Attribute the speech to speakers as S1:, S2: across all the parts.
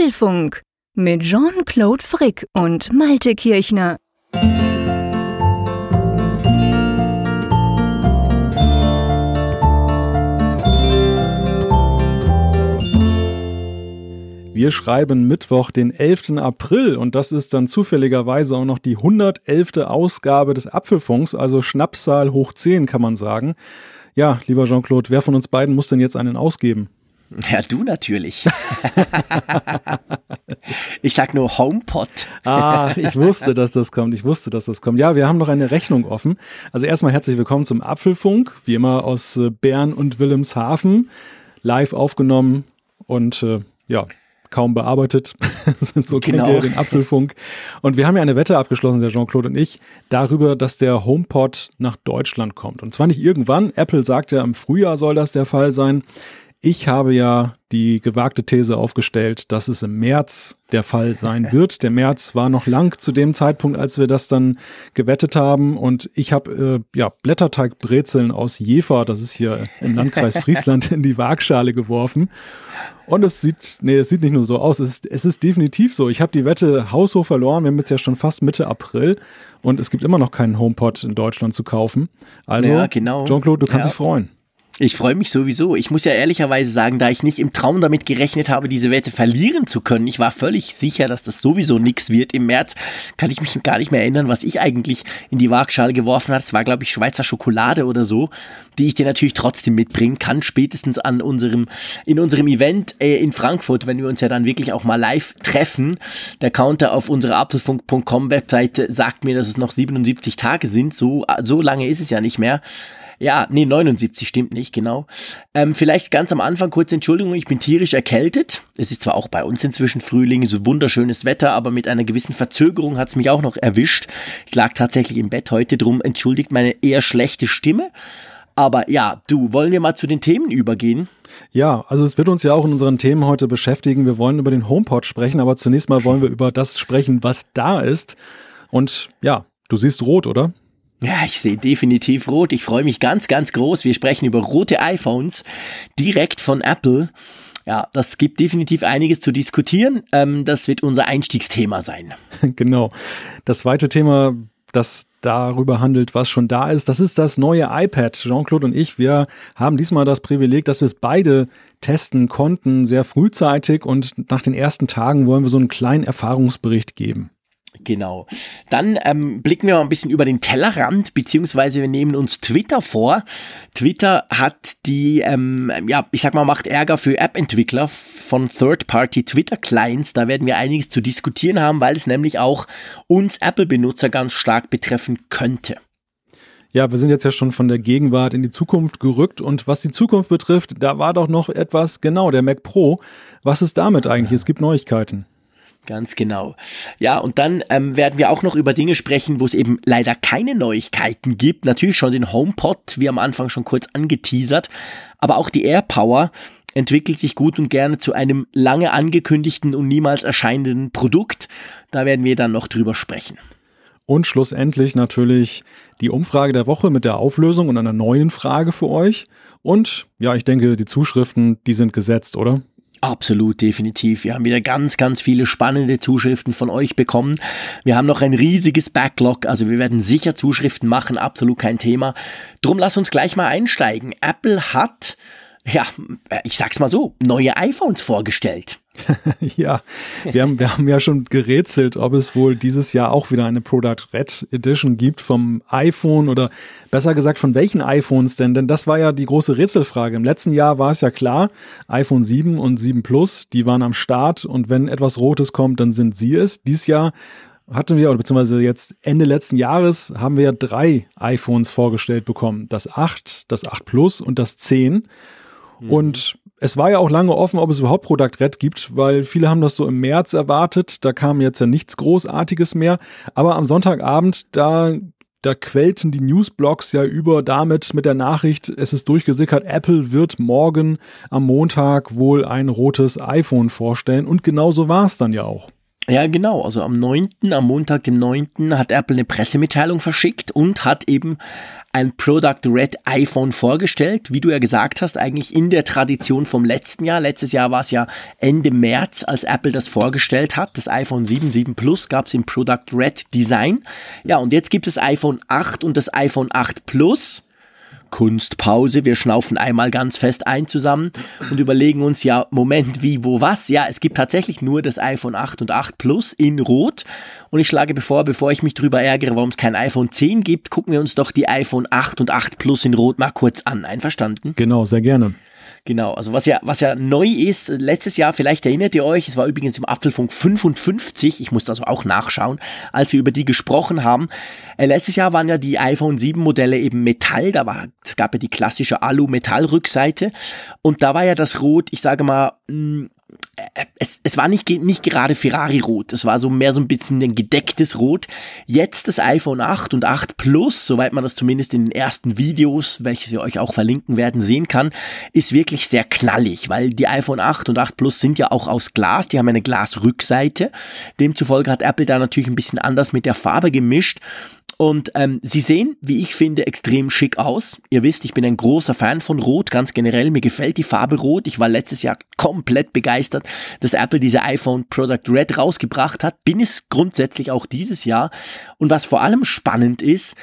S1: Apfelfunk mit Jean-Claude Frick und Malte Kirchner.
S2: Wir schreiben Mittwoch, den 11. April und das ist dann zufälligerweise auch noch die 111. Ausgabe des Apfelfunks, also Schnapszahl hoch 10 kann man sagen. Ja, lieber Jean-Claude, wer von uns beiden muss denn jetzt einen ausgeben?
S3: Ja, du natürlich. ich sag nur HomePod.
S2: ah, ich wusste, dass das kommt. Ich wusste, dass das kommt. Ja, wir haben noch eine Rechnung offen. Also erstmal herzlich willkommen zum Apfelfunk, wie immer aus äh, Bern und Wilhelmshaven, live aufgenommen und äh, ja, kaum bearbeitet. so genau. kennt ihr den Apfelfunk. Und wir haben ja eine Wette abgeschlossen, der Jean-Claude und ich, darüber, dass der HomePod nach Deutschland kommt. Und zwar nicht irgendwann. Apple sagt ja, im Frühjahr soll das der Fall sein. Ich habe ja die gewagte These aufgestellt, dass es im März der Fall sein wird. Der März war noch lang zu dem Zeitpunkt, als wir das dann gewettet haben. Und ich habe äh, ja Blätterteigbrezeln aus Jever, das ist hier im Landkreis Friesland, in die Waagschale geworfen. Und es sieht, nee, es sieht nicht nur so aus, es ist, es ist definitiv so. Ich habe die Wette haushoch verloren. Wir haben jetzt ja schon fast Mitte April und es gibt immer noch keinen HomePod in Deutschland zu kaufen. Also, ja, genau. Jean-Claude, du kannst ja. dich freuen.
S3: Ich freue mich sowieso. Ich muss ja ehrlicherweise sagen, da ich nicht im Traum damit gerechnet habe, diese Wette verlieren zu können, ich war völlig sicher, dass das sowieso nichts wird. Im März kann ich mich gar nicht mehr erinnern, was ich eigentlich in die Waagschale geworfen habe. Es war, glaube ich, Schweizer Schokolade oder so, die ich dir natürlich trotzdem mitbringen kann, spätestens an unserem, in unserem Event äh, in Frankfurt, wenn wir uns ja dann wirklich auch mal live treffen. Der Counter auf unserer apfelfunk.com Webseite sagt mir, dass es noch 77 Tage sind. So, so lange ist es ja nicht mehr. Ja, nee, 79 stimmt nicht, genau. Ähm, vielleicht ganz am Anfang kurz Entschuldigung, ich bin tierisch erkältet. Es ist zwar auch bei uns inzwischen Frühling, so wunderschönes Wetter, aber mit einer gewissen Verzögerung hat es mich auch noch erwischt. Ich lag tatsächlich im Bett heute drum, entschuldigt meine eher schlechte Stimme. Aber ja, du, wollen wir mal zu den Themen übergehen?
S2: Ja, also es wird uns ja auch in unseren Themen heute beschäftigen. Wir wollen über den HomePod sprechen, aber zunächst mal wollen wir über das sprechen, was da ist. Und ja, du siehst rot, oder?
S3: Ja, ich sehe definitiv rot. Ich freue mich ganz, ganz groß. Wir sprechen über rote iPhones direkt von Apple. Ja, das gibt definitiv einiges zu diskutieren. Ähm, das wird unser Einstiegsthema sein.
S2: Genau. Das zweite Thema, das darüber handelt, was schon da ist, das ist das neue iPad. Jean-Claude und ich, wir haben diesmal das Privileg, dass wir es beide testen konnten, sehr frühzeitig. Und nach den ersten Tagen wollen wir so einen kleinen Erfahrungsbericht geben.
S3: Genau. Dann ähm, blicken wir mal ein bisschen über den Tellerrand, beziehungsweise wir nehmen uns Twitter vor. Twitter hat die, ähm, ja, ich sag mal, macht Ärger für App-Entwickler von Third-Party Twitter-Clients. Da werden wir einiges zu diskutieren haben, weil es nämlich auch uns Apple-Benutzer ganz stark betreffen könnte.
S2: Ja, wir sind jetzt ja schon von der Gegenwart in die Zukunft gerückt und was die Zukunft betrifft, da war doch noch etwas, genau, der Mac Pro. Was ist damit eigentlich? Es gibt Neuigkeiten.
S3: Ganz genau. Ja, und dann ähm, werden wir auch noch über Dinge sprechen, wo es eben leider keine Neuigkeiten gibt. Natürlich schon den HomePod, wie am Anfang schon kurz angeteasert, aber auch die AirPower entwickelt sich gut und gerne zu einem lange angekündigten und niemals erscheinenden Produkt. Da werden wir dann noch drüber sprechen.
S2: Und schlussendlich natürlich die Umfrage der Woche mit der Auflösung und einer neuen Frage für euch. Und ja, ich denke, die Zuschriften, die sind gesetzt, oder?
S3: Absolut, definitiv. Wir haben wieder ganz, ganz viele spannende Zuschriften von euch bekommen. Wir haben noch ein riesiges Backlog, also wir werden sicher Zuschriften machen, absolut kein Thema. Drum lass uns gleich mal einsteigen. Apple hat, ja, ich sag's mal so, neue iPhones vorgestellt.
S2: ja, wir haben, wir haben ja schon gerätselt, ob es wohl dieses Jahr auch wieder eine Product Red Edition gibt vom iPhone oder besser gesagt von welchen iPhones denn? Denn das war ja die große Rätselfrage. Im letzten Jahr war es ja klar, iPhone 7 und 7 Plus, die waren am Start und wenn etwas Rotes kommt, dann sind sie es. Dieses Jahr hatten wir, oder beziehungsweise jetzt Ende letzten Jahres, haben wir ja drei iPhones vorgestellt bekommen. Das 8, das 8 Plus und das 10. Mhm. Und es war ja auch lange offen, ob es überhaupt Product Red gibt, weil viele haben das so im März erwartet. Da kam jetzt ja nichts Großartiges mehr. Aber am Sonntagabend, da da quellten die Newsblogs ja über damit mit der Nachricht, es ist durchgesickert, Apple wird morgen am Montag wohl ein rotes iPhone vorstellen. Und genau so war es dann ja auch.
S3: Ja, genau. Also am 9., am Montag, dem 9. hat Apple eine Pressemitteilung verschickt und hat eben ein Product Red iPhone vorgestellt. Wie du ja gesagt hast, eigentlich in der Tradition vom letzten Jahr. Letztes Jahr war es ja Ende März, als Apple das vorgestellt hat. Das iPhone 7, 7 Plus gab es im Product Red Design. Ja, und jetzt gibt es iPhone 8 und das iPhone 8 Plus. Kunstpause. Wir schnaufen einmal ganz fest ein zusammen und überlegen uns ja, Moment, wie, wo, was. Ja, es gibt tatsächlich nur das iPhone 8 und 8 Plus in Rot. Und ich schlage bevor, bevor ich mich drüber ärgere, warum es kein iPhone 10 gibt, gucken wir uns doch die iPhone 8 und 8 Plus in Rot mal kurz an. Einverstanden?
S2: Genau, sehr gerne.
S3: Genau, also was ja, was ja neu ist, letztes Jahr, vielleicht erinnert ihr euch, es war übrigens im Apfelfunk 55, ich musste also auch nachschauen, als wir über die gesprochen haben. Äh, letztes Jahr waren ja die iPhone 7 Modelle eben Metall, da war, es gab ja die klassische Alu-Metall-Rückseite und da war ja das Rot, ich sage mal, mh, äh, es, es war nicht, nicht gerade Ferrari-Rot, es war so mehr so ein bisschen ein gedecktes Rot. Jetzt das iPhone 8 und 8 Plus, soweit man das zumindest in den ersten Videos, welche wir euch auch verlinken werden, sehen kann, ist wirklich sehr knallig, weil die iPhone 8 und 8 Plus sind ja auch aus Glas, die haben eine Glasrückseite. Demzufolge hat Apple da natürlich ein bisschen anders mit der Farbe gemischt und ähm, sie sehen, wie ich finde, extrem schick aus. Ihr wisst, ich bin ein großer Fan von Rot, ganz generell. Mir gefällt die Farbe Rot. Ich war letztes Jahr komplett begeistert, dass Apple diese iPhone Product Red rausgebracht hat. Bin es grundsätzlich auch dieses Jahr. Und was vor allem spannend ist,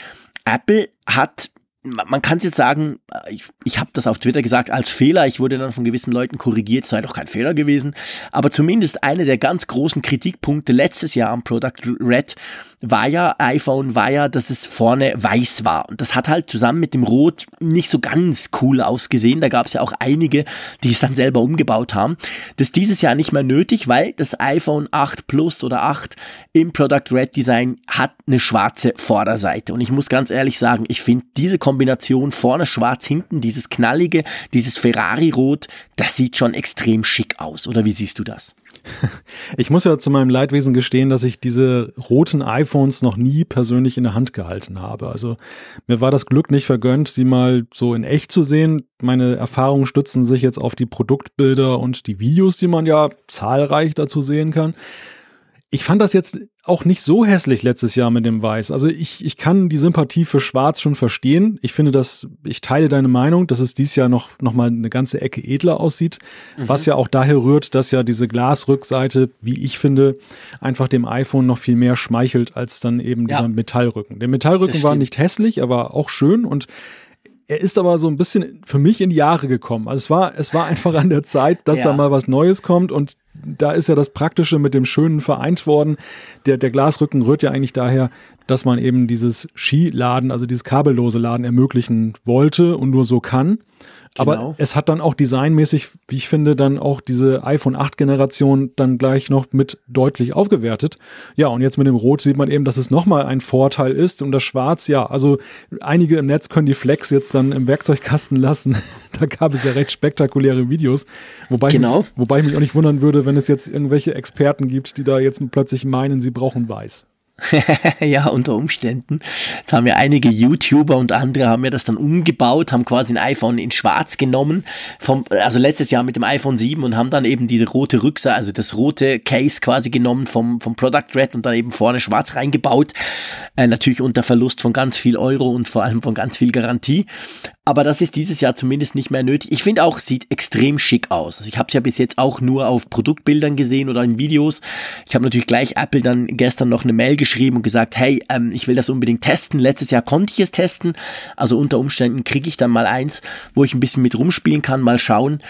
S3: Apple hat man kann es jetzt sagen, äh, ich, ich habe das auf Twitter gesagt als Fehler. Ich wurde dann von gewissen Leuten korrigiert, es sei doch kein Fehler gewesen. Aber zumindest einer der ganz großen Kritikpunkte letztes Jahr am Product Red war ja, iPhone war ja, dass es vorne weiß war. Und das hat halt zusammen mit dem Rot nicht so ganz cool ausgesehen. Da gab es ja auch einige, die es dann selber umgebaut haben. Das ist dieses Jahr nicht mehr nötig, weil das iPhone 8 Plus oder 8 im Product Red Design hat eine schwarze Vorderseite. Und ich muss ganz ehrlich sagen, ich finde diese Kombination vorne schwarz, hinten dieses knallige, dieses Ferrari-Rot, das sieht schon extrem schick aus. Oder wie siehst du das?
S2: Ich muss ja zu meinem Leidwesen gestehen, dass ich diese roten iPhones noch nie persönlich in der Hand gehalten habe. Also mir war das Glück nicht vergönnt, sie mal so in echt zu sehen. Meine Erfahrungen stützen sich jetzt auf die Produktbilder und die Videos, die man ja zahlreich dazu sehen kann. Ich fand das jetzt auch nicht so hässlich letztes Jahr mit dem Weiß. Also ich, ich kann die Sympathie für Schwarz schon verstehen. Ich finde das, ich teile deine Meinung, dass es dieses Jahr noch, noch mal eine ganze Ecke edler aussieht. Mhm. Was ja auch daher rührt, dass ja diese Glasrückseite, wie ich finde, einfach dem iPhone noch viel mehr schmeichelt als dann eben dieser ja. Metallrücken. Der Metallrücken war nicht hässlich, aber auch schön und er ist aber so ein bisschen für mich in die Jahre gekommen. Also es war, es war einfach an der Zeit, dass ja. da mal was Neues kommt und da ist ja das Praktische mit dem Schönen vereint worden. Der, der Glasrücken rührt ja eigentlich daher, dass man eben dieses Skiladen, also dieses kabellose Laden ermöglichen wollte und nur so kann. Aber genau. es hat dann auch designmäßig, wie ich finde, dann auch diese iPhone 8 Generation dann gleich noch mit deutlich aufgewertet. Ja, und jetzt mit dem Rot sieht man eben, dass es nochmal ein Vorteil ist. Und das Schwarz, ja, also einige im Netz können die Flex jetzt dann im Werkzeugkasten lassen. da gab es ja recht spektakuläre Videos. Wobei, genau. ich, wobei ich mich auch nicht wundern würde, wenn es jetzt irgendwelche Experten gibt, die da jetzt plötzlich meinen, sie brauchen weiß.
S3: ja, unter Umständen. Jetzt haben ja einige YouTuber und andere haben ja das dann umgebaut, haben quasi ein iPhone in schwarz genommen, vom, also letztes Jahr mit dem iPhone 7 und haben dann eben diese rote Rückseite, also das rote Case quasi genommen vom, vom Product Red und dann eben vorne schwarz reingebaut. Äh, natürlich unter Verlust von ganz viel Euro und vor allem von ganz viel Garantie. Aber das ist dieses Jahr zumindest nicht mehr nötig. Ich finde auch, sieht extrem schick aus. Also ich habe es ja bis jetzt auch nur auf Produktbildern gesehen oder in Videos. Ich habe natürlich gleich Apple dann gestern noch eine Mail geschrieben und gesagt, hey, ähm, ich will das unbedingt testen. Letztes Jahr konnte ich es testen. Also unter Umständen kriege ich dann mal eins, wo ich ein bisschen mit rumspielen kann, mal schauen.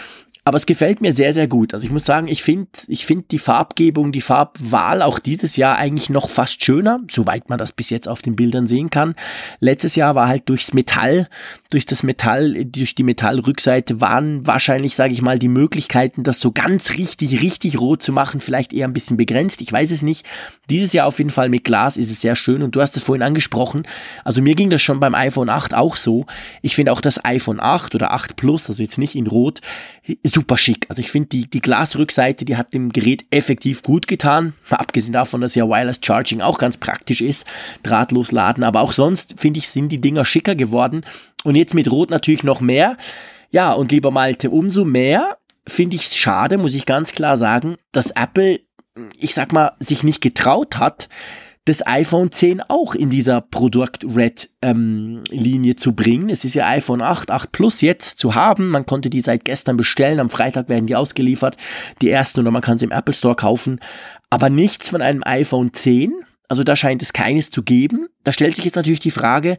S3: Aber es gefällt mir sehr, sehr gut. Also ich muss sagen, ich finde ich find die Farbgebung, die Farbwahl auch dieses Jahr eigentlich noch fast schöner, soweit man das bis jetzt auf den Bildern sehen kann. Letztes Jahr war halt durchs Metall, durch das Metall, durch die Metallrückseite waren wahrscheinlich, sage ich mal, die Möglichkeiten, das so ganz richtig, richtig rot zu machen, vielleicht eher ein bisschen begrenzt. Ich weiß es nicht. Dieses Jahr auf jeden Fall mit Glas ist es sehr schön und du hast es vorhin angesprochen. Also mir ging das schon beim iPhone 8 auch so. Ich finde auch das iPhone 8 oder 8 Plus, also jetzt nicht in Rot, super schick. Also ich finde die, die Glasrückseite, die hat dem Gerät effektiv gut getan. Abgesehen davon, dass ja Wireless Charging auch ganz praktisch ist, drahtlos laden. Aber auch sonst finde ich, sind die Dinger schicker geworden. Und jetzt mit Rot natürlich noch mehr. Ja, und lieber Malte, umso mehr finde ich es schade, muss ich ganz klar sagen, dass Apple ich sag mal, sich nicht getraut hat, das iPhone 10 auch in dieser Product Red ähm, Linie zu bringen. Es ist ja iPhone 8, 8 Plus jetzt zu haben. Man konnte die seit gestern bestellen. Am Freitag werden die ausgeliefert. Die ersten oder man kann sie im Apple Store kaufen. Aber nichts von einem iPhone 10. Also da scheint es keines zu geben. Da stellt sich jetzt natürlich die Frage,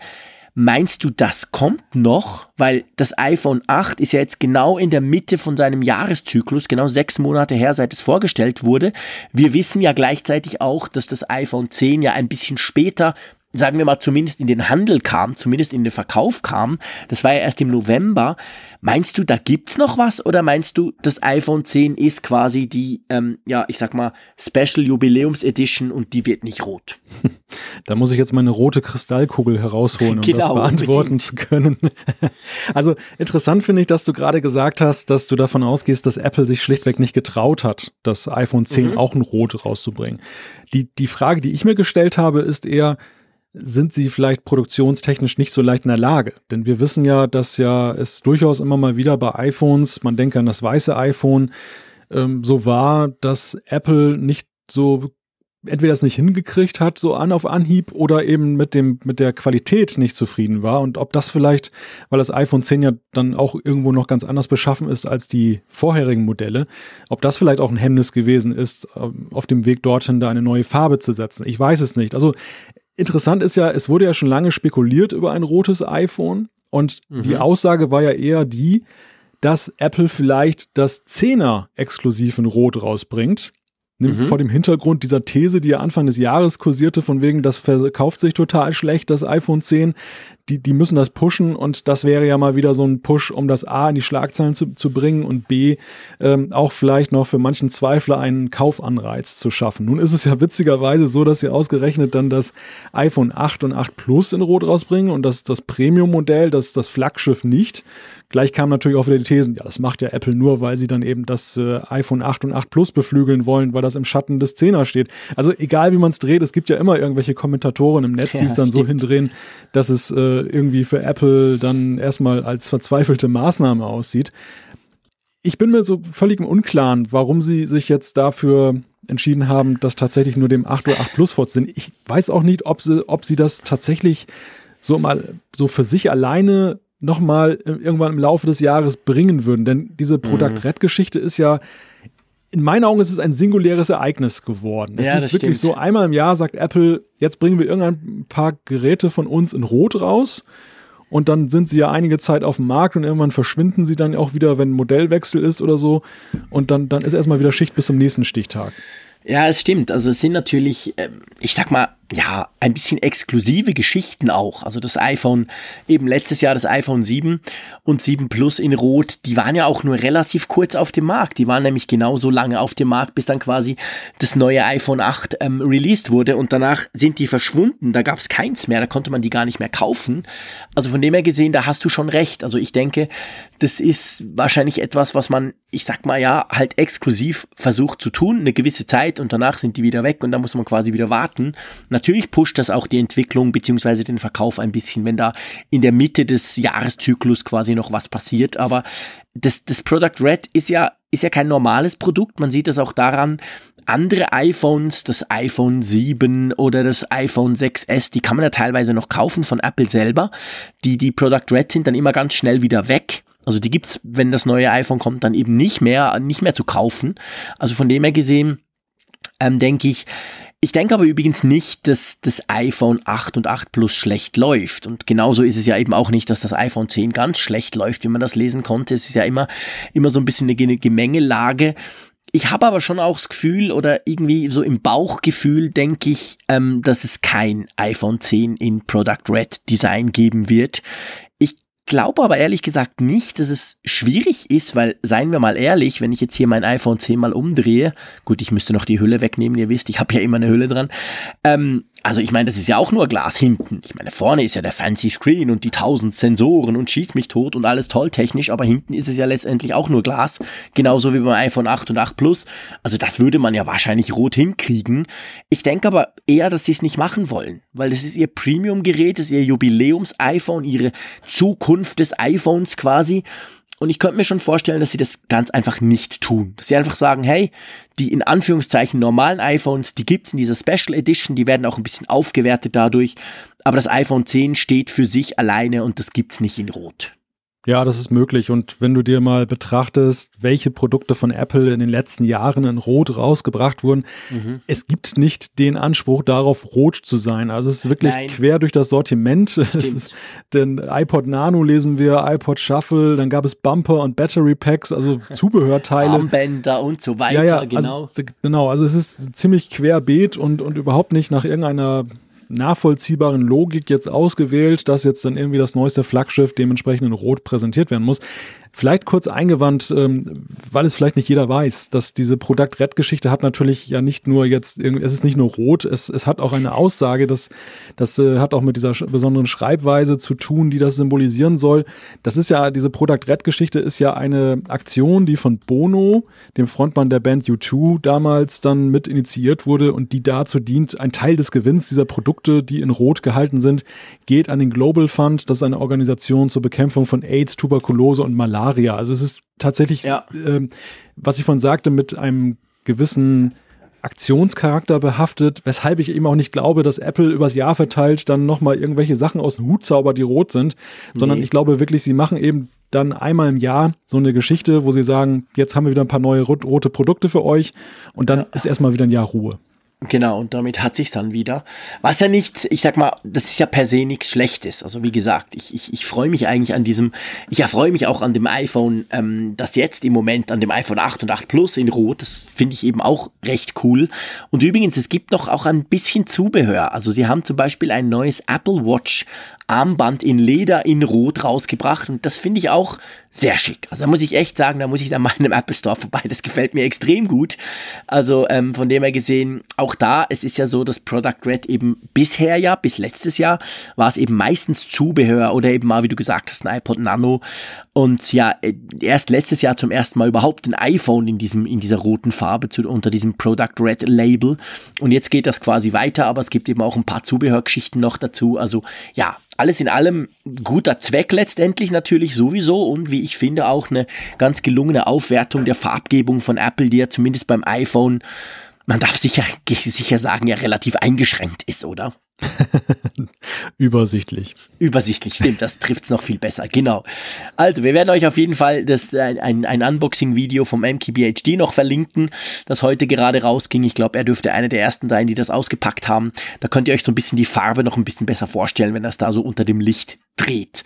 S3: Meinst du, das kommt noch? Weil das iPhone 8 ist ja jetzt genau in der Mitte von seinem Jahreszyklus, genau sechs Monate her, seit es vorgestellt wurde. Wir wissen ja gleichzeitig auch, dass das iPhone 10 ja ein bisschen später sagen wir mal, zumindest in den Handel kam, zumindest in den Verkauf kam, das war ja erst im November. Meinst du, da gibt's noch was oder meinst du, das iPhone 10 ist quasi die, ähm, ja, ich sag mal, Special Jubiläums Edition und die wird nicht rot?
S2: Da muss ich jetzt meine rote Kristallkugel herausholen, um genau, das beantworten unbedingt. zu können. Also interessant finde ich, dass du gerade gesagt hast, dass du davon ausgehst, dass Apple sich schlichtweg nicht getraut hat, das iPhone 10 mhm. auch in Rot rauszubringen. Die, die Frage, die ich mir gestellt habe, ist eher, sind sie vielleicht produktionstechnisch nicht so leicht in der Lage. Denn wir wissen ja, dass ja es durchaus immer mal wieder bei iPhones, man denke an das weiße iPhone, ähm, so war, dass Apple nicht so entweder es nicht hingekriegt hat, so an auf Anhieb, oder eben mit dem, mit der Qualität nicht zufrieden war. Und ob das vielleicht, weil das iPhone 10 ja dann auch irgendwo noch ganz anders beschaffen ist als die vorherigen Modelle, ob das vielleicht auch ein Hemmnis gewesen ist, ähm, auf dem Weg dorthin da eine neue Farbe zu setzen. Ich weiß es nicht. Also Interessant ist ja, es wurde ja schon lange spekuliert über ein rotes iPhone und mhm. die Aussage war ja eher die, dass Apple vielleicht das 10er exklusiv in Rot rausbringt. Mhm. Vor dem Hintergrund dieser These, die ja Anfang des Jahres kursierte, von wegen, das verkauft sich total schlecht, das iPhone 10, die, die müssen das pushen und das wäre ja mal wieder so ein Push, um das A in die Schlagzeilen zu, zu bringen und B ähm, auch vielleicht noch für manchen Zweifler einen Kaufanreiz zu schaffen. Nun ist es ja witzigerweise so, dass sie ausgerechnet dann das iPhone 8 und 8 Plus in Rot rausbringen und das, das Premium-Modell, das, das Flaggschiff nicht. Gleich kamen natürlich auch wieder die Thesen, ja, das macht ja Apple nur, weil sie dann eben das äh, iPhone 8 und 8 Plus beflügeln wollen, weil das im Schatten des 10er steht. Also egal wie man es dreht, es gibt ja immer irgendwelche Kommentatoren im Netz, ja, die es dann stimmt. so hindrehen, dass es äh, irgendwie für Apple dann erstmal als verzweifelte Maßnahme aussieht. Ich bin mir so völlig im Unklaren, warum sie sich jetzt dafür entschieden haben, das tatsächlich nur dem 8 oder 8 Plus vorzusehen. Ich weiß auch nicht, ob sie, ob sie das tatsächlich so mal so für sich alleine nochmal irgendwann im Laufe des Jahres bringen würden. Denn diese Product mhm. Red Geschichte ist ja, in meinen Augen ist es ein singuläres Ereignis geworden. Es ja, ist wirklich stimmt. so, einmal im Jahr sagt Apple, jetzt bringen wir irgendein paar Geräte von uns in Rot raus. Und dann sind sie ja einige Zeit auf dem Markt und irgendwann verschwinden sie dann auch wieder, wenn Modellwechsel ist oder so. Und dann, dann ist erstmal wieder Schicht bis zum nächsten Stichtag.
S3: Ja, es stimmt. Also es sind natürlich, ähm, ich sag mal, ja, ein bisschen exklusive Geschichten auch. Also das iPhone, eben letztes Jahr das iPhone 7 und 7 Plus in Rot, die waren ja auch nur relativ kurz auf dem Markt. Die waren nämlich genauso lange auf dem Markt, bis dann quasi das neue iPhone 8 ähm, released wurde und danach sind die verschwunden. Da gab es keins mehr, da konnte man die gar nicht mehr kaufen. Also von dem her gesehen, da hast du schon recht. Also ich denke, das ist wahrscheinlich etwas, was man, ich sag mal ja, halt exklusiv versucht zu tun, eine gewisse Zeit und danach sind die wieder weg und da muss man quasi wieder warten. Natürlich pusht das auch die Entwicklung beziehungsweise den Verkauf ein bisschen, wenn da in der Mitte des Jahreszyklus quasi noch was passiert. Aber das, das Product Red ist ja, ist ja kein normales Produkt. Man sieht das auch daran, andere iPhones, das iPhone 7 oder das iPhone 6S, die kann man ja teilweise noch kaufen von Apple selber. Die, die Product Red sind dann immer ganz schnell wieder weg. Also die gibt's, wenn das neue iPhone kommt, dann eben nicht mehr, nicht mehr zu kaufen. Also von dem her gesehen, ähm, denke ich, ich denke aber übrigens nicht, dass das iPhone 8 und 8 Plus schlecht läuft. Und genauso ist es ja eben auch nicht, dass das iPhone 10 ganz schlecht läuft, wie man das lesen konnte. Es ist ja immer, immer so ein bisschen eine Gemengelage. Ich habe aber schon auch das Gefühl oder irgendwie so im Bauchgefühl denke ich, ähm, dass es kein iPhone 10 in Product Red Design geben wird glaube aber ehrlich gesagt nicht, dass es schwierig ist, weil, seien wir mal ehrlich, wenn ich jetzt hier mein iPhone 10 mal umdrehe, gut, ich müsste noch die Hülle wegnehmen, ihr wisst, ich habe ja immer eine Hülle dran, ähm, also ich meine, das ist ja auch nur Glas hinten. Ich meine, vorne ist ja der fancy Screen und die tausend Sensoren und schießt mich tot und alles toll technisch, aber hinten ist es ja letztendlich auch nur Glas, genauso wie beim iPhone 8 und 8 Plus. Also das würde man ja wahrscheinlich rot hinkriegen. Ich denke aber eher, dass sie es nicht machen wollen, weil das ist ihr Premium-Gerät, das ist ihr Jubiläums-iPhone, ihre Zukunft des iPhones quasi. Und ich könnte mir schon vorstellen, dass sie das ganz einfach nicht tun. Dass sie einfach sagen, hey, die in Anführungszeichen normalen iPhones, die gibt's in dieser Special Edition, die werden auch ein bisschen aufgewertet dadurch. Aber das iPhone 10 steht für sich alleine und das gibt's nicht in Rot.
S2: Ja, das ist möglich. Und wenn du dir mal betrachtest, welche Produkte von Apple in den letzten Jahren in Rot rausgebracht wurden, mhm. es gibt nicht den Anspruch darauf, rot zu sein. Also es ist wirklich Nein. quer durch das Sortiment. Stimmt. Es ist den iPod Nano lesen wir, iPod Shuffle, dann gab es Bumper und Battery Packs, also Zubehörteile.
S3: Armbänder und so weiter,
S2: ja, ja,
S3: genau.
S2: Also, genau, also es ist ziemlich querbeet und, und überhaupt nicht nach irgendeiner nachvollziehbaren Logik jetzt ausgewählt, dass jetzt dann irgendwie das neueste Flaggschiff dementsprechend in Rot präsentiert werden muss. Vielleicht kurz eingewandt, ähm, weil es vielleicht nicht jeder weiß, dass diese Product Red Geschichte hat natürlich ja nicht nur jetzt, es ist nicht nur rot, es, es hat auch eine Aussage, das, das äh, hat auch mit dieser besonderen Schreibweise zu tun, die das symbolisieren soll. Das ist ja, diese Product Red Geschichte ist ja eine Aktion, die von Bono, dem Frontmann der Band U2, damals dann mit initiiert wurde und die dazu dient, ein Teil des Gewinns dieser Produkte, die in Rot gehalten sind, geht an den Global Fund. Das ist eine Organisation zur Bekämpfung von AIDS, Tuberkulose und Malaria. Also es ist tatsächlich, ja. ähm, was ich von sagte, mit einem gewissen Aktionscharakter behaftet, weshalb ich eben auch nicht glaube, dass Apple übers Jahr verteilt dann nochmal irgendwelche Sachen aus dem Hut zaubert, die rot sind, nee. sondern ich glaube wirklich, sie machen eben dann einmal im Jahr so eine Geschichte, wo sie sagen, jetzt haben wir wieder ein paar neue rote Produkte für euch und dann ja. ist erstmal wieder ein Jahr Ruhe.
S3: Genau, und damit hat sich's dann wieder. Was ja nicht, ich sag mal, das ist ja per se nichts Schlechtes. Also wie gesagt, ich, ich, ich freue mich eigentlich an diesem, ich erfreue mich auch an dem iPhone, ähm, das jetzt im Moment an dem iPhone 8 und 8 Plus in Rot, das finde ich eben auch recht cool. Und übrigens, es gibt noch auch ein bisschen Zubehör. Also sie haben zum Beispiel ein neues Apple Watch Armband in Leder in Rot rausgebracht und das finde ich auch sehr schick. Also da muss ich echt sagen, da muss ich dann mal in einem Apple Store vorbei. Das gefällt mir extrem gut. Also ähm, von dem her gesehen, auch da, es ist ja so, dass Product Red eben bisher ja, bis letztes Jahr, war es eben meistens Zubehör oder eben mal, wie du gesagt hast, ein iPod Nano. Und ja, äh, erst letztes Jahr zum ersten Mal überhaupt ein iPhone in diesem, in dieser roten Farbe zu, unter diesem Product Red Label. Und jetzt geht das quasi weiter, aber es gibt eben auch ein paar Zubehörgeschichten noch dazu. Also ja, alles in allem guter Zweck letztendlich natürlich sowieso und wie ich finde auch eine ganz gelungene Aufwertung der Farbgebung von Apple, die ja zumindest beim iPhone, man darf sicher, sicher sagen, ja relativ eingeschränkt ist, oder?
S2: Übersichtlich.
S3: Übersichtlich, stimmt, das trifft es noch viel besser, genau. Also, wir werden euch auf jeden Fall das, ein, ein Unboxing-Video vom MKBHD noch verlinken, das heute gerade rausging. Ich glaube, er dürfte einer der ersten sein, die das ausgepackt haben. Da könnt ihr euch so ein bisschen die Farbe noch ein bisschen besser vorstellen, wenn das da so unter dem Licht dreht.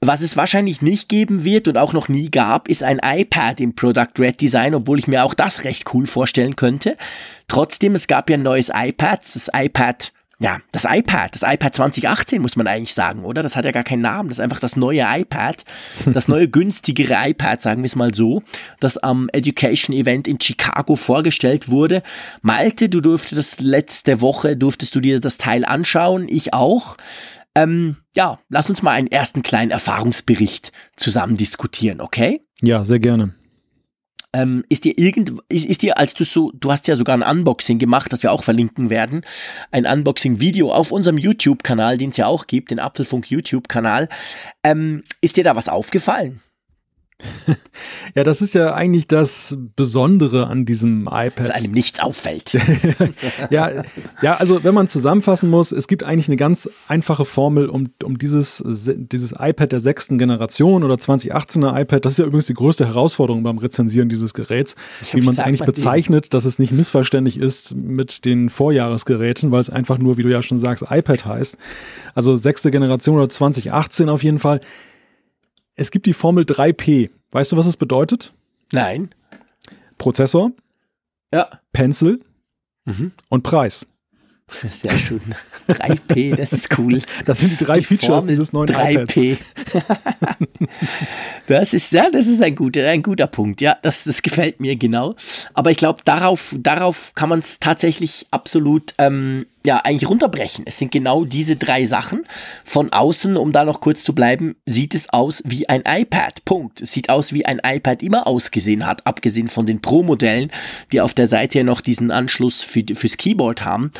S3: Was es wahrscheinlich nicht geben wird und auch noch nie gab, ist ein iPad im Product Red Design, obwohl ich mir auch das recht cool vorstellen könnte. Trotzdem, es gab ja ein neues iPad, das iPad ja, das iPad, das iPad 2018 muss man eigentlich sagen, oder? Das hat ja gar keinen Namen. Das ist einfach das neue iPad, das neue günstigere iPad, sagen wir es mal so, das am Education Event in Chicago vorgestellt wurde. Malte, du durftest letzte Woche, durftest du dir das Teil anschauen, ich auch. Ähm, ja, lass uns mal einen ersten kleinen Erfahrungsbericht zusammen diskutieren, okay?
S2: Ja, sehr gerne.
S3: Ähm, ist dir irgend, ist, ist dir, als du so, du hast ja sogar ein Unboxing gemacht, das wir auch verlinken werden, ein Unboxing-Video auf unserem YouTube-Kanal, den es ja auch gibt, den Apfelfunk YouTube-Kanal. Ähm, ist dir da was aufgefallen?
S2: Ja, das ist ja eigentlich das Besondere an diesem iPad. Dass
S3: einem nichts auffällt.
S2: ja, ja, also wenn man zusammenfassen muss, es gibt eigentlich eine ganz einfache Formel, um, um dieses, dieses iPad der sechsten Generation oder 2018er iPad, das ist ja übrigens die größte Herausforderung beim Rezensieren dieses Geräts, wie man es eigentlich bezeichnet, dass es nicht missverständlich ist mit den Vorjahresgeräten, weil es einfach nur, wie du ja schon sagst, iPad heißt. Also sechste Generation oder 2018 auf jeden Fall. Es gibt die Formel 3P. Weißt du, was es bedeutet?
S3: Nein.
S2: Prozessor,
S3: ja.
S2: Pencil mhm. und Preis.
S3: Sehr schön. 3P, das ist cool.
S2: Das sind die drei die Features Formel dieses neuen 3P.
S3: das ist ja, das ist ein guter, ein guter Punkt. Ja, das, das gefällt mir genau. Aber ich glaube, darauf, darauf kann man es tatsächlich absolut ähm, ja eigentlich runterbrechen. Es sind genau diese drei Sachen. Von außen, um da noch kurz zu bleiben, sieht es aus wie ein iPad. Punkt. Es sieht aus wie ein iPad immer ausgesehen hat, abgesehen von den Pro-Modellen, die auf der Seite ja noch diesen Anschluss für, fürs Keyboard haben.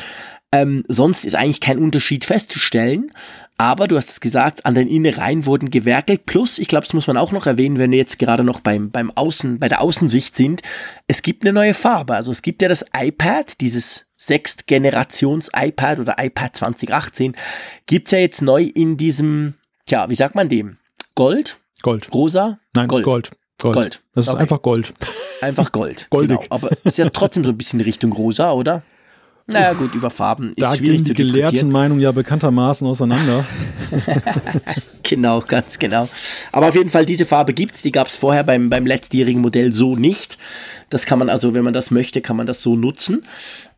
S3: Ähm, sonst ist eigentlich kein Unterschied festzustellen. Aber du hast es gesagt, an den Innereien wurden gewerkelt. Plus, ich glaube, das muss man auch noch erwähnen, wenn wir jetzt gerade noch beim, beim Außen, bei der Außensicht sind. Es gibt eine neue Farbe. Also es gibt ja das iPad, dieses Sechst-Generations-iPad oder iPad 2018, gibt's ja jetzt neu in diesem, tja, wie sagt man dem? Gold?
S2: Gold.
S3: Rosa?
S2: Nein, Gold. Gold. Gold. Gold. Das ist okay. einfach Gold.
S3: Einfach Gold.
S2: Goldig.
S3: Genau. Aber ist ja trotzdem so ein bisschen Richtung Rosa, oder? Naja, gut, über Farben ist
S2: da
S3: schwierig
S2: gehen die
S3: zu
S2: gelehrten Meinungen ja bekanntermaßen auseinander.
S3: genau, ganz genau. Aber auf jeden Fall, diese Farbe gibt's. Die gab's vorher beim, beim letztjährigen Modell so nicht. Das kann man also, wenn man das möchte, kann man das so nutzen.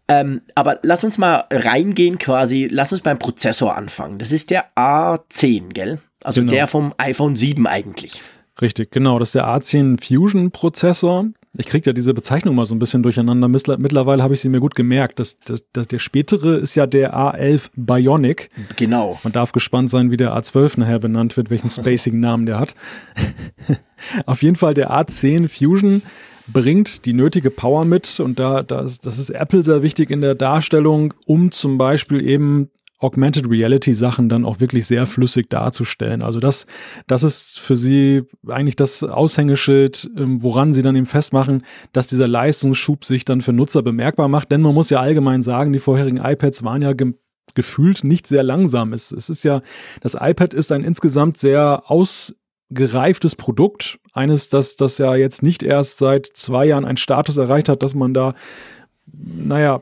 S3: Ähm, aber lass uns mal reingehen quasi, lass uns beim Prozessor anfangen. Das ist der A10, gell? Also
S2: Genau.
S3: der vom iPhone 7 eigentlich.
S2: Richtig, genau. Das ist der A10 Fusion Prozessor. Ich kriege ja diese Bezeichnung mal so ein bisschen durcheinander. Mittler- Mittlerweile habe ich sie mir gut gemerkt. Das, das, das, der spätere ist ja der A11 Bionic.
S3: Genau.
S2: Man darf gespannt sein, wie der A12 nachher benannt wird, welchen spacigen Namen der hat. Auf jeden Fall der A10 Fusion bringt die nötige Power mit und da, das, das ist Apple sehr wichtig in der Darstellung, um zum Beispiel eben Augmented Reality Sachen dann auch wirklich sehr flüssig darzustellen. Also das, das ist für sie eigentlich das Aushängeschild, ähm, woran sie dann eben festmachen, dass dieser Leistungsschub sich dann für Nutzer bemerkbar macht. Denn man muss ja allgemein sagen, die vorherigen iPads waren ja ge gefühlt nicht sehr langsam. Es, es ist ja, das iPad ist ein insgesamt sehr ausgereiftes Produkt. Eines, das, das ja jetzt nicht erst seit zwei Jahren einen Status erreicht hat, dass man da naja,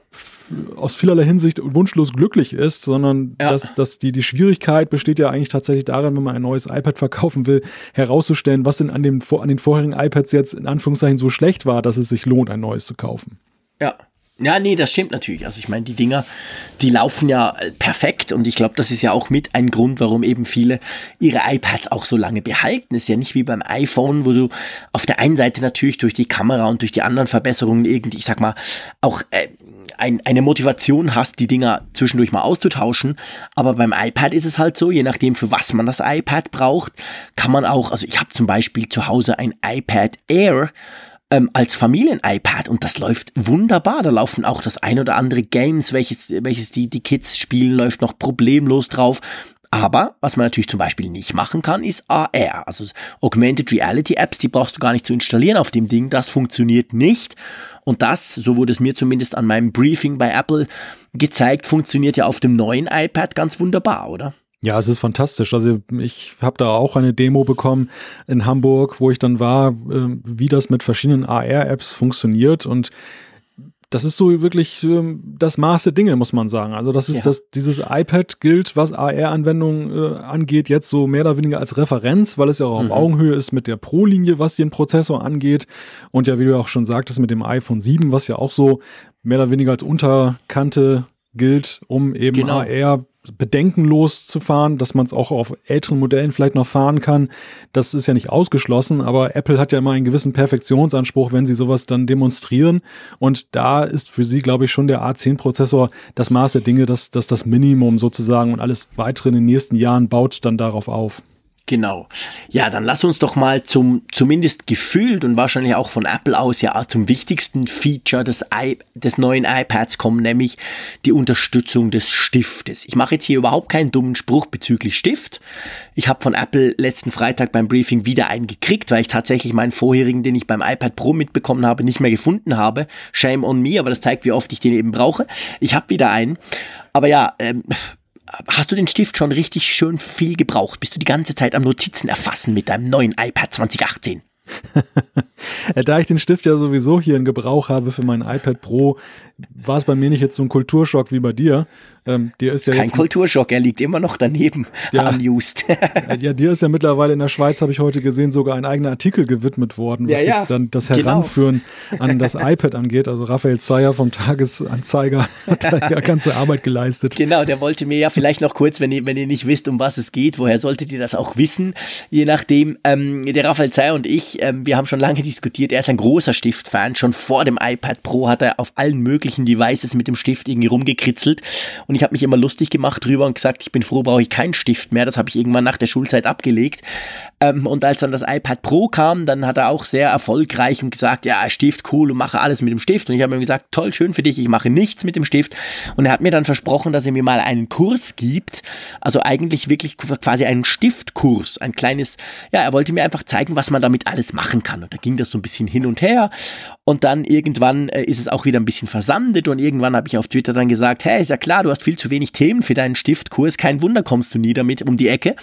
S2: aus vielerlei Hinsicht wunschlos glücklich ist, sondern
S3: Ja.
S2: dass, dass die, die Schwierigkeit besteht ja eigentlich tatsächlich darin, wenn man ein neues iPad verkaufen will, herauszustellen, was denn an, dem, an den vorherigen iPads jetzt in Anführungszeichen so schlecht war, dass es sich lohnt, ein neues zu kaufen.
S3: Ja. Ja, nee, das stimmt natürlich. Also ich meine, die Dinger, die laufen ja äh, perfekt und ich glaube, das ist ja auch mit ein Grund, warum eben viele ihre iPads auch so lange behalten. Ist ja nicht wie beim iPhone, wo du auf der einen Seite natürlich durch die Kamera und durch die anderen Verbesserungen irgendwie, ich sag mal, auch äh, ein, eine Motivation hast, die Dinger zwischendurch mal auszutauschen. Aber beim iPad ist es halt so, je nachdem, für was man das iPad braucht, kann man auch, also ich habe zum Beispiel zu Hause ein iPad Air, ähm, als Familien-iPad und das läuft wunderbar. Da laufen auch das ein oder andere Games, welches, welches die, die Kids spielen, läuft noch problemlos drauf. Aber was man natürlich zum Beispiel nicht machen kann, ist AR. Also Augmented Reality Apps, die brauchst du gar nicht zu installieren auf dem Ding. Das funktioniert nicht. Und das, so wurde es mir zumindest an meinem Briefing bei Apple gezeigt, funktioniert ja auf dem neuen iPad ganz wunderbar, oder?
S2: Ja, es ist fantastisch. Also ich habe da auch eine Demo bekommen in Hamburg, wo ich dann war, ähm, wie das mit verschiedenen AR-Apps funktioniert und das ist so wirklich ähm, das Maß der Dinge, muss man sagen. Also das ist
S3: Ja.
S2: das, dieses iPad gilt, was AR-Anwendungen äh, angeht, jetzt so mehr oder weniger als Referenz, weil es ja auch auf Augenhöhe ist mit der Pro-Linie, was den Prozessor angeht. Und ja, wie du auch schon sagtest, mit dem iPhone 7, was ja auch so mehr oder weniger als Unterkante gilt, um eben
S3: Genau.
S2: AR bedenkenlos zu fahren, dass man es auch auf älteren Modellen vielleicht noch fahren kann. Das ist ja nicht ausgeschlossen, aber Apple hat ja immer einen gewissen Perfektionsanspruch, wenn sie sowas dann demonstrieren. Und da ist für sie, glaube ich, schon der A10-Prozessor das Maß der Dinge, dass das, das Minimum sozusagen und alles weitere in den nächsten Jahren baut dann darauf auf.
S3: Genau. Ja, dann lass uns doch mal zum zumindest gefühlt und wahrscheinlich auch von Apple aus ja zum wichtigsten Feature des, I des neuen iPads kommen, nämlich die Unterstützung des Stiftes. Ich mache jetzt hier überhaupt keinen dummen Spruch bezüglich Stift. Ich habe von Apple letzten Freitag beim Briefing wieder einen gekriegt, weil ich tatsächlich meinen vorherigen, den ich beim iPad Pro mitbekommen habe, nicht mehr gefunden habe. Shame on me, aber das zeigt, wie oft ich den eben brauche. Ich habe wieder einen. Aber ja, ähm, Hast du den Stift schon richtig schön viel gebraucht? Bist du die ganze Zeit am Notizen erfassen mit deinem neuen iPad 2018?
S2: Äh, Da ich den Stift ja sowieso hier in Gebrauch habe für mein iPad Pro, war es bei mir nicht jetzt so ein Kulturschock wie bei dir. Ähm, dir ist ja
S3: Kein Kulturschock, er liegt immer noch daneben,
S2: Ja.
S3: unused.
S2: Ja, dir ist ja mittlerweile in der Schweiz, habe ich heute gesehen, sogar ein eigener Artikel gewidmet worden, was
S3: Ja, ja.
S2: jetzt dann das
S3: Genau.
S2: Heranführen an das iPad angeht. Also Raphael Zeyer vom Tagesanzeiger hat da ja ganze Arbeit geleistet.
S3: Genau, der wollte mir ja vielleicht noch kurz, wenn ihr, wenn ihr nicht wisst, um was es geht, woher solltet ihr das auch wissen? Je nachdem, ähm, der Raphael Zeyer und ich, ähm, wir haben schon lange diskutiert, er ist ein großer Stiftfan, schon vor dem iPad Pro hat er auf allen möglichen möglichen Devices mit dem Stift irgendwie rumgekritzelt. Und ich habe mich immer lustig gemacht drüber und gesagt, ich bin froh, brauche ich keinen Stift mehr. Das habe ich irgendwann nach der Schulzeit abgelegt. Ähm, und als dann das iPad Pro kam, dann hat er auch sehr erfolgreich und gesagt, ja, Stift cool und mache alles mit dem Stift. Und ich habe ihm gesagt, toll, schön für dich, ich mache nichts mit dem Stift. Und er hat mir dann versprochen, dass er mir mal einen Kurs gibt. Also eigentlich wirklich quasi einen Stiftkurs, ein kleines, ja, er wollte mir einfach zeigen, was man damit alles machen kann. Und da ging das so ein bisschen hin und her. Und dann irgendwann äh, ist es auch wieder ein bisschen versandet und irgendwann habe ich auf Twitter dann gesagt, hey, ist ja klar, du hast viel zu wenig Themen für deinen Stiftkurs, kein Wunder kommst du nie damit um die Ecke.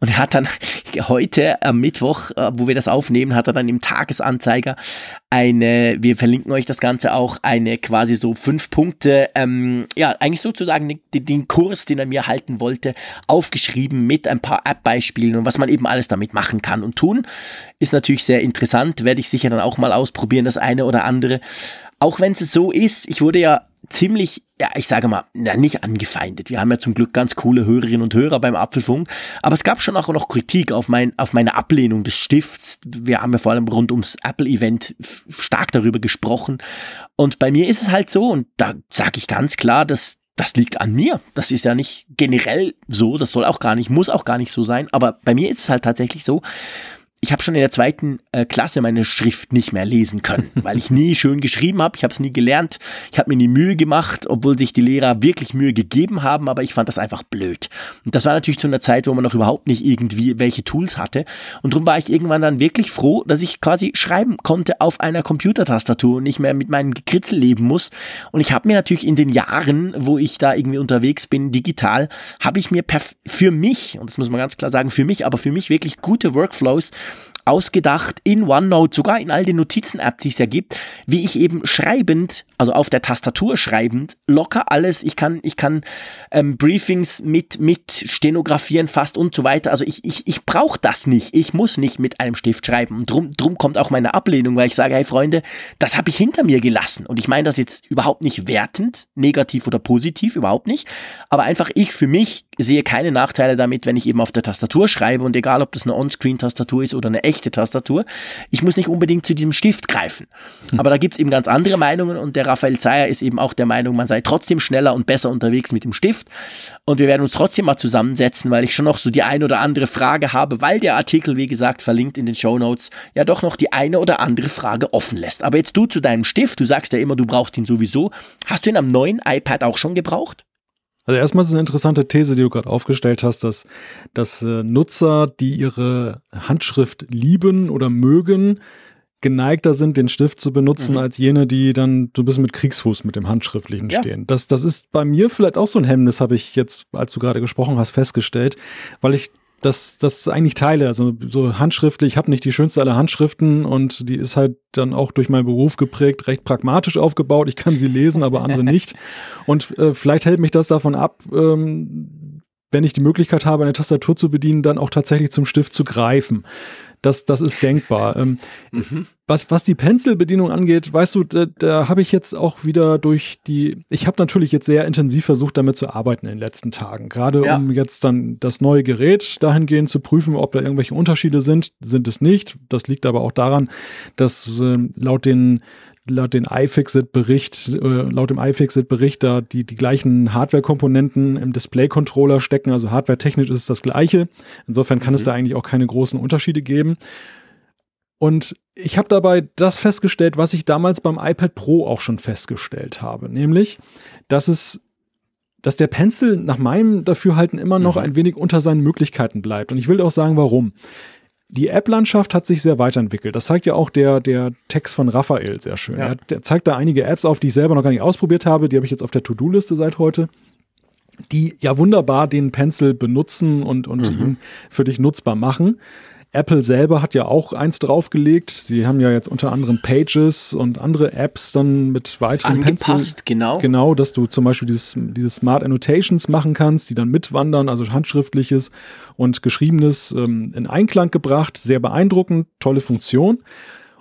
S3: Und er hat dann heute am Mittwoch, äh, wo wir das aufnehmen, hat er dann im Tagesanzeiger eine, wir verlinken euch das Ganze auch, eine quasi so fünf Punkte, ähm, ja, eigentlich sozusagen den, den Kurs, den er mir halten wollte, aufgeschrieben mit ein paar App-Beispielen und was man eben alles damit machen kann und tun. Ist natürlich sehr interessant, werde ich sicher dann auch mal ausprobieren, das eine oder andere. Auch wenn es so ist, ich wurde ja ziemlich, ja, ich sage mal, na, nicht angefeindet. Wir haben ja zum Glück ganz coole Hörerinnen und Hörer beim Apfelfunk. Aber es gab schon auch noch Kritik auf, mein, auf meine Ablehnung des Stifts. Wir haben ja vor allem rund ums Apple-Event stark darüber gesprochen. Und bei mir ist es halt so, und da sage ich ganz klar, dass das liegt an mir. Das ist ja nicht generell so, das soll auch gar nicht, muss auch gar nicht so sein. Aber bei mir ist es halt tatsächlich so, ich habe schon in der zweiten äh, Klasse meine Schrift nicht mehr lesen können, weil ich nie schön geschrieben habe, ich habe es nie gelernt, ich habe mir nie Mühe gemacht, obwohl sich die Lehrer wirklich Mühe gegeben haben, aber ich fand das einfach blöd. Und das war natürlich zu einer Zeit, wo man noch überhaupt nicht irgendwie welche Tools hatte. Und darum war ich irgendwann dann wirklich froh, dass ich quasi schreiben konnte auf einer Computertastatur und nicht mehr mit meinem Gekritzel leben muss. Und ich habe mir natürlich in den Jahren, wo ich da irgendwie unterwegs bin, digital, habe ich mir für mich, und das muss man ganz klar sagen, für mich, aber für mich wirklich gute Workflows ausgedacht in OneNote, sogar in all den Notizen-Apps, die es ja gibt, wie ich eben schreibend, also auf der Tastatur schreibend, locker alles, ich kann, ich kann ähm, Briefings mit, mit stenografieren fast und so weiter. Also ich, ich, ich brauche das nicht. Ich muss nicht mit einem Stift schreiben. Und drum, drum kommt auch meine Ablehnung, weil ich sage, hey Freunde, das habe ich hinter mir gelassen. Und ich meine das jetzt überhaupt nicht wertend, negativ oder positiv, überhaupt nicht. Aber einfach ich für mich sehe keine Nachteile damit, wenn ich eben auf der Tastatur schreibe und egal, ob das eine On-Screen-Tastatur ist oder eine echte Tastatur, ich muss nicht unbedingt zu diesem Stift greifen. Hm. Aber da gibt's eben ganz andere Meinungen und der Raphael Zeyer ist eben auch der Meinung, man sei trotzdem schneller und besser unterwegs mit dem Stift. Und wir werden uns trotzdem mal zusammensetzen, weil ich schon noch so die eine oder andere Frage habe, weil der Artikel, wie gesagt, verlinkt in den Show Notes, ja doch noch die eine oder andere Frage offen lässt. Aber jetzt du zu deinem Stift, du sagst ja immer, du brauchst ihn sowieso. Hast du ihn am neuen iPad auch schon gebraucht?
S2: Also erstmal ist es eine interessante These, die du gerade aufgestellt hast, dass, dass äh, Nutzer, die ihre Handschrift lieben oder mögen, geneigter sind, den Stift zu benutzen, mhm. als jene, die dann so ein bisschen mit Kriegsfuß mit dem Handschriftlichen ja. stehen. Das, das ist bei mir vielleicht auch so ein Hemmnis, habe ich jetzt, als du gerade gesprochen hast, festgestellt, weil ich das, das eigentlich teile. Also so handschriftlich, ich habe nicht die schönste aller Handschriften und die ist halt dann auch durch meinen Beruf geprägt, recht pragmatisch aufgebaut. Ich kann sie lesen, aber andere nicht. Und äh, vielleicht hält mich das davon ab, ähm, wenn ich die Möglichkeit habe, eine Tastatur zu bedienen, dann auch tatsächlich zum Stift zu greifen. Das, das ist denkbar. Ähm, mhm. was, was die Pencil-Bedienung angeht, weißt du, da, da habe ich jetzt auch wieder durch die, ich habe natürlich jetzt sehr intensiv versucht, damit zu arbeiten in den letzten Tagen. Gerade ja. um jetzt dann das neue Gerät dahingehend zu prüfen, ob da irgendwelche Unterschiede sind, sind es nicht. Das liegt aber auch daran, dass äh, laut den laut den iFixit-Bericht, äh, laut dem iFixit-Bericht da die, die gleichen Hardware-Komponenten im Display-Controller stecken. Also hardware-technisch ist es das gleiche. Insofern kann mhm. es da eigentlich auch keine großen Unterschiede geben. Und ich habe dabei das festgestellt, was ich damals beim iPad Pro auch schon festgestellt habe, nämlich, dass es dass der Pencil nach meinem Dafürhalten immer noch mhm. ein wenig unter seinen Möglichkeiten bleibt. Und ich will auch sagen, warum. Die App-Landschaft hat sich sehr weiterentwickelt. Das zeigt ja auch der, der Text von Raphael sehr schön. Ja. Er, der zeigt da einige Apps auf, die ich selber noch gar nicht ausprobiert habe. Die habe ich jetzt auf der To-Do-Liste seit heute die ja wunderbar den Pencil benutzen und, und mhm. ihn für dich nutzbar machen. Apple selber hat ja auch eins draufgelegt. Sie haben ja jetzt unter anderem Pages und andere Apps dann mit weiteren
S3: Angepasst, Pencil. genau.
S2: Genau, dass du zum Beispiel dieses, diese Smart Annotations machen kannst, die dann mitwandern, also handschriftliches und geschriebenes ähm, in Einklang gebracht. Sehr beeindruckend, tolle Funktion.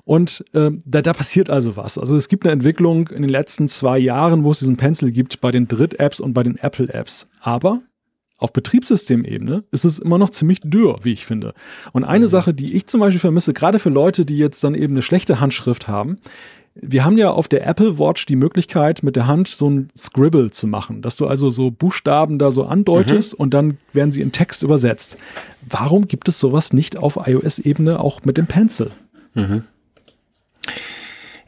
S2: Und äh, da, da passiert also was. Also es gibt eine Entwicklung in den letzten zwei Jahren, wo es diesen Pencil gibt bei den Dritt-Apps und bei den Apple-Apps. Aber auf Betriebssystemebene ist es immer noch ziemlich dürr, wie ich finde. Und eine mhm. Sache, die ich zum Beispiel vermisse, gerade für Leute, die jetzt dann eben eine schlechte Handschrift haben, wir haben ja auf der Apple Watch die Möglichkeit, mit der Hand so ein Scribble zu machen, dass du also so Buchstaben da so andeutest mhm. und dann werden sie in Text übersetzt. Warum gibt es sowas nicht auf iOS-Ebene auch mit dem Pencil? Mhm.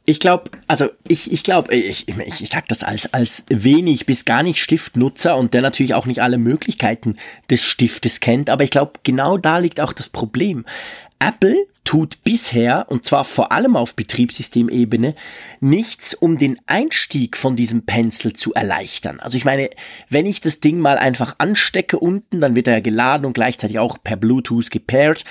S3: Ich glaube, also ich, ich glaube, ich, ich, ich sag das als, als wenig bis gar nicht Stiftnutzer und der natürlich auch nicht alle Möglichkeiten des Stiftes kennt, aber ich glaube, genau da liegt auch das Problem. Apple tut bisher, und zwar vor allem auf Betriebssystemebene, nichts, um den Einstieg von diesem Pencil zu erleichtern. Also ich meine, wenn ich das Ding mal einfach anstecke unten, dann wird er geladen und gleichzeitig auch per Bluetooth gepairt.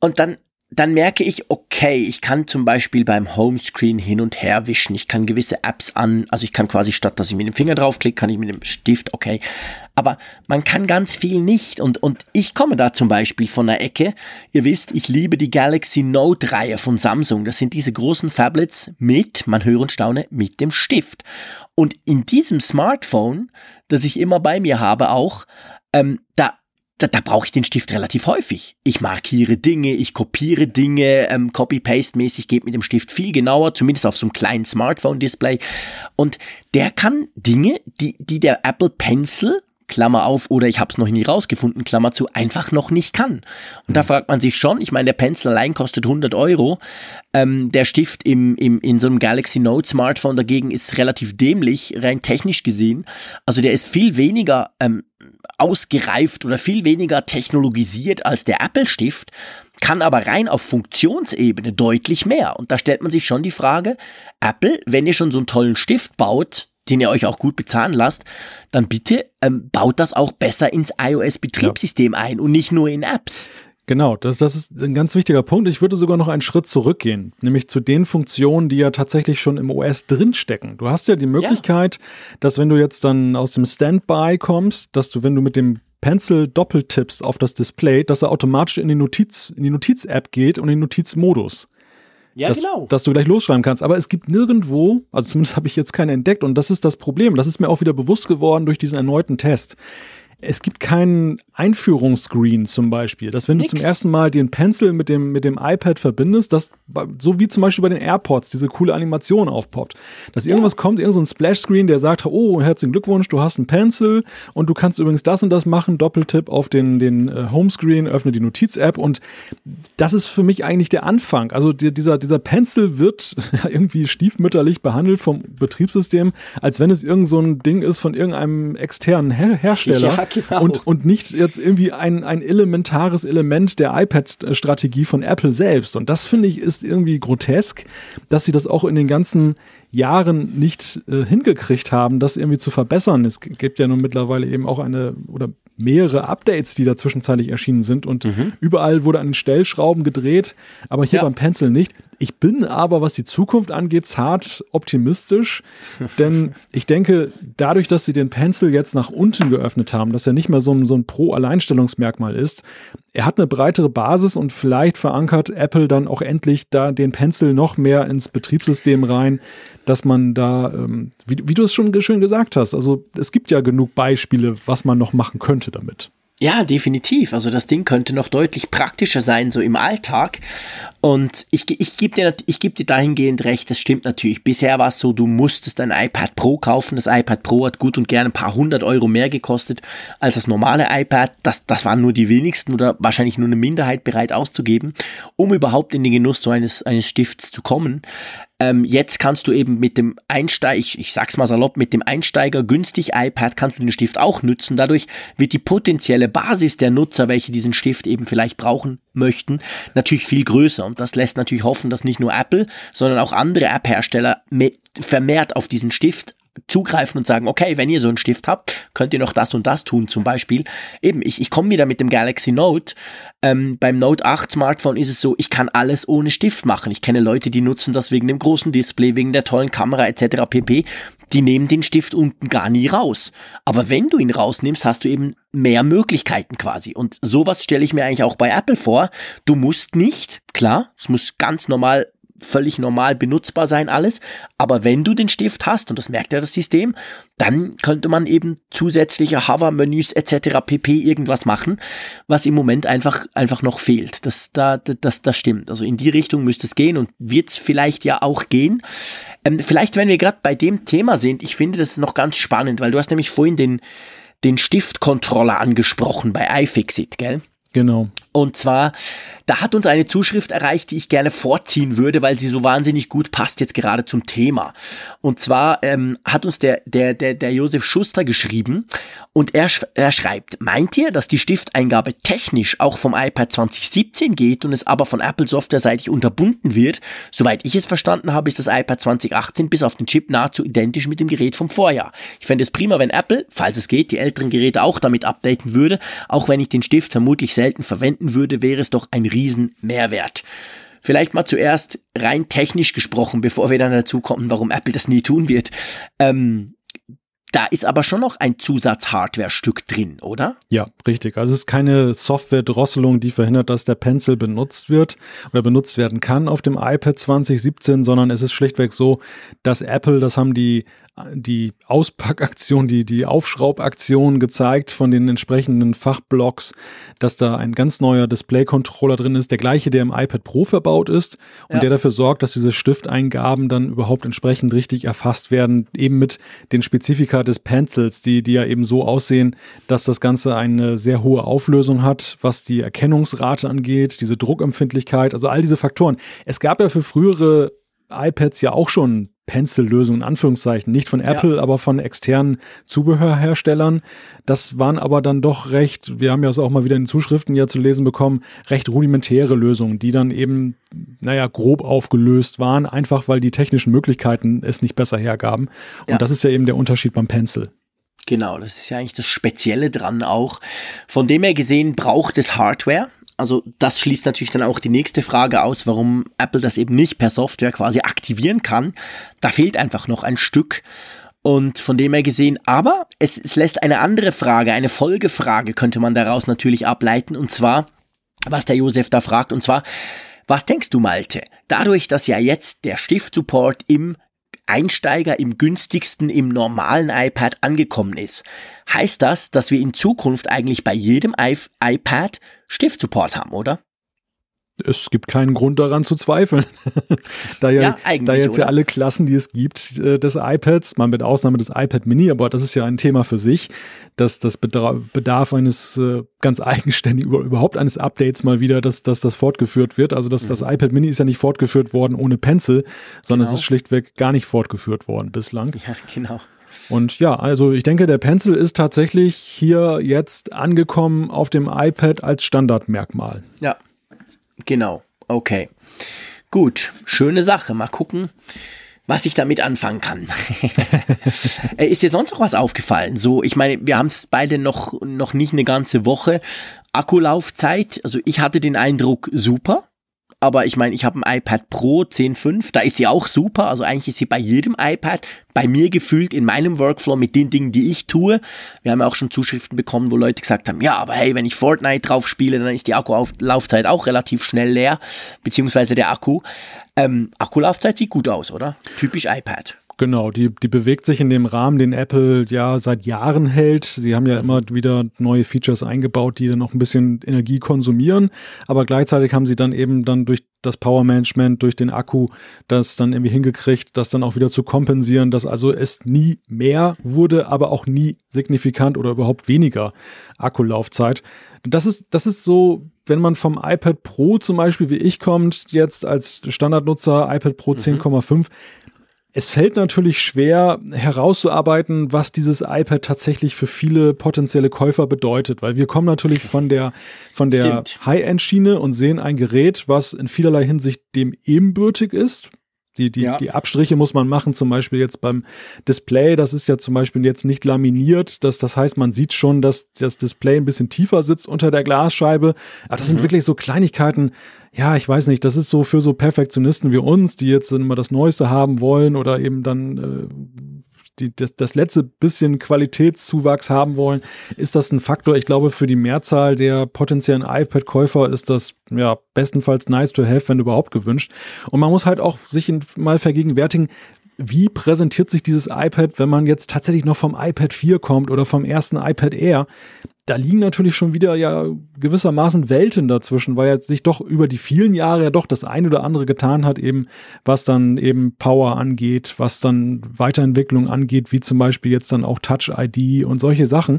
S3: Und dann dann merke ich, okay, ich kann zum Beispiel beim Homescreen hin und her wischen. Ich kann gewisse Apps an, also ich kann quasi statt, dass ich mit dem Finger draufklicke, kann ich mit dem Stift, okay. Aber man kann ganz viel nicht und, und ich komme da zum Beispiel von der Ecke. Ihr wisst, ich liebe die Galaxy Note Reihe von Samsung. Das sind diese großen Phablets mit, man höre und staune, mit dem Stift. Und in diesem Smartphone, das ich immer bei mir habe auch, ähm, da da, da brauche ich den Stift relativ häufig. Ich markiere Dinge, ich kopiere Dinge, ähm, Copy-Paste-mäßig geht mit dem Stift viel genauer, zumindest auf so einem kleinen Smartphone-Display. Und der kann Dinge, die, die der Apple Pencil Klammer auf, oder ich habe es noch nie rausgefunden, Klammer zu, einfach noch nicht kann. Und da mhm. fragt man sich schon, ich meine, der Pencil allein kostet 100 Euro, ähm, der Stift im, im, in so einem Galaxy Note Smartphone dagegen ist relativ dämlich, rein technisch gesehen. Also der ist viel weniger ähm, ausgereift oder viel weniger technologisiert als der Apple-Stift, kann aber rein auf Funktionsebene deutlich mehr. Und da stellt man sich schon die Frage, Apple, wenn ihr schon so einen tollen Stift baut, den ihr euch auch gut bezahlen lasst, dann bitte ähm, baut das auch besser ins iOS-Betriebssystem ja. ein und nicht nur in Apps.
S2: Genau, das, das ist ein ganz wichtiger Punkt. Ich würde sogar noch einen Schritt zurückgehen, nämlich zu den Funktionen, die ja tatsächlich schon im OS drinstecken. Du hast ja die Möglichkeit, ja. dass wenn du jetzt dann aus dem Standby kommst, dass du, wenn du mit dem Pencil doppeltippst auf das Display, dass er automatisch in die Notiz, in die Notiz-App geht und in den Notizmodus.
S3: Ja,
S2: dass,
S3: genau.
S2: Dass du gleich losschreiben kannst. Aber es gibt nirgendwo, also zumindest habe ich jetzt keine entdeckt, und das ist das Problem. Das ist mir auch wieder bewusst geworden durch diesen erneuten Test es gibt keinen Einführungsscreen zum Beispiel, dass wenn Nix. du zum ersten Mal den Pencil mit dem, mit dem iPad verbindest, dass so wie zum Beispiel bei den AirPods diese coole Animation aufpoppt, dass ja. irgendwas kommt, irgendein so Splash-Screen, der sagt, oh, herzlichen Glückwunsch, du hast einen Pencil und du kannst übrigens das und das machen, Doppeltipp auf den, den äh, Homescreen, öffne die Notiz-App und das ist für mich eigentlich der Anfang. Also die, dieser, dieser Pencil wird irgendwie stiefmütterlich behandelt vom Betriebssystem, als wenn es irgend so ein Ding ist von irgendeinem externen Her Hersteller. Ja, genau. und, und nicht jetzt irgendwie ein, ein elementares Element der iPad-Strategie von Apple selbst. Und das finde ich ist irgendwie grotesk, dass sie das auch in den ganzen Jahren nicht äh, hingekriegt haben, das irgendwie zu verbessern. Es gibt ja nun mittlerweile eben auch eine oder mehrere Updates, die da zwischenzeitlich erschienen sind und mhm. überall wurde an den Stellschrauben gedreht, aber hier ja. beim Pencil nicht. Ich bin aber, was die Zukunft angeht, zart optimistisch, denn ich denke, dadurch, dass sie den Pencil jetzt nach unten geöffnet haben, dass er nicht mehr so ein, so ein Pro-Alleinstellungsmerkmal ist, er hat eine breitere Basis und vielleicht verankert Apple dann auch endlich da den Pencil noch mehr ins Betriebssystem rein, dass man da, ähm, wie, wie du es schon schön gesagt hast, also es gibt ja genug Beispiele, was man noch machen könnte damit.
S3: Ja, definitiv. Also das Ding könnte noch deutlich praktischer sein, so im Alltag. Und ich, ich gebe dir, geb dir dahingehend recht, das stimmt natürlich. Bisher war es so, du musstest ein iPad Pro kaufen. Das iPad Pro hat gut und gerne ein paar hundert Euro mehr gekostet als das normale iPad. Das, das waren nur die wenigsten oder wahrscheinlich nur eine Minderheit bereit auszugeben, um überhaupt in den Genuss so eines, eines Stifts zu kommen. Ähm, jetzt kannst du eben mit dem Einsteiger, ich, ich sag's mal salopp, mit dem Einsteiger günstig iPad kannst du den Stift auch nutzen. Dadurch wird die potenzielle Basis der Nutzer, welche diesen Stift eben vielleicht brauchen möchten, natürlich viel größer. Und das lässt natürlich hoffen, dass nicht nur Apple, sondern auch andere App-Hersteller vermehrt auf diesen Stift zugreifen und sagen, okay, wenn ihr so einen Stift habt, könnt ihr noch das und das tun. Zum Beispiel, eben, ich, ich komme wieder mit dem Galaxy Note. Ähm, beim Note 8 Smartphone ist es so, ich kann alles ohne Stift machen. Ich kenne Leute, die nutzen das wegen dem großen Display, wegen der tollen Kamera etc. pp. Die nehmen den Stift unten gar nie raus. Aber wenn du ihn rausnimmst, hast du eben mehr Möglichkeiten quasi. Und sowas stelle ich mir eigentlich auch bei Apple vor. Du musst nicht, klar, es muss ganz normal völlig normal benutzbar sein alles. Aber wenn du den Stift hast, und das merkt ja das System, dann könnte man eben zusätzliche Hover-Menüs etc. pp. irgendwas machen, was im Moment einfach, einfach noch fehlt. Das, da, das, das stimmt. Also in die Richtung müsste es gehen und wird es vielleicht ja auch gehen. Ähm, vielleicht, wenn wir gerade bei dem Thema sind, ich finde das noch ganz spannend, weil du hast nämlich vorhin den, den Stiftcontroller angesprochen bei iFixit, gell?
S2: Genau.
S3: Und zwar, da hat uns eine Zuschrift erreicht, die ich gerne vorziehen würde, weil sie so wahnsinnig gut passt jetzt gerade zum Thema. Und zwar ähm, hat uns der, der, der, der Josef Schuster geschrieben und er, er schreibt, meint ihr, dass die Stifteingabe technisch auch vom iPad 2017 geht und es aber von Apple softwareseitig unterbunden wird? Soweit ich es verstanden habe, ist das iPad 2018 bis auf den Chip nahezu identisch mit dem Gerät vom Vorjahr. Ich fände es prima, wenn Apple, falls es geht, die älteren Geräte auch damit updaten würde, auch wenn ich den Stift vermutlich selten verwenden würde, wäre es doch ein Riesenmehrwert. Vielleicht mal zuerst rein technisch gesprochen, bevor wir dann dazu kommen, warum Apple das nie tun wird. Ähm, da ist aber schon noch ein Zusatz-Hardware-Stück drin, oder?
S2: Ja, richtig. Also es ist keine Software-Drosselung, die verhindert, dass der Pencil benutzt wird oder benutzt werden kann auf dem iPad 2017, sondern es ist schlichtweg so, dass Apple, das haben die die Auspackaktion, die, die Aufschraubaktion gezeigt von den entsprechenden Fachblocks, dass da ein ganz neuer Display-Controller drin ist, der gleiche, der im iPad Pro verbaut ist und ja. der dafür sorgt, dass diese Stifteingaben dann überhaupt entsprechend richtig erfasst werden, eben mit den Spezifika des Pencils, die, die ja eben so aussehen, dass das Ganze eine sehr hohe Auflösung hat, was die Erkennungsrate angeht, diese Druckempfindlichkeit, also all diese Faktoren. Es gab ja für frühere iPads ja auch schon Pencil-Lösung in Anführungszeichen, nicht von Apple, ja. aber von externen Zubehörherstellern. Das waren aber dann doch recht, wir haben ja es auch mal wieder in den Zuschriften ja zu lesen bekommen, recht rudimentäre Lösungen, die dann eben, naja, grob aufgelöst waren, einfach weil die technischen Möglichkeiten es nicht besser hergaben. Und ja. das ist ja eben der Unterschied beim Pencil.
S3: Genau, das ist ja eigentlich das Spezielle dran auch. Von dem her gesehen braucht es Hardware. Also das schließt natürlich dann auch die nächste Frage aus, warum Apple das eben nicht per Software quasi aktivieren kann. Da fehlt einfach noch ein Stück. Und von dem her gesehen, aber es, es lässt eine andere Frage, eine Folgefrage könnte man daraus natürlich ableiten. Und zwar, was der Josef da fragt, und zwar, was denkst du, Malte? Dadurch, dass ja jetzt der Stiftsupport im Einsteiger im günstigsten im normalen iPad angekommen ist, heißt das, dass wir in Zukunft eigentlich bei jedem iPad Stiftsupport haben, oder?
S2: Es gibt keinen Grund daran zu zweifeln. da ja, ja da jetzt oder? ja alle Klassen, die es gibt, äh, des iPads, mal mit Ausnahme des iPad Mini, aber das ist ja ein Thema für sich, dass das bedarf eines äh, ganz eigenständigen, überhaupt eines Updates mal wieder, dass, dass das fortgeführt wird. Also das, mhm. das iPad Mini ist ja nicht fortgeführt worden ohne Pencil, sondern genau. es ist schlichtweg gar nicht fortgeführt worden bislang.
S3: Ja, genau.
S2: Und ja, also ich denke, der Pencil ist tatsächlich hier jetzt angekommen auf dem iPad als Standardmerkmal.
S3: Ja, genau. Okay. Gut, schöne Sache. Mal gucken, was ich damit anfangen kann. Äh, ist dir sonst noch was aufgefallen? So, ich meine, wir haben es beide noch, noch nicht eine ganze Woche. Akkulaufzeit, also ich hatte den Eindruck, super aber ich meine, ich habe ein iPad Pro 10.5, da ist sie auch super, also eigentlich ist sie bei jedem iPad, bei mir gefühlt in meinem Workflow mit den Dingen, die ich tue. Wir haben ja auch schon Zuschriften bekommen, wo Leute gesagt haben, ja, aber hey, wenn ich Fortnite drauf spiele, dann ist die Akkulaufzeit auch relativ schnell leer, beziehungsweise der Akku. Ähm, Akkulaufzeit sieht gut aus, oder? Typisch iPad.
S2: Genau, die, die bewegt sich in dem Rahmen, den Apple ja seit Jahren hält. Sie haben ja immer wieder neue Features eingebaut, die dann noch ein bisschen Energie konsumieren, aber gleichzeitig haben sie dann eben dann durch das Power Management, durch den Akku, das dann irgendwie hingekriegt, das dann auch wieder zu kompensieren, dass also es nie mehr wurde, aber auch nie signifikant oder überhaupt weniger Akkulaufzeit. Das ist, das ist so, wenn man vom iPad Pro zum Beispiel wie ich kommt, jetzt als Standardnutzer iPad Pro mhm. 10,5, es fällt natürlich schwer herauszuarbeiten, was dieses iPad tatsächlich für viele potenzielle Käufer bedeutet, weil wir kommen natürlich von der, von der High-End-Schiene und sehen ein Gerät, was in vielerlei Hinsicht dem ebenbürtig ist. Die, die, ja. die Abstriche muss man machen, zum Beispiel jetzt beim Display. Das ist ja zum Beispiel jetzt nicht laminiert. Das, das heißt, man sieht schon, dass das Display ein bisschen tiefer sitzt unter der Glasscheibe. Aber das mhm. sind wirklich so Kleinigkeiten. Ja, ich weiß nicht, das ist so für so Perfektionisten wie uns, die jetzt immer das Neueste haben wollen oder eben dann äh, die, das, das letzte bisschen Qualitätszuwachs haben wollen, ist das ein Faktor. Ich glaube, für die Mehrzahl der potenziellen iPad-Käufer ist das ja bestenfalls nice to have, wenn überhaupt gewünscht. Und man muss halt auch sich mal vergegenwärtigen, wie präsentiert sich dieses iPad, wenn man jetzt tatsächlich noch vom iPad 4 kommt oder vom ersten iPad Air? Da liegen natürlich schon wieder ja gewissermaßen Welten dazwischen, weil er sich doch über die vielen Jahre ja doch das eine oder andere getan hat, eben was dann eben Power angeht, was dann Weiterentwicklung angeht, wie zum Beispiel jetzt dann auch Touch ID und solche Sachen.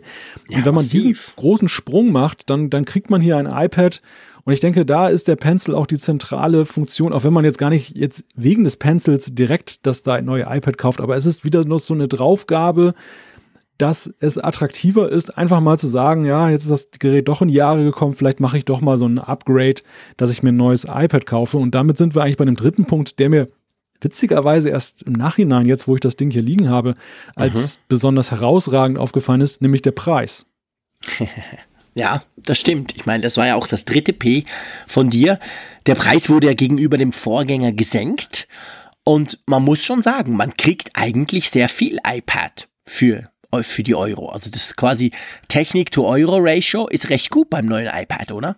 S2: Ja, und wenn man massiv. diesen großen Sprung macht, dann, dann kriegt man hier ein iPad, und ich denke, da ist der Pencil auch die zentrale Funktion, auch wenn man jetzt gar nicht jetzt wegen des Pencils direkt das da neue iPad kauft, aber es ist wieder nur so eine Draufgabe, dass es attraktiver ist, einfach mal zu sagen, ja, jetzt ist das Gerät doch in Jahre gekommen, vielleicht mache ich doch mal so ein Upgrade, dass ich mir ein neues iPad kaufe. Und damit sind wir eigentlich bei dem dritten Punkt, der mir witzigerweise erst im Nachhinein, jetzt wo ich das Ding hier liegen habe, als mhm. besonders herausragend aufgefallen ist, nämlich der Preis.
S3: Ja, das stimmt. Ich meine, das war ja auch das dritte P von dir. Der Preis wurde ja gegenüber dem Vorgänger gesenkt. Und man muss schon sagen, man kriegt eigentlich sehr viel iPad für, für die Euro. Also das ist quasi Technik-to-Euro-Ratio ist recht gut beim neuen iPad, oder?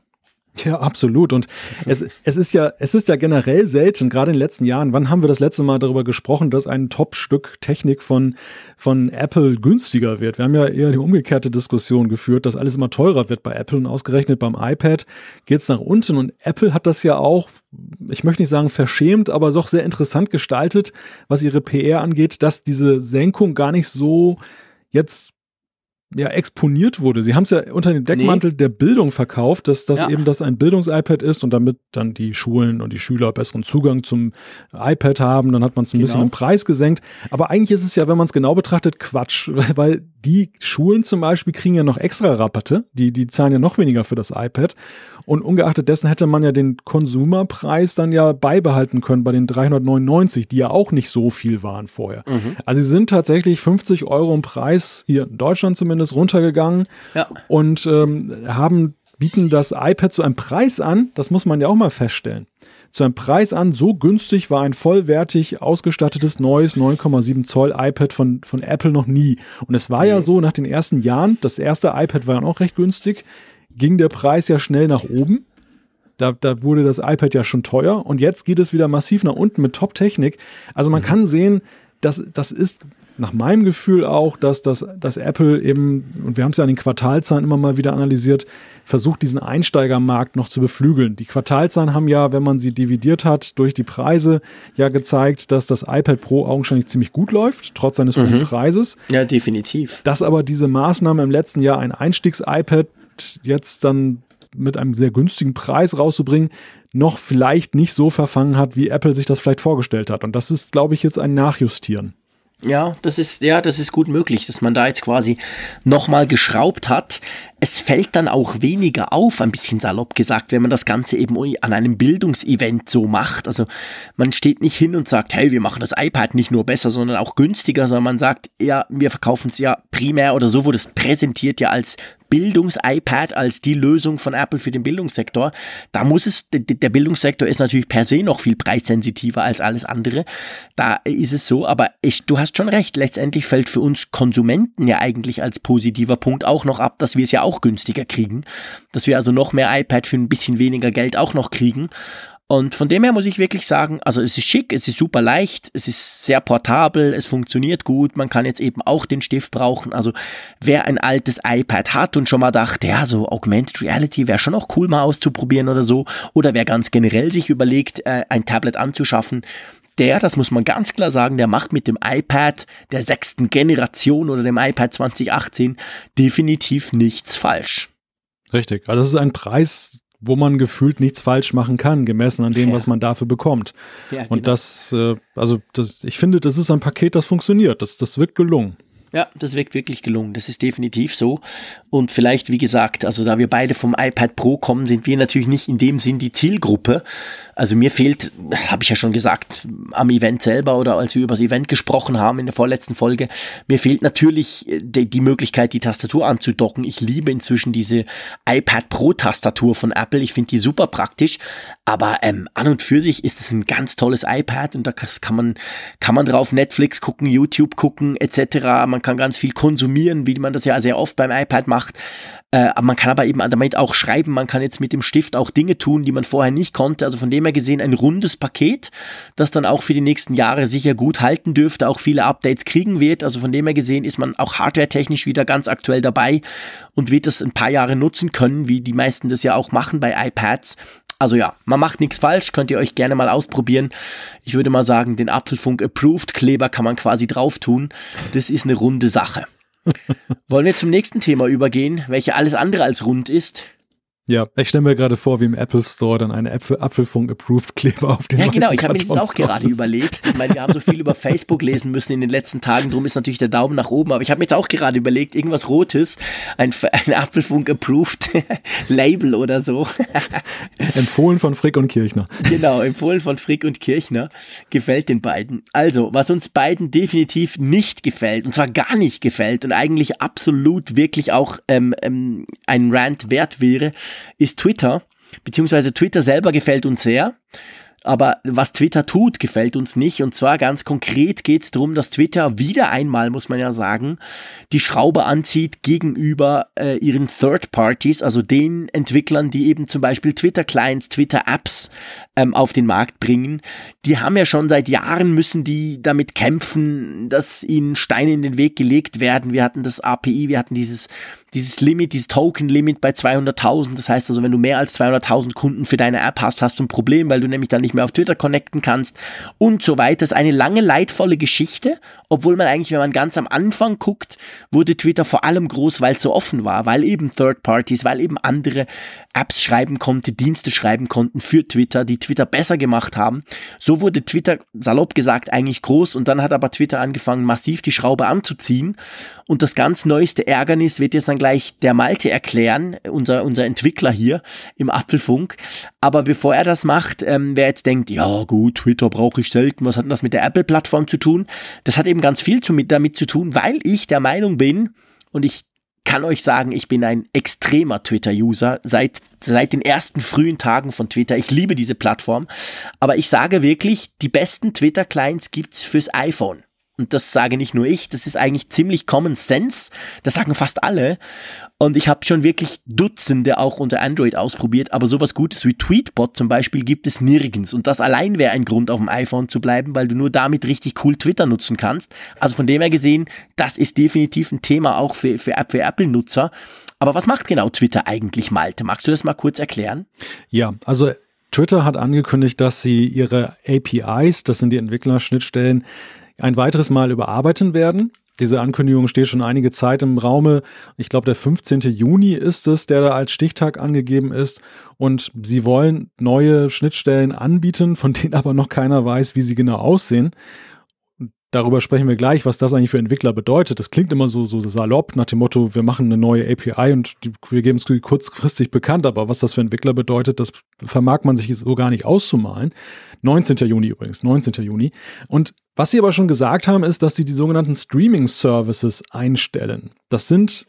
S2: Ja, absolut. Und es, es ist ja, es ist ja generell selten, gerade in den letzten Jahren. Wann haben wir das letzte Mal darüber gesprochen, dass ein Top-Stück Technik von, von Apple günstiger wird? Wir haben ja eher die umgekehrte Diskussion geführt, dass alles immer teurer wird bei Apple und ausgerechnet beim iPad geht's nach unten. Und Apple hat das ja auch, ich möchte nicht sagen verschämt, aber doch sehr interessant gestaltet, was ihre PR angeht, dass diese Senkung gar nicht so jetzt ja, exponiert wurde. Sie haben es ja unter dem Deckmantel nee. der Bildung verkauft, dass das ja. eben das ein Bildungs-iPad ist und damit dann die Schulen und die Schüler besseren Zugang zum iPad haben. Dann hat man es ein genau. bisschen im Preis gesenkt. Aber eigentlich ist es ja, wenn man es genau betrachtet, Quatsch, weil die Schulen zum Beispiel kriegen ja noch extra Rabatte. Die, die zahlen ja noch weniger für das iPad. Und ungeachtet dessen hätte man ja den Konsumerpreis dann ja beibehalten können bei den 399, die ja auch nicht so viel waren vorher. Mhm. Also sie sind tatsächlich 50 Euro im Preis, hier in Deutschland zumindest, runtergegangen ja. und ähm, haben, bieten das iPad zu einem Preis an, das muss man ja auch mal feststellen zu einem Preis an. So günstig war ein vollwertig ausgestattetes neues 9,7 Zoll iPad von, von Apple noch nie. Und es war ja so nach den ersten Jahren, das erste iPad war ja auch recht günstig ging der Preis ja schnell nach oben. Da, da wurde das iPad ja schon teuer und jetzt geht es wieder massiv nach unten mit Top-Technik. Also man mhm. kann sehen, dass das ist nach meinem Gefühl auch, dass das dass Apple eben, und wir haben es ja an den Quartalzahlen immer mal wieder analysiert, versucht, diesen Einsteigermarkt noch zu beflügeln. Die Quartalzahlen haben ja, wenn man sie dividiert hat, durch die Preise ja gezeigt, dass das iPad Pro augenscheinlich ziemlich gut läuft, trotz seines mhm. hohen Preises.
S3: Ja, definitiv.
S2: Dass aber diese Maßnahme im letzten Jahr ein Einstiegs-iPad jetzt dann mit einem sehr günstigen Preis rauszubringen, noch vielleicht nicht so verfangen hat, wie Apple sich das vielleicht vorgestellt hat. Und das ist, glaube ich, jetzt ein Nachjustieren.
S3: Ja, das ist, ja, das ist gut möglich, dass man da jetzt quasi nochmal geschraubt hat. Es fällt dann auch weniger auf, ein bisschen salopp gesagt, wenn man das Ganze eben an einem Bildungsevent so macht. Also man steht nicht hin und sagt, hey, wir machen das iPad nicht nur besser, sondern auch günstiger, sondern man sagt, ja, wir verkaufen es ja primär oder so wurde es präsentiert ja als Bildungs-iPad als die Lösung von Apple für den Bildungssektor. Da muss es, der Bildungssektor ist natürlich per se noch viel preissensitiver als alles andere. Da ist es so, aber ich, du hast schon recht, letztendlich fällt für uns Konsumenten ja eigentlich als positiver Punkt auch noch ab, dass wir es ja auch günstiger kriegen. Dass wir also noch mehr iPad für ein bisschen weniger Geld auch noch kriegen. Und von dem her muss ich wirklich sagen, also es ist schick, es ist super leicht, es ist sehr portabel, es funktioniert gut, man kann jetzt eben auch den Stift brauchen. Also wer ein altes iPad hat und schon mal dachte, ja, so Augmented Reality wäre schon auch cool mal auszuprobieren oder so, oder wer ganz generell sich überlegt, äh, ein Tablet anzuschaffen, der, das muss man ganz klar sagen, der macht mit dem iPad der sechsten Generation oder dem iPad 2018 definitiv nichts falsch.
S2: Richtig. Also es ist ein Preis, wo man gefühlt nichts falsch machen kann, gemessen an dem, ja. was man dafür bekommt. Ja, und genau. das, äh, also das, ich finde, das ist ein Paket, das funktioniert. Das, das wird gelungen.
S3: Ja, das wirkt wirklich gelungen. Das ist definitiv so. Und vielleicht, wie gesagt, also da wir beide vom iPad Pro kommen, sind wir natürlich nicht in dem Sinn die Zielgruppe. Also mir fehlt, habe ich ja schon gesagt, am Event selber oder als wir über das Event gesprochen haben in der vorletzten Folge, mir fehlt natürlich äh, die, die Möglichkeit, die Tastatur anzudocken. Ich liebe inzwischen diese iPad Pro Tastatur von Apple. Ich finde die super praktisch. Aber ähm, an und für sich ist es ein ganz tolles iPad und da kann man, kann man drauf Netflix gucken, YouTube gucken etc. Man kann ganz viel konsumieren, wie man das ja sehr oft beim iPad macht. Äh, man kann aber eben damit auch schreiben, man kann jetzt mit dem Stift auch Dinge tun, die man vorher nicht konnte. Also von dem her gesehen ein rundes Paket, das dann auch für die nächsten Jahre sicher gut halten dürfte, auch viele Updates kriegen wird. Also von dem her gesehen ist man auch hardware-technisch wieder ganz aktuell dabei und wird das ein paar Jahre nutzen können, wie die meisten das ja auch machen bei iPads. Also ja, man macht nichts falsch, könnt ihr euch gerne mal ausprobieren. Ich würde mal sagen, den Apfelfunk Approved Kleber kann man quasi drauf tun. Das ist eine runde Sache. Wollen wir zum nächsten Thema übergehen, welche alles andere als rund ist?
S2: Ja, ich stelle mir gerade vor, wie im Apple Store dann eine Apfel Apfelfunk-Approved-Kleber auf den
S3: Ja, genau, ich habe mir das auch gerade überlegt. Ich meine, wir haben so viel über Facebook lesen müssen in den letzten Tagen, drum ist natürlich der Daumen nach oben, aber ich habe mir jetzt auch gerade überlegt, irgendwas Rotes, ein, ein Apfelfunk-Approved-Label oder so.
S2: empfohlen von Frick und Kirchner.
S3: Genau, empfohlen von Frick und Kirchner. Gefällt den beiden. Also, was uns beiden definitiv nicht gefällt, und zwar gar nicht gefällt und eigentlich absolut wirklich auch ähm, ähm, ein Rant wert wäre, ist Twitter, beziehungsweise Twitter selber gefällt uns sehr. Aber was Twitter tut, gefällt uns nicht. Und zwar ganz konkret geht es darum, dass Twitter wieder einmal, muss man ja sagen, die Schraube anzieht gegenüber äh, ihren Third Parties, also den Entwicklern, die eben zum Beispiel Twitter-Clients, Twitter-Apps ähm, auf den Markt bringen. Die haben ja schon seit Jahren müssen die damit kämpfen, dass ihnen Steine in den Weg gelegt werden. Wir hatten das API, wir hatten dieses dieses Limit, dieses Token-Limit bei 200.000. Das heißt also, wenn du mehr als 200.000 Kunden für deine App hast, hast du ein Problem, weil du nämlich dann nicht mehr auf Twitter connecten kannst und so weiter. Das ist eine lange, leidvolle Geschichte, obwohl man eigentlich, wenn man ganz am Anfang guckt, wurde Twitter vor allem groß, weil es so offen war, weil eben Third Parties, weil eben andere Apps schreiben konnten, Dienste schreiben konnten für Twitter, die Twitter besser gemacht haben. So wurde Twitter, salopp gesagt, eigentlich groß und dann hat aber Twitter angefangen, massiv die Schraube anzuziehen und das ganz neueste Ärgernis wird jetzt dann gleich der Malte erklären, unser, unser Entwickler hier im Apfelfunk. Aber bevor er das macht, ähm, wer jetzt denkt, ja gut, Twitter brauche ich selten, was hat denn das mit der Apple-Plattform zu tun? Das hat eben ganz viel zu, mit, damit zu tun, weil ich der Meinung bin, und ich kann euch sagen, ich bin ein extremer Twitter-User seit, seit den ersten frühen Tagen von Twitter. Ich liebe diese Plattform. Aber ich sage wirklich, die besten Twitter-Clients gibt's fürs iPhone und das sage nicht nur ich, das ist eigentlich ziemlich Common Sense, das sagen fast alle. Und ich habe schon wirklich Dutzende auch unter Android ausprobiert, aber sowas Gutes wie Tweetbot zum Beispiel gibt es nirgends. Und das allein wäre ein Grund, auf dem iPhone zu bleiben, weil du nur damit richtig cool Twitter nutzen kannst. Also von dem her gesehen, das ist definitiv ein Thema auch für, für, für Apple-Nutzer. Aber was macht genau Twitter eigentlich, Malte? Magst du das mal kurz erklären?
S2: Ja, also Twitter hat angekündigt, dass sie ihre APIs, das sind die Entwicklerschnittstellen, ein weiteres Mal überarbeiten werden. Diese Ankündigung steht schon einige Zeit im Raume. Ich glaube, der 15. Juni ist es, der da als Stichtag angegeben ist. Und sie wollen neue Schnittstellen anbieten, von denen aber noch keiner weiß, wie sie genau aussehen. Darüber sprechen wir gleich, was das eigentlich für Entwickler bedeutet. Das klingt immer so, so salopp nach dem Motto, wir machen eine neue API und die, wir geben es kurzfristig bekannt, aber was das für Entwickler bedeutet, das vermag man sich so gar nicht auszumalen. 19. Juni übrigens, 19. Juni. Und was sie aber schon gesagt haben, ist, dass sie die sogenannten Streaming Services einstellen. Das sind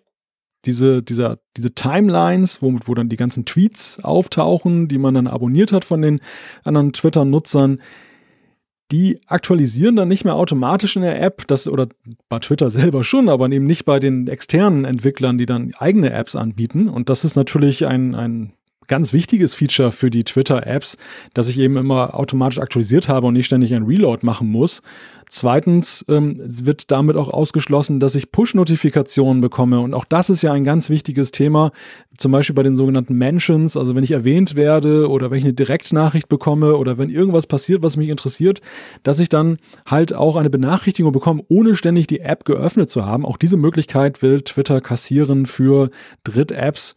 S2: diese, dieser, diese Timelines, wo, wo dann die ganzen Tweets auftauchen, die man dann abonniert hat von den anderen Twitter-Nutzern die aktualisieren dann nicht mehr automatisch in der App, das oder bei Twitter selber schon, aber eben nicht bei den externen Entwicklern, die dann eigene Apps anbieten. Und das ist natürlich ein, ein ganz wichtiges Feature für die Twitter-Apps, dass ich eben immer automatisch aktualisiert habe und nicht ständig ein Reload machen muss. Zweitens ähm, wird damit auch ausgeschlossen, dass ich Push-Notifikationen bekomme. Und auch das ist ja ein ganz wichtiges Thema, zum Beispiel bei den sogenannten Mentions. Also wenn ich erwähnt werde oder wenn ich eine Direktnachricht bekomme oder wenn irgendwas passiert, was mich interessiert, dass ich dann halt auch eine Benachrichtigung bekomme, ohne ständig die App geöffnet zu haben. Auch diese Möglichkeit will Twitter kassieren für Dritt-Apps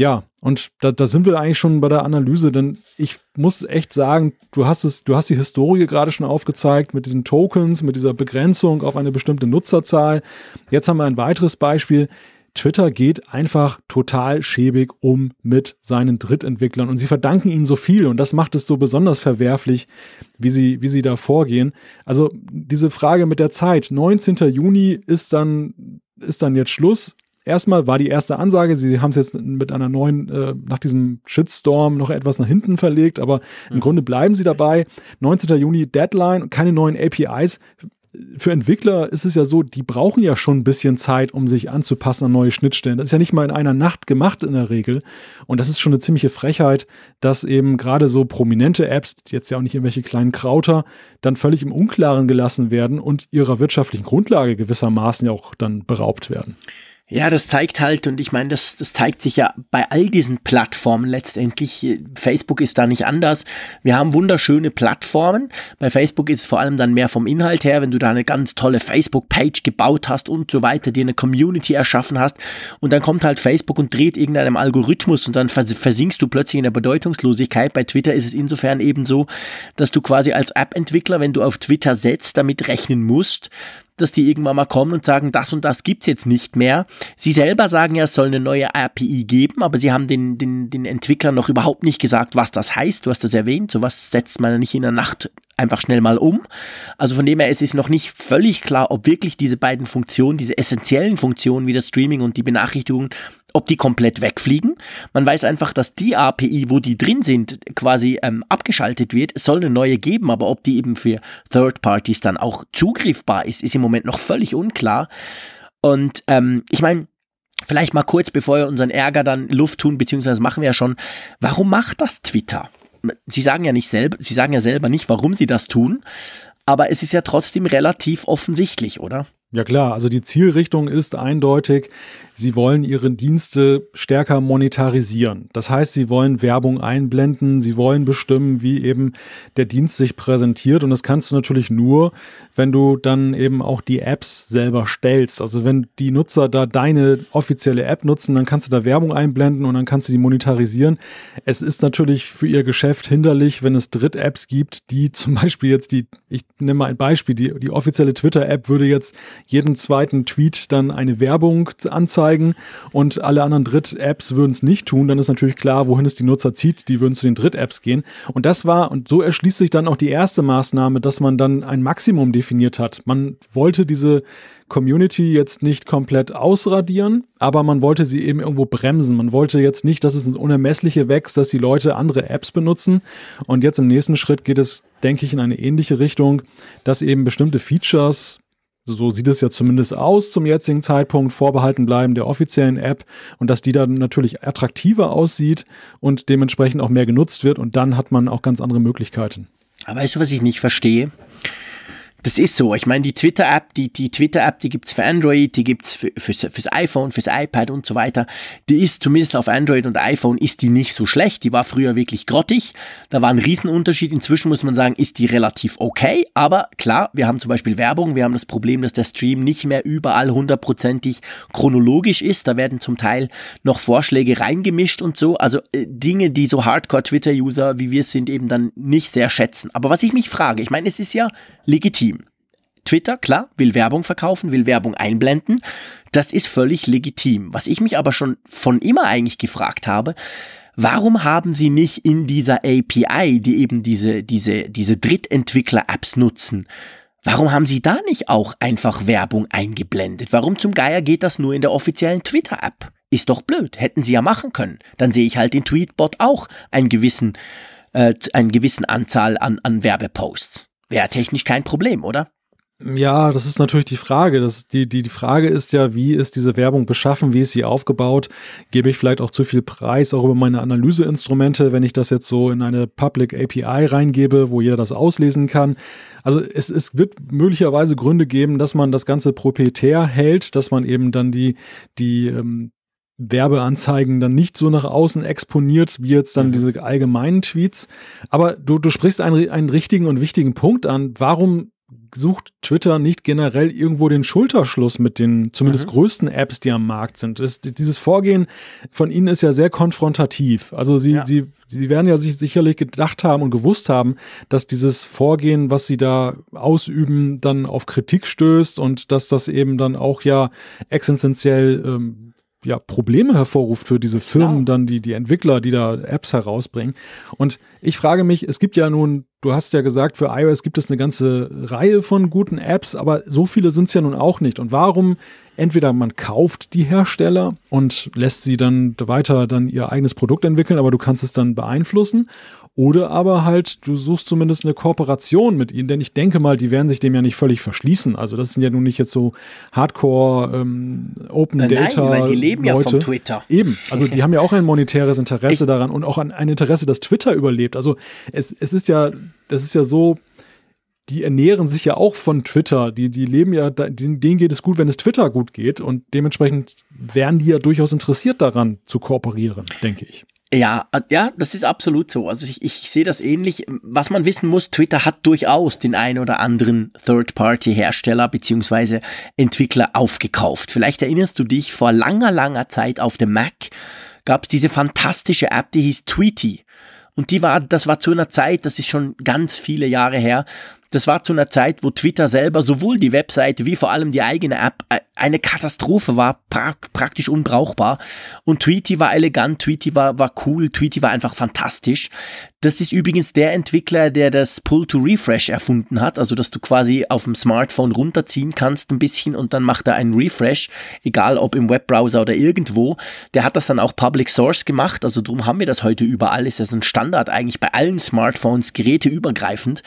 S2: Ja, und da, da sind wir eigentlich schon bei der Analyse, denn ich muss echt sagen, du hast es, du hast die Historie gerade schon aufgezeigt mit diesen Tokens, mit dieser Begrenzung auf eine bestimmte Nutzerzahl. Jetzt haben wir ein weiteres Beispiel. Twitter geht einfach total schäbig um mit seinen Drittentwicklern und sie verdanken ihnen so viel und das macht es so besonders verwerflich, wie sie, wie sie da vorgehen. Also diese Frage mit der Zeit, 19. Juni ist dann, ist dann jetzt Schluss. Erstmal war die erste Ansage, sie haben es jetzt mit einer neuen, äh, nach diesem Shitstorm noch etwas nach hinten verlegt, aber im mhm. Grunde bleiben sie dabei. 19. Juni Deadline, keine neuen APIs für Entwickler ist es ja so, die brauchen ja schon ein bisschen Zeit, um sich anzupassen an neue Schnittstellen. Das ist ja nicht mal in einer Nacht gemacht in der Regel. Und das ist schon eine ziemliche Frechheit, dass eben gerade so prominente Apps, jetzt ja auch nicht irgendwelche kleinen Krauter, dann völlig im Unklaren gelassen werden und ihrer wirtschaftlichen Grundlage gewissermaßen ja auch dann beraubt werden.
S3: Ja, das zeigt halt, und ich meine, das, das zeigt sich ja bei all diesen Plattformen letztendlich. Facebook ist da nicht anders. Wir haben wunderschöne Plattformen. Bei Facebook ist es vor allem dann mehr vom Inhalt her, wenn du da eine ganz tolle Facebook-Page gebaut hast und so weiter, dir eine Community erschaffen hast. Und dann kommt halt Facebook und dreht irgendeinem Algorithmus und dann versinkst du plötzlich in der Bedeutungslosigkeit. Bei Twitter ist es insofern eben so, dass du quasi als App-Entwickler, wenn du auf Twitter setzt, damit rechnen musst, dass die irgendwann mal kommen und sagen, das und das gibt's jetzt nicht mehr. Sie selber sagen ja, es soll eine neue API geben, aber sie haben den, den, den Entwicklern noch überhaupt nicht gesagt, was das heißt. Du hast das erwähnt, sowas setzt man ja nicht in der Nacht einfach schnell mal um. Also von dem her es ist noch nicht völlig klar, ob wirklich diese beiden Funktionen, diese essentiellen Funktionen wie das Streaming und die Benachrichtigungen, ob die komplett wegfliegen. Man weiß einfach, dass die API, wo die drin sind, quasi ähm, abgeschaltet wird. Es soll eine neue geben, aber ob die eben für Third Parties dann auch zugriffbar ist, ist im Moment noch völlig unklar. Und ähm, ich meine, vielleicht mal kurz, bevor wir unseren Ärger dann Luft tun, beziehungsweise machen wir ja schon, warum macht das Twitter? Sie sagen ja nicht selber, Sie sagen ja selber nicht, warum Sie das tun, aber es ist ja trotzdem relativ offensichtlich, oder?
S2: Ja klar, also die Zielrichtung ist eindeutig, sie wollen ihre Dienste stärker monetarisieren. Das heißt, sie wollen Werbung einblenden, sie wollen bestimmen, wie eben der Dienst sich präsentiert. Und das kannst du natürlich nur, wenn du dann eben auch die Apps selber stellst. Also wenn die Nutzer da deine offizielle App nutzen, dann kannst du da Werbung einblenden und dann kannst du die monetarisieren. Es ist natürlich für ihr Geschäft hinderlich, wenn es Dritt-Apps gibt, die zum Beispiel jetzt die, ich nehme mal ein Beispiel, die, die offizielle Twitter-App würde jetzt jeden zweiten Tweet dann eine Werbung anzeigen anzeigen und alle anderen Dritt-Apps würden es nicht tun, dann ist natürlich klar, wohin es die Nutzer zieht, die würden zu den Dritt-Apps gehen. Und das war, und so erschließt sich dann auch die erste Maßnahme, dass man dann ein Maximum definiert hat. Man wollte diese Community jetzt nicht komplett ausradieren, aber man wollte sie eben irgendwo bremsen. Man wollte jetzt nicht, dass es ins Unermessliche wächst, dass die Leute andere Apps benutzen. Und jetzt im nächsten Schritt geht es, denke ich, in eine ähnliche Richtung, dass eben bestimmte Features so sieht es ja zumindest aus zum jetzigen Zeitpunkt, vorbehalten bleiben der offiziellen App und dass die dann natürlich attraktiver aussieht und dementsprechend auch mehr genutzt wird und dann hat man auch ganz andere Möglichkeiten.
S3: Aber weißt du, was ich nicht verstehe? Das ist so. Ich meine, die Twitter-App, die, die Twitter-App, die gibt's für Android, die gibt's für, fürs, fürs iPhone, fürs iPad und so weiter. Die ist zumindest auf Android und iPhone ist die nicht so schlecht. Die war früher wirklich grottig. Da war ein Riesenunterschied. Inzwischen muss man sagen, ist die relativ okay. Aber klar, wir haben zum Beispiel Werbung. Wir haben das Problem, dass der Stream nicht mehr überall hundertprozentig chronologisch ist. Da werden zum Teil noch Vorschläge reingemischt und so. Also äh, Dinge, die so Hardcore-Twitter-User wie wir sind eben dann nicht sehr schätzen. Aber was ich mich frage, ich meine, es ist ja legitim. Twitter, klar, will Werbung verkaufen, will Werbung einblenden. Das ist völlig legitim. Was ich mich aber schon von immer eigentlich gefragt habe, warum haben sie nicht in dieser API, die eben diese, diese, diese Drittentwickler-Apps nutzen, Warum haben Sie da nicht auch einfach Werbung eingeblendet? Warum zum Geier geht das nur in der offiziellen Twitter-App? Ist doch blöd. Hätten Sie ja machen können. Dann sehe ich halt in Tweetbot auch einen gewissen, äh, einen gewissen Anzahl an, an Werbeposts. Wäre technisch kein Problem, oder?
S2: Ja, das ist natürlich die Frage. Das, die, die, die Frage ist ja, wie ist diese Werbung beschaffen, wie ist sie aufgebaut? Gebe ich vielleicht auch zu viel Preis auch über meine Analyseinstrumente, wenn ich das jetzt so in eine Public API reingebe, wo jeder das auslesen kann? Also es, es wird möglicherweise Gründe geben, dass man das Ganze proprietär hält, dass man eben dann die, die ähm, Werbeanzeigen dann nicht so nach außen exponiert, wie jetzt dann mhm. diese allgemeinen Tweets. Aber du, du sprichst einen, einen richtigen und wichtigen Punkt an. Warum sucht Twitter nicht generell irgendwo den Schulterschluss mit den zumindest mhm. größten Apps, die am Markt sind. Das, dieses Vorgehen von ihnen ist ja sehr konfrontativ. Also sie, ja. sie, sie werden ja sich sicherlich gedacht haben und gewusst haben, dass dieses Vorgehen, was sie da ausüben, dann auf Kritik stößt und dass das eben dann auch ja existenziell ähm, ja, Probleme hervorruft für diese Firmen, dann die, die Entwickler, die da Apps herausbringen. Und ich frage mich, es gibt ja nun, du hast ja gesagt, für iOS gibt es eine ganze Reihe von guten Apps, aber so viele sind es ja nun auch nicht. Und warum entweder man kauft die Hersteller und lässt sie dann weiter dann ihr eigenes Produkt entwickeln, aber du kannst es dann beeinflussen, oder aber halt, du suchst zumindest eine Kooperation mit ihnen, denn ich denke mal, die werden sich dem ja nicht völlig verschließen. Also das sind ja nun nicht jetzt so Hardcore ähm, Open Nein, Data. Nein, weil
S3: die leben Leute. ja von Twitter.
S2: Eben, also die haben ja auch ein monetäres Interesse ich daran und auch ein, ein Interesse, dass Twitter überlebt. Also es, es ist ja, das ist ja so, die ernähren sich ja auch von Twitter. Die, die leben ja, denen, denen geht es gut, wenn es Twitter gut geht. Und dementsprechend wären die ja durchaus interessiert daran zu kooperieren, denke ich.
S3: Ja, äh, ja, das ist absolut so. Also ich, ich sehe das ähnlich. Was man wissen muss, Twitter hat durchaus den ein oder anderen Third-Party-Hersteller beziehungsweise Entwickler aufgekauft. Vielleicht erinnerst du dich, vor langer, langer Zeit auf dem Mac gab es diese fantastische App, die hieß Tweety. Und die war, das war zu einer Zeit, das ist schon ganz viele Jahre her, das war zu einer Zeit, wo Twitter selber sowohl die Webseite wie vor allem die eigene App äh, eine Katastrophe war, pra praktisch unbrauchbar. Und Tweety war elegant, Tweety war, war cool, Tweety war einfach fantastisch. Das ist übrigens der Entwickler, der das Pull to Refresh erfunden hat, also dass du quasi auf dem Smartphone runterziehen kannst ein bisschen und dann macht er einen Refresh, egal ob im Webbrowser oder irgendwo. Der hat das dann auch Public Source gemacht, also darum haben wir das heute überall, ist das ein Standard eigentlich bei allen Smartphones, geräteübergreifend.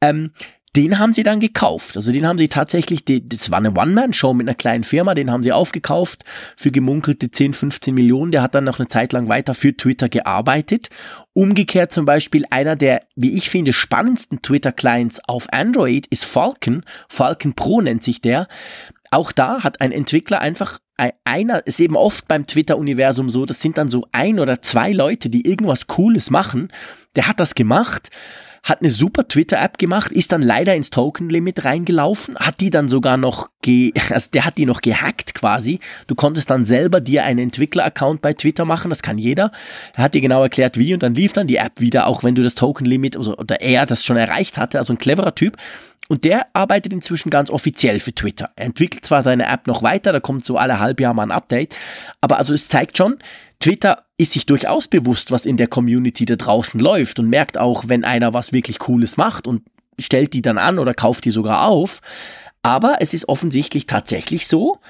S3: Ähm, den haben sie dann gekauft. Also den haben sie tatsächlich, das war eine One-Man-Show mit einer kleinen Firma, den haben sie aufgekauft für gemunkelte 10, 15 Millionen. Der hat dann noch eine Zeit lang weiter für Twitter gearbeitet. Umgekehrt zum Beispiel einer der, wie ich finde, spannendsten Twitter-Clients auf Android ist Falcon. Falcon Pro nennt sich der. Auch da hat ein Entwickler einfach einer, ist eben oft beim Twitter-Universum so, das sind dann so ein oder zwei Leute, die irgendwas Cooles machen. Der hat das gemacht hat eine super Twitter-App gemacht, ist dann leider ins Token-Limit reingelaufen, hat die dann sogar noch, ge also der hat die noch gehackt quasi. Du konntest dann selber dir einen Entwickler-Account bei Twitter machen, das kann jeder. Er hat dir genau erklärt, wie und dann lief dann die App wieder, auch wenn du das Token-Limit also, oder er das schon erreicht hatte, also ein cleverer Typ. Und der arbeitet inzwischen ganz offiziell für Twitter. Er entwickelt zwar seine App noch weiter, da kommt so alle halb Jahr mal ein Update, aber also es zeigt schon, Twitter ist sich durchaus bewusst, was in der Community da draußen läuft und merkt auch, wenn einer was wirklich Cooles macht und stellt die dann an oder kauft die sogar auf. Aber es ist offensichtlich tatsächlich so,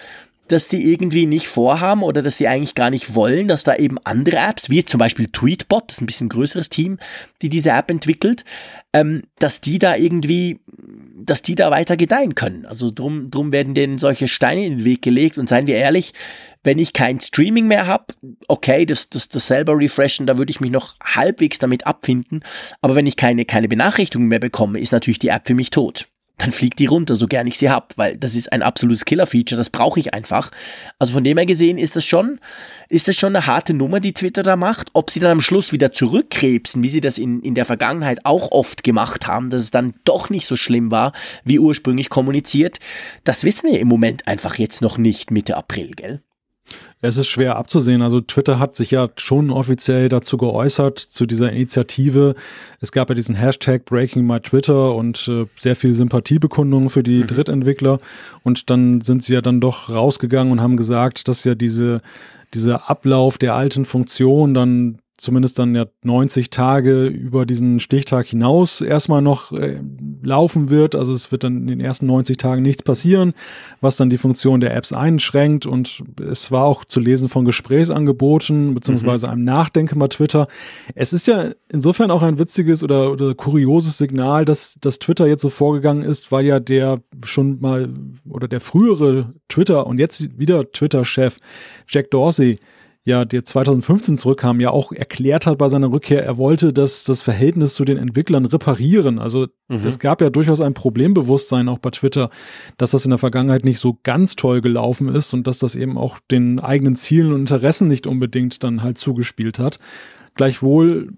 S3: dass sie irgendwie nicht vorhaben oder dass sie eigentlich gar nicht wollen, dass da eben andere Apps, wie zum Beispiel Tweetbot, das ist ein bisschen größeres Team, die diese App entwickelt, ähm, dass die da irgendwie, dass die da weiter gedeihen können. Also drum, drum werden denen solche Steine in den Weg gelegt und seien wir ehrlich, wenn ich kein Streaming mehr habe, okay, das, das, das selber refreshen, da würde ich mich noch halbwegs damit abfinden. Aber wenn ich keine, keine Benachrichtigungen mehr bekomme, ist natürlich die App für mich tot dann fliegt die runter, so gern ich sie hab, weil das ist ein absolutes Killer-Feature, das brauche ich einfach. Also von dem her gesehen ist das schon, ist das schon eine harte Nummer, die Twitter da macht. Ob sie dann am Schluss wieder zurückkrebsen, wie sie das in, in der Vergangenheit auch oft gemacht haben, dass es dann doch nicht so schlimm war, wie ursprünglich kommuniziert, das wissen wir im Moment einfach jetzt noch nicht Mitte April, gell?
S2: Es ist schwer abzusehen. Also Twitter hat sich ja schon offiziell dazu geäußert, zu dieser Initiative. Es gab ja diesen Hashtag Breaking My Twitter und äh, sehr viel Sympathiebekundungen für die mhm. Drittentwickler. Und dann sind sie ja dann doch rausgegangen und haben gesagt, dass ja diese, dieser Ablauf der alten Funktion dann zumindest dann ja 90 Tage über diesen Stichtag hinaus erstmal noch äh, laufen wird. Also es wird dann in den ersten 90 Tagen nichts passieren, was dann die Funktion der Apps einschränkt. Und es war auch zu lesen von Gesprächsangeboten beziehungsweise mhm. einem Nachdenken bei Twitter. Es ist ja insofern auch ein witziges oder, oder kurioses Signal, dass, dass Twitter jetzt so vorgegangen ist, weil ja der schon mal oder der frühere Twitter und jetzt wieder Twitter-Chef Jack Dorsey ja, der 2015 zurückkam, ja auch erklärt hat bei seiner Rückkehr, er wollte das, das Verhältnis zu den Entwicklern reparieren. Also mhm. es gab ja durchaus ein Problembewusstsein auch bei Twitter, dass das in der Vergangenheit nicht so ganz toll gelaufen ist und dass das eben auch den eigenen Zielen und Interessen nicht unbedingt dann halt zugespielt hat. Gleichwohl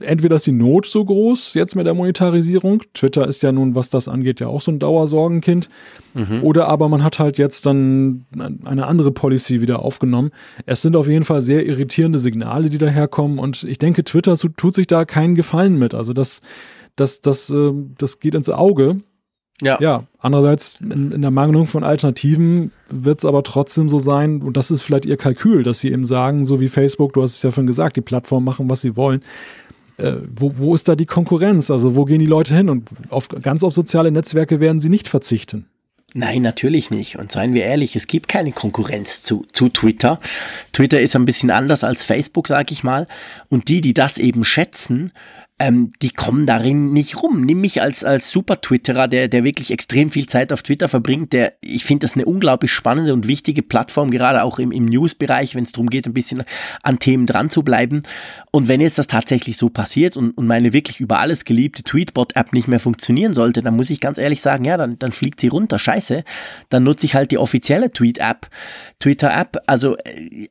S2: entweder ist die Not so groß jetzt mit der Monetarisierung. Twitter ist ja nun, was das angeht, ja auch so ein Dauersorgenkind. Mhm. Oder aber man hat halt jetzt dann eine andere Policy wieder aufgenommen. Es sind auf jeden Fall sehr irritierende Signale, die daherkommen. Und ich denke, Twitter tut sich da keinen Gefallen mit. Also das, das, das, äh, das geht ins Auge. Ja. ja, andererseits in, in der Mangelung von Alternativen wird es aber trotzdem so sein, und das ist vielleicht ihr Kalkül, dass sie eben sagen, so wie Facebook, du hast es ja schon gesagt, die Plattformen machen, was sie wollen. Äh, wo, wo ist da die Konkurrenz? Also wo gehen die Leute hin? Und auf, ganz auf soziale Netzwerke werden sie nicht verzichten.
S3: Nein, natürlich nicht. Und seien wir ehrlich, es gibt keine Konkurrenz zu, zu Twitter. Twitter ist ein bisschen anders als Facebook, sag ich mal. Und die, die das eben schätzen, ähm, die kommen darin nicht rum. Nimm mich als, als Super-Twitterer, der, der wirklich extrem viel Zeit auf Twitter verbringt, der, ich finde das eine unglaublich spannende und wichtige Plattform, gerade auch im, im News-Bereich, wenn es darum geht, ein bisschen an Themen dran zu bleiben. Und wenn jetzt das tatsächlich so passiert und, und meine wirklich über alles geliebte Tweetbot-App nicht mehr funktionieren sollte, dann muss ich ganz ehrlich sagen, ja, dann, dann fliegt sie runter, scheiße. Dann nutze ich halt die offizielle Tweet-App, Twitter-App, also äh,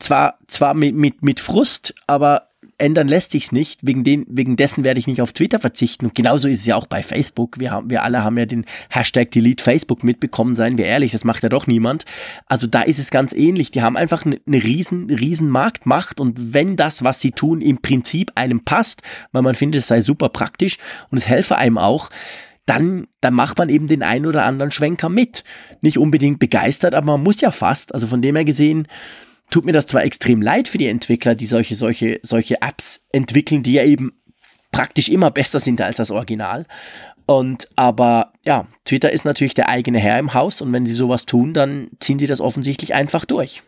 S3: zwar, zwar mit, mit, mit Frust, aber ändern lässt sich's nicht. Wegen, den, wegen dessen werde ich nicht auf Twitter verzichten. Und genauso ist es ja auch bei Facebook. Wir, haben, wir alle haben ja den Hashtag Delete Facebook mitbekommen, seien wir ehrlich, das macht ja doch niemand. Also da ist es ganz ähnlich. Die haben einfach eine, eine riesen, riesen Marktmacht. Und wenn das, was sie tun, im Prinzip einem passt, weil man findet, es sei super praktisch und es helfe einem auch, dann, dann macht man eben den einen oder anderen Schwenker mit. Nicht unbedingt begeistert, aber man muss ja fast. Also von dem her gesehen, tut mir das zwar extrem leid für die Entwickler, die solche, solche, solche Apps entwickeln, die ja eben praktisch immer besser sind als das Original. Und aber ja, Twitter ist natürlich der eigene Herr im Haus und wenn sie sowas tun, dann ziehen sie das offensichtlich einfach durch.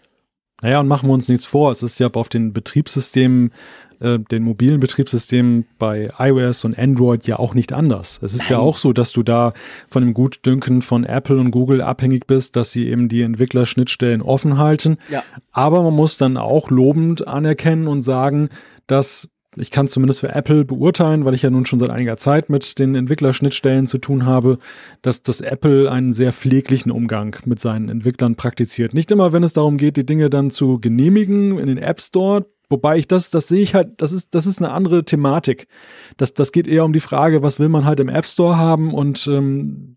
S2: Naja, und machen wir uns nichts vor. Es ist ja auf den Betriebssystemen äh, den mobilen Betriebssystemen bei iOS und Android ja auch nicht anders. Es ist Nein. ja auch so, dass du da von dem Gutdünken von Apple und Google abhängig bist, dass sie eben die Entwicklerschnittstellen offen halten. Ja. Aber man muss dann auch lobend anerkennen und sagen, dass ich kann zumindest für Apple beurteilen, weil ich ja nun schon seit einiger Zeit mit den Entwicklerschnittstellen zu tun habe, dass das Apple einen sehr pfleglichen Umgang mit seinen Entwicklern praktiziert. Nicht immer, wenn es darum geht, die Dinge dann zu genehmigen in den App Store, Wobei ich das, das sehe ich halt, das ist, das ist eine andere Thematik. Das, das geht eher um die Frage, was will man halt im App Store haben und ähm,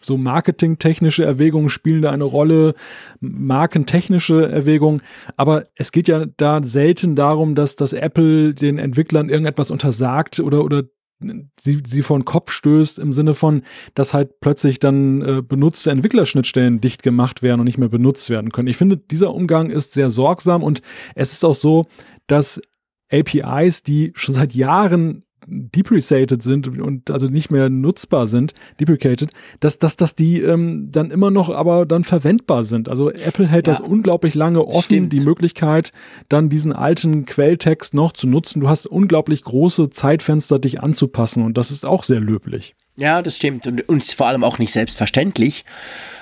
S2: so marketingtechnische Erwägungen spielen da eine Rolle, markentechnische Erwägungen. Aber es geht ja da selten darum, dass, dass Apple den Entwicklern irgendetwas untersagt oder, oder sie, sie vor den Kopf stößt im Sinne von, dass halt plötzlich dann äh, benutzte Entwicklerschnittstellen dicht gemacht werden und nicht mehr benutzt werden können. Ich finde, dieser Umgang ist sehr sorgsam und es ist auch so, dass APIs, die schon seit Jahren depreciated sind und also nicht mehr nutzbar sind, deprecated, dass, dass, dass die ähm, dann immer noch aber dann verwendbar sind. Also Apple hält ja, das unglaublich lange offen, stimmt. die Möglichkeit, dann diesen alten Quelltext noch zu nutzen. Du hast unglaublich große Zeitfenster, dich anzupassen und das ist auch sehr löblich.
S3: Ja, das stimmt. Und, und vor allem auch nicht selbstverständlich.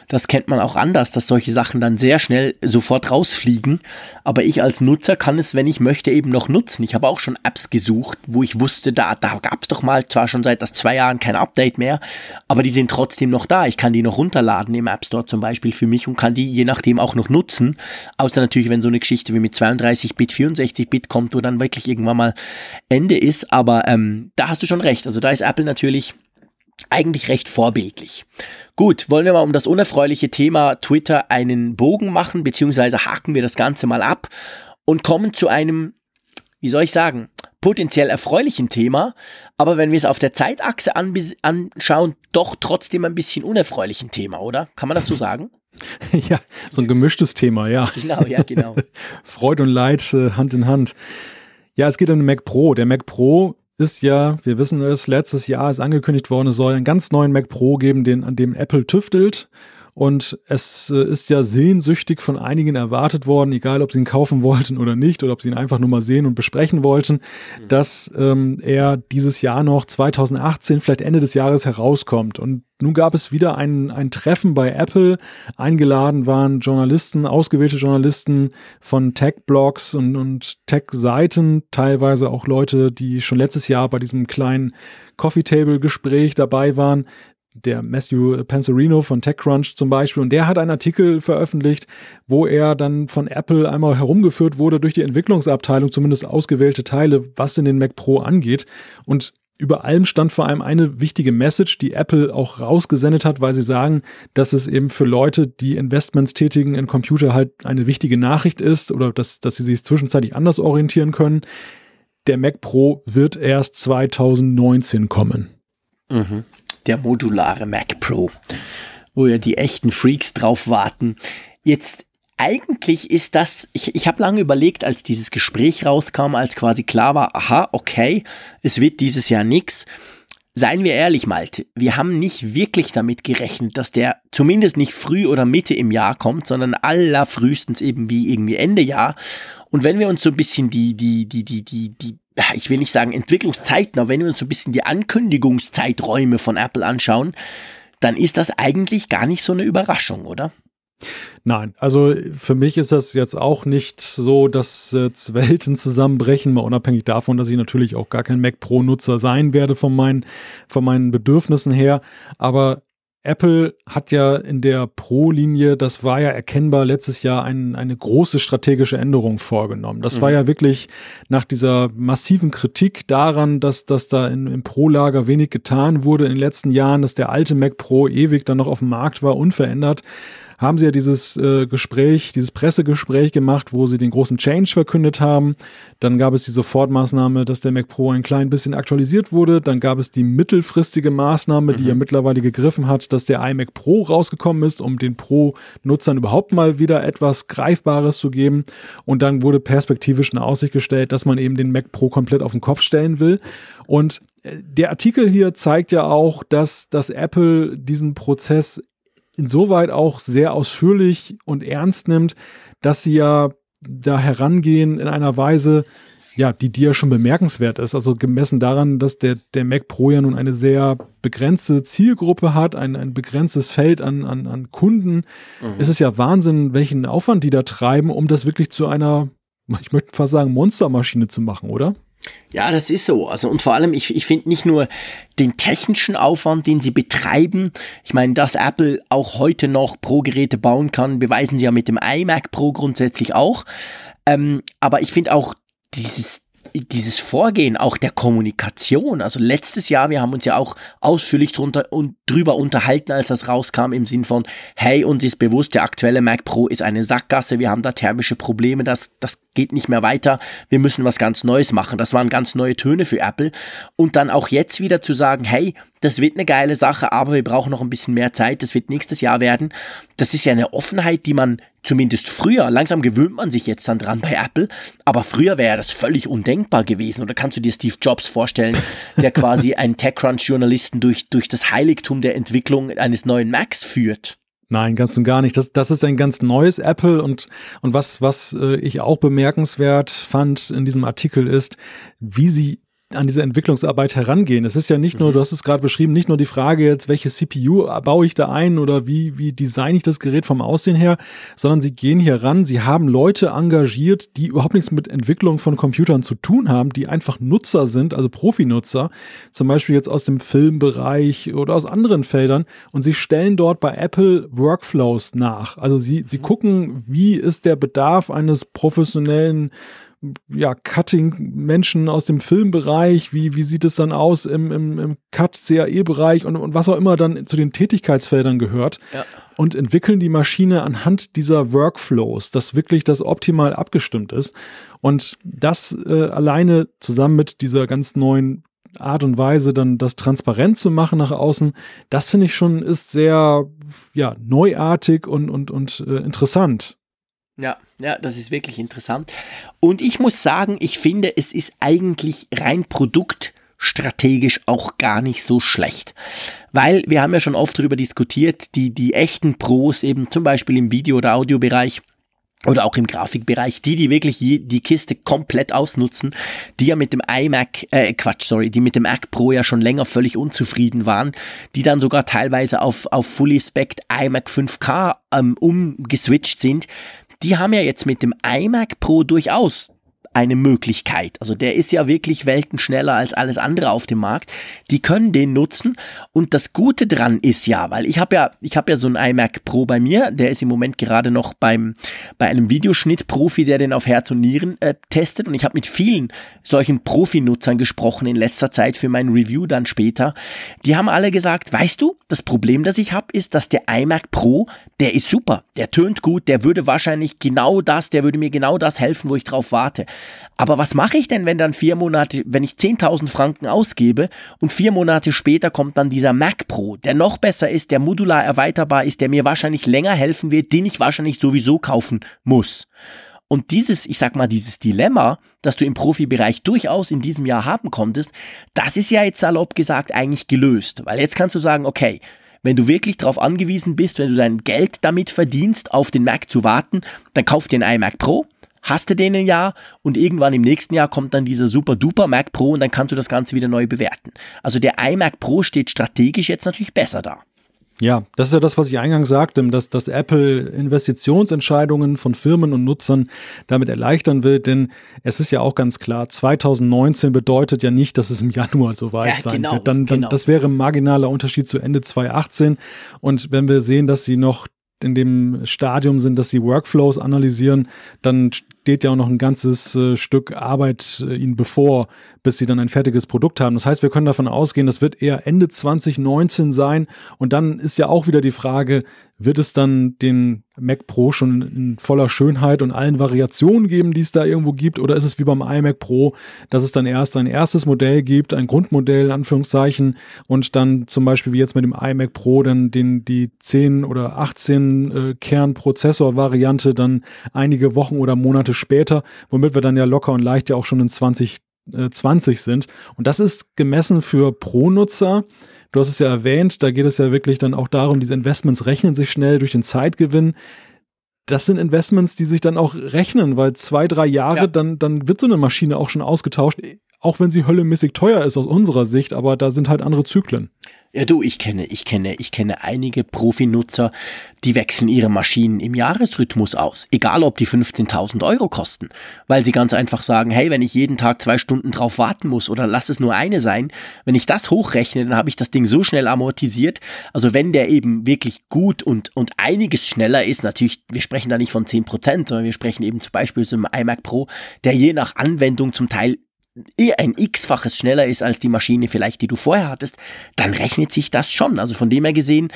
S3: Das kennt man auch anders, dass solche Sachen dann sehr schnell sofort rausfliegen. Aber ich als Nutzer kann es, wenn ich möchte, eben noch nutzen. Ich habe auch schon Apps gesucht, wo ich wusste, da, da gab es doch mal zwar schon seit zwei Jahren kein Update mehr, aber die sind trotzdem noch da. Ich kann die noch runterladen im App Store zum Beispiel für mich und kann die je nachdem auch noch nutzen. Außer natürlich, wenn so eine Geschichte wie mit 32-Bit, 64-Bit kommt, wo dann wirklich irgendwann mal Ende ist. Aber ähm, da hast du schon recht. Also da ist Apple natürlich eigentlich recht vorbildlich. Gut, wollen wir mal um das unerfreuliche Thema Twitter einen Bogen machen, beziehungsweise haken wir das Ganze mal ab und kommen zu einem, wie soll ich sagen, potenziell erfreulichen Thema, aber wenn wir es auf der Zeitachse anschauen, doch trotzdem ein bisschen unerfreulichen Thema, oder? Kann man das so sagen?
S2: Ja, so ein gemischtes Thema, ja.
S3: Genau, ja, genau.
S2: Freude und Leid äh, Hand in Hand. Ja, es geht um den Mac Pro. Der Mac Pro ist ja, wir wissen es, letztes Jahr ist angekündigt worden, es soll einen ganz neuen Mac Pro geben, den, an dem Apple tüftelt. Und es äh, ist ja sehnsüchtig von einigen erwartet worden, egal ob sie ihn kaufen wollten oder nicht, oder ob sie ihn einfach nur mal sehen und besprechen wollten, mhm. dass ähm, er dieses Jahr noch 2018, vielleicht Ende des Jahres herauskommt. Und nun gab es wieder ein, ein Treffen bei Apple. Eingeladen waren Journalisten, ausgewählte Journalisten von Tech-Blogs und, und Tech-Seiten, teilweise auch Leute, die schon letztes Jahr bei diesem kleinen Coffee-Table-Gespräch dabei waren der Matthew Panzerino von TechCrunch zum Beispiel. Und der hat einen Artikel veröffentlicht, wo er dann von Apple einmal herumgeführt wurde durch die Entwicklungsabteilung, zumindest ausgewählte Teile, was in den Mac Pro angeht. Und über allem stand vor allem eine wichtige Message, die Apple auch rausgesendet hat, weil sie sagen, dass es eben für Leute, die Investments tätigen in Computer halt eine wichtige Nachricht ist oder dass, dass sie sich zwischenzeitlich anders orientieren können. Der Mac Pro wird erst 2019 kommen.
S3: Mhm. Der modulare Mac Pro, wo ja die echten Freaks drauf warten. Jetzt eigentlich ist das, ich, ich habe lange überlegt, als dieses Gespräch rauskam, als quasi klar war, aha, okay, es wird dieses Jahr nichts. Seien wir ehrlich, Malte, wir haben nicht wirklich damit gerechnet, dass der zumindest nicht früh oder Mitte im Jahr kommt, sondern allerfrühestens eben wie irgendwie Ende Jahr. Und wenn wir uns so ein bisschen die, die, die, die, die, die, ich will nicht sagen Entwicklungszeiten, aber wenn wir uns so ein bisschen die Ankündigungszeiträume von Apple anschauen, dann ist das eigentlich gar nicht so eine Überraschung, oder?
S2: Nein, also für mich ist das jetzt auch nicht so, dass jetzt Welten zusammenbrechen, mal unabhängig davon, dass ich natürlich auch gar kein Mac Pro-Nutzer sein werde von meinen, von meinen Bedürfnissen her. Aber Apple hat ja in der Pro-Linie, das war ja erkennbar letztes Jahr ein, eine große strategische Änderung vorgenommen. Das mhm. war ja wirklich nach dieser massiven Kritik daran, dass, dass da in, im Pro-Lager wenig getan wurde in den letzten Jahren, dass der alte Mac Pro ewig dann noch auf dem Markt war, unverändert haben sie ja dieses äh, Gespräch, dieses Pressegespräch gemacht, wo sie den großen Change verkündet haben. Dann gab es die Sofortmaßnahme, dass der Mac Pro ein klein bisschen aktualisiert wurde. Dann gab es die mittelfristige Maßnahme, mhm. die ja mittlerweile gegriffen hat, dass der iMac Pro rausgekommen ist, um den Pro-Nutzern überhaupt mal wieder etwas Greifbares zu geben. Und dann wurde perspektivisch in Aussicht gestellt, dass man eben den Mac Pro komplett auf den Kopf stellen will. Und äh, der Artikel hier zeigt ja auch, dass, dass Apple diesen Prozess insoweit auch sehr ausführlich und ernst nimmt, dass sie ja da herangehen in einer Weise, ja, die, die ja schon bemerkenswert ist. Also gemessen daran, dass der, der Mac Pro ja nun eine sehr begrenzte Zielgruppe hat, ein, ein begrenztes Feld an, an, an Kunden, mhm. ist es ja Wahnsinn, welchen Aufwand die da treiben, um das wirklich zu einer, ich möchte fast sagen, Monstermaschine zu machen, oder?
S3: Ja, das ist so. Also und vor allem, ich, ich finde nicht nur den technischen Aufwand, den sie betreiben. Ich meine, dass Apple auch heute noch Pro-Geräte bauen kann, beweisen sie ja mit dem iMac Pro grundsätzlich auch. Ähm, aber ich finde auch dieses dieses Vorgehen auch der Kommunikation, also letztes Jahr, wir haben uns ja auch ausführlich drunter und drüber unterhalten, als das rauskam, im Sinn von, hey, uns ist bewusst, der aktuelle Mac Pro ist eine Sackgasse, wir haben da thermische Probleme, das, das geht nicht mehr weiter, wir müssen was ganz Neues machen. Das waren ganz neue Töne für Apple. Und dann auch jetzt wieder zu sagen, hey, das wird eine geile Sache, aber wir brauchen noch ein bisschen mehr Zeit, das wird nächstes Jahr werden. Das ist ja eine Offenheit, die man zumindest früher, langsam gewöhnt man sich jetzt dann dran bei Apple, aber früher wäre das völlig undenkbar gewesen. Oder kannst du dir Steve Jobs vorstellen, der quasi einen TechCrunch-Journalisten durch, durch das Heiligtum der Entwicklung eines neuen Macs führt?
S2: Nein, ganz und gar nicht. Das, das ist ein ganz neues Apple und, und was, was äh, ich auch bemerkenswert fand in diesem Artikel ist, wie sie an diese Entwicklungsarbeit herangehen. Es ist ja nicht nur, mhm. du hast es gerade beschrieben, nicht nur die Frage jetzt, welche CPU baue ich da ein oder wie, wie design ich das Gerät vom Aussehen her, sondern sie gehen hier ran, sie haben Leute engagiert, die überhaupt nichts mit Entwicklung von Computern zu tun haben, die einfach Nutzer sind, also Profinutzer, zum Beispiel jetzt aus dem Filmbereich oder aus anderen Feldern und sie stellen dort bei Apple Workflows nach. Also sie, sie mhm. gucken, wie ist der Bedarf eines professionellen ja, Cutting-Menschen aus dem Filmbereich, wie, wie sieht es dann aus im, im, im Cut-CAE-Bereich und, und was auch immer dann zu den Tätigkeitsfeldern gehört. Ja. Und entwickeln die Maschine anhand dieser Workflows, dass wirklich das optimal abgestimmt ist. Und das äh, alleine zusammen mit dieser ganz neuen Art und Weise, dann das transparent zu machen nach außen, das finde ich schon ist sehr ja, neuartig und, und, und äh, interessant.
S3: Ja, ja, das ist wirklich interessant. Und ich muss sagen, ich finde, es ist eigentlich rein produktstrategisch auch gar nicht so schlecht. Weil wir haben ja schon oft darüber diskutiert, die, die echten Pros eben zum Beispiel im Video- oder Audiobereich oder auch im Grafikbereich, die, die wirklich die Kiste komplett ausnutzen, die ja mit dem iMac, äh, Quatsch, sorry, die mit dem Mac Pro ja schon länger völlig unzufrieden waren, die dann sogar teilweise auf, auf Fully Spec iMac 5K ähm, umgeswitcht sind, die haben ja jetzt mit dem iMac Pro durchaus eine Möglichkeit. Also der ist ja wirklich weltenschneller als alles andere auf dem Markt. Die können den nutzen und das Gute dran ist ja, weil ich habe ja, ich habe ja so einen iMac Pro bei mir, der ist im Moment gerade noch beim bei einem Videoschnittprofi, der den auf Herz und Nieren äh, testet und ich habe mit vielen solchen Profi-Nutzern gesprochen in letzter Zeit für mein Review dann später. Die haben alle gesagt, weißt du, das Problem, das ich habe, ist, dass der iMac Pro, der ist super, der tönt gut, der würde wahrscheinlich genau das, der würde mir genau das helfen, wo ich drauf warte. Aber was mache ich denn, wenn dann vier Monate, wenn ich 10.000 Franken ausgebe und vier Monate später kommt dann dieser Mac Pro, der noch besser ist, der modular erweiterbar ist, der mir wahrscheinlich länger helfen wird, den ich wahrscheinlich sowieso kaufen muss. Und dieses, ich sag mal, dieses Dilemma, das du im Profibereich durchaus in diesem Jahr haben konntest, das ist ja jetzt salopp gesagt eigentlich gelöst. Weil jetzt kannst du sagen, okay, wenn du wirklich darauf angewiesen bist, wenn du dein Geld damit verdienst, auf den Mac zu warten, dann kauf dir einen iMac Pro, hast du den ein Jahr und irgendwann im nächsten Jahr kommt dann dieser super duper Mac Pro und dann kannst du das Ganze wieder neu bewerten. Also der iMac Pro steht strategisch jetzt natürlich besser da.
S2: Ja, das ist ja das, was ich eingangs sagte, dass, dass Apple Investitionsentscheidungen von Firmen und Nutzern damit erleichtern will, denn es ist ja auch ganz klar, 2019 bedeutet ja nicht, dass es im Januar so weit ja, sein genau, wird. Dann, dann, genau. Das wäre ein marginaler Unterschied zu Ende 2018. Und wenn wir sehen, dass sie noch in dem Stadium sind, dass sie Workflows analysieren, dann steht ja auch noch ein ganzes äh, Stück Arbeit äh, ihnen bevor, bis sie dann ein fertiges Produkt haben. Das heißt, wir können davon ausgehen, das wird eher Ende 2019 sein. Und dann ist ja auch wieder die Frage, wird es dann den Mac Pro schon in voller Schönheit und allen Variationen geben, die es da irgendwo gibt? Oder ist es wie beim iMac Pro, dass es dann erst ein erstes Modell gibt, ein Grundmodell in Anführungszeichen und dann zum Beispiel wie jetzt mit dem iMac Pro dann den, die 10 oder 18 äh, Kernprozessor-Variante dann einige Wochen oder Monate später, womit wir dann ja locker und leicht ja auch schon in 2020 sind. Und das ist gemessen für Pro-Nutzer Du hast es ja erwähnt, da geht es ja wirklich dann auch darum, diese Investments rechnen sich schnell durch den Zeitgewinn. Das sind Investments, die sich dann auch rechnen, weil zwei, drei Jahre, ja. dann, dann wird so eine Maschine auch schon ausgetauscht, auch wenn sie höllemäßig teuer ist aus unserer Sicht, aber da sind halt andere Zyklen.
S3: Ja, du, ich kenne, ich kenne, ich kenne einige Profinutzer, die wechseln ihre Maschinen im Jahresrhythmus aus, egal ob die 15.000 Euro kosten, weil sie ganz einfach sagen, hey, wenn ich jeden Tag zwei Stunden drauf warten muss oder lass es nur eine sein, wenn ich das hochrechne, dann habe ich das Ding so schnell amortisiert. Also wenn der eben wirklich gut und, und einiges schneller ist, natürlich, wir sprechen da nicht von 10%, sondern wir sprechen eben zum Beispiel so einem iMac Pro, der je nach Anwendung zum Teil ein x-faches schneller ist als die Maschine vielleicht, die du vorher hattest, dann rechnet sich das schon. Also von dem her gesehen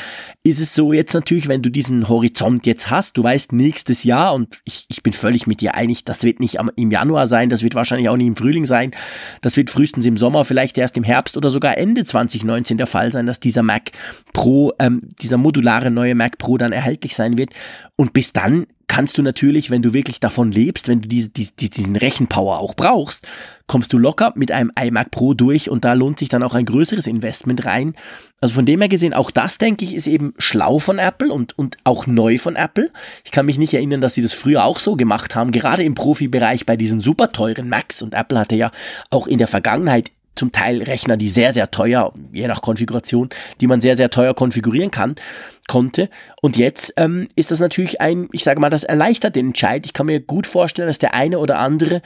S3: ist es so jetzt natürlich, wenn du diesen Horizont jetzt hast, du weißt nächstes Jahr und ich, ich bin völlig mit dir einig, das wird nicht am, im Januar sein, das wird wahrscheinlich auch nicht im Frühling sein, das wird frühestens im Sommer, vielleicht erst im Herbst oder sogar Ende 2019 der Fall sein, dass dieser Mac Pro, ähm, dieser modulare neue Mac Pro dann erhältlich sein wird und bis dann kannst du natürlich, wenn du wirklich davon lebst, wenn du diese, diese, diesen Rechenpower auch brauchst, kommst du locker mit einem iMac Pro durch und da lohnt sich dann auch ein größeres Investment rein. Also von dem her gesehen, auch das denke ich ist eben schlau von Apple und, und auch neu von Apple. Ich kann mich nicht erinnern, dass sie das früher auch so gemacht haben, gerade im Profibereich bei diesen super teuren Macs und Apple hatte ja auch in der Vergangenheit zum Teil Rechner, die sehr, sehr teuer, je nach Konfiguration, die man sehr, sehr teuer konfigurieren kann, konnte. Und jetzt ähm, ist das natürlich ein, ich sage mal, das erleichtert den Entscheid. Ich kann mir gut vorstellen, dass der eine oder andere,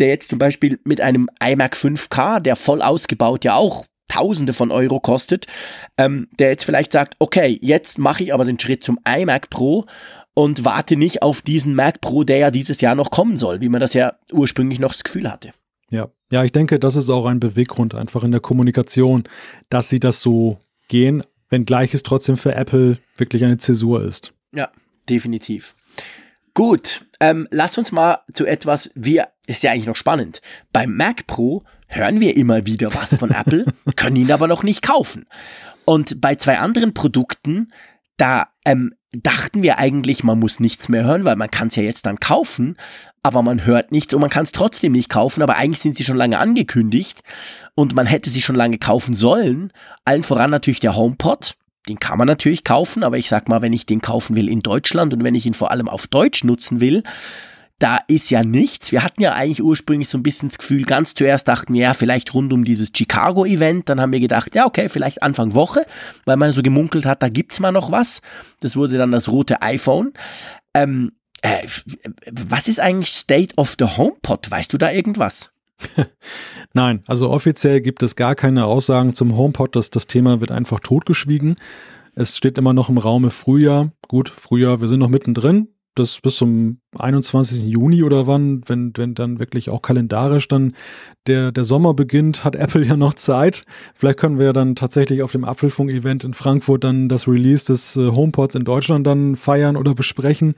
S3: der jetzt zum Beispiel mit einem iMac 5K, der voll ausgebaut ja auch Tausende von Euro kostet, ähm, der jetzt vielleicht sagt, okay, jetzt mache ich aber den Schritt zum iMac Pro und warte nicht auf diesen Mac Pro, der ja dieses Jahr noch kommen soll, wie man das ja ursprünglich noch das Gefühl hatte.
S2: Ja, ja, ich denke, das ist auch ein Beweggrund einfach in der Kommunikation, dass sie das so gehen, wenngleich es trotzdem für Apple wirklich eine Zäsur ist.
S3: Ja, definitiv. Gut, ähm, lass uns mal zu etwas, wir, ist ja eigentlich noch spannend. Beim Mac Pro hören wir immer wieder was von Apple, können ihn aber noch nicht kaufen. Und bei zwei anderen Produkten, da ähm, dachten wir eigentlich, man muss nichts mehr hören, weil man kann es ja jetzt dann kaufen, aber man hört nichts und man kann es trotzdem nicht kaufen, aber eigentlich sind sie schon lange angekündigt und man hätte sie schon lange kaufen sollen. Allen voran natürlich der HomePod. Den kann man natürlich kaufen, aber ich sag mal, wenn ich den kaufen will in Deutschland und wenn ich ihn vor allem auf Deutsch nutzen will, da ist ja nichts. Wir hatten ja eigentlich ursprünglich so ein bisschen das Gefühl, ganz zuerst dachten wir, ja, vielleicht rund um dieses Chicago-Event. Dann haben wir gedacht, ja, okay, vielleicht Anfang Woche, weil man so gemunkelt hat, da gibt's mal noch was. Das wurde dann das rote iPhone. Ähm, Äh, was ist eigentlich State of the HomePod? Weißt du da irgendwas?
S2: Nein, also offiziell gibt es gar keine Aussagen zum HomePod. Das, das Thema wird einfach totgeschwiegen. Es steht immer noch im Raume Frühjahr. Gut, Frühjahr, wir sind noch mittendrin. Das bis zum 21. Juni oder wann, wenn, wenn dann wirklich auch kalendarisch dann der, der Sommer beginnt, hat Apple ja noch Zeit. Vielleicht können wir ja dann tatsächlich auf dem Apfelfunk-Event in Frankfurt dann das Release des äh, HomePods in Deutschland dann feiern oder besprechen.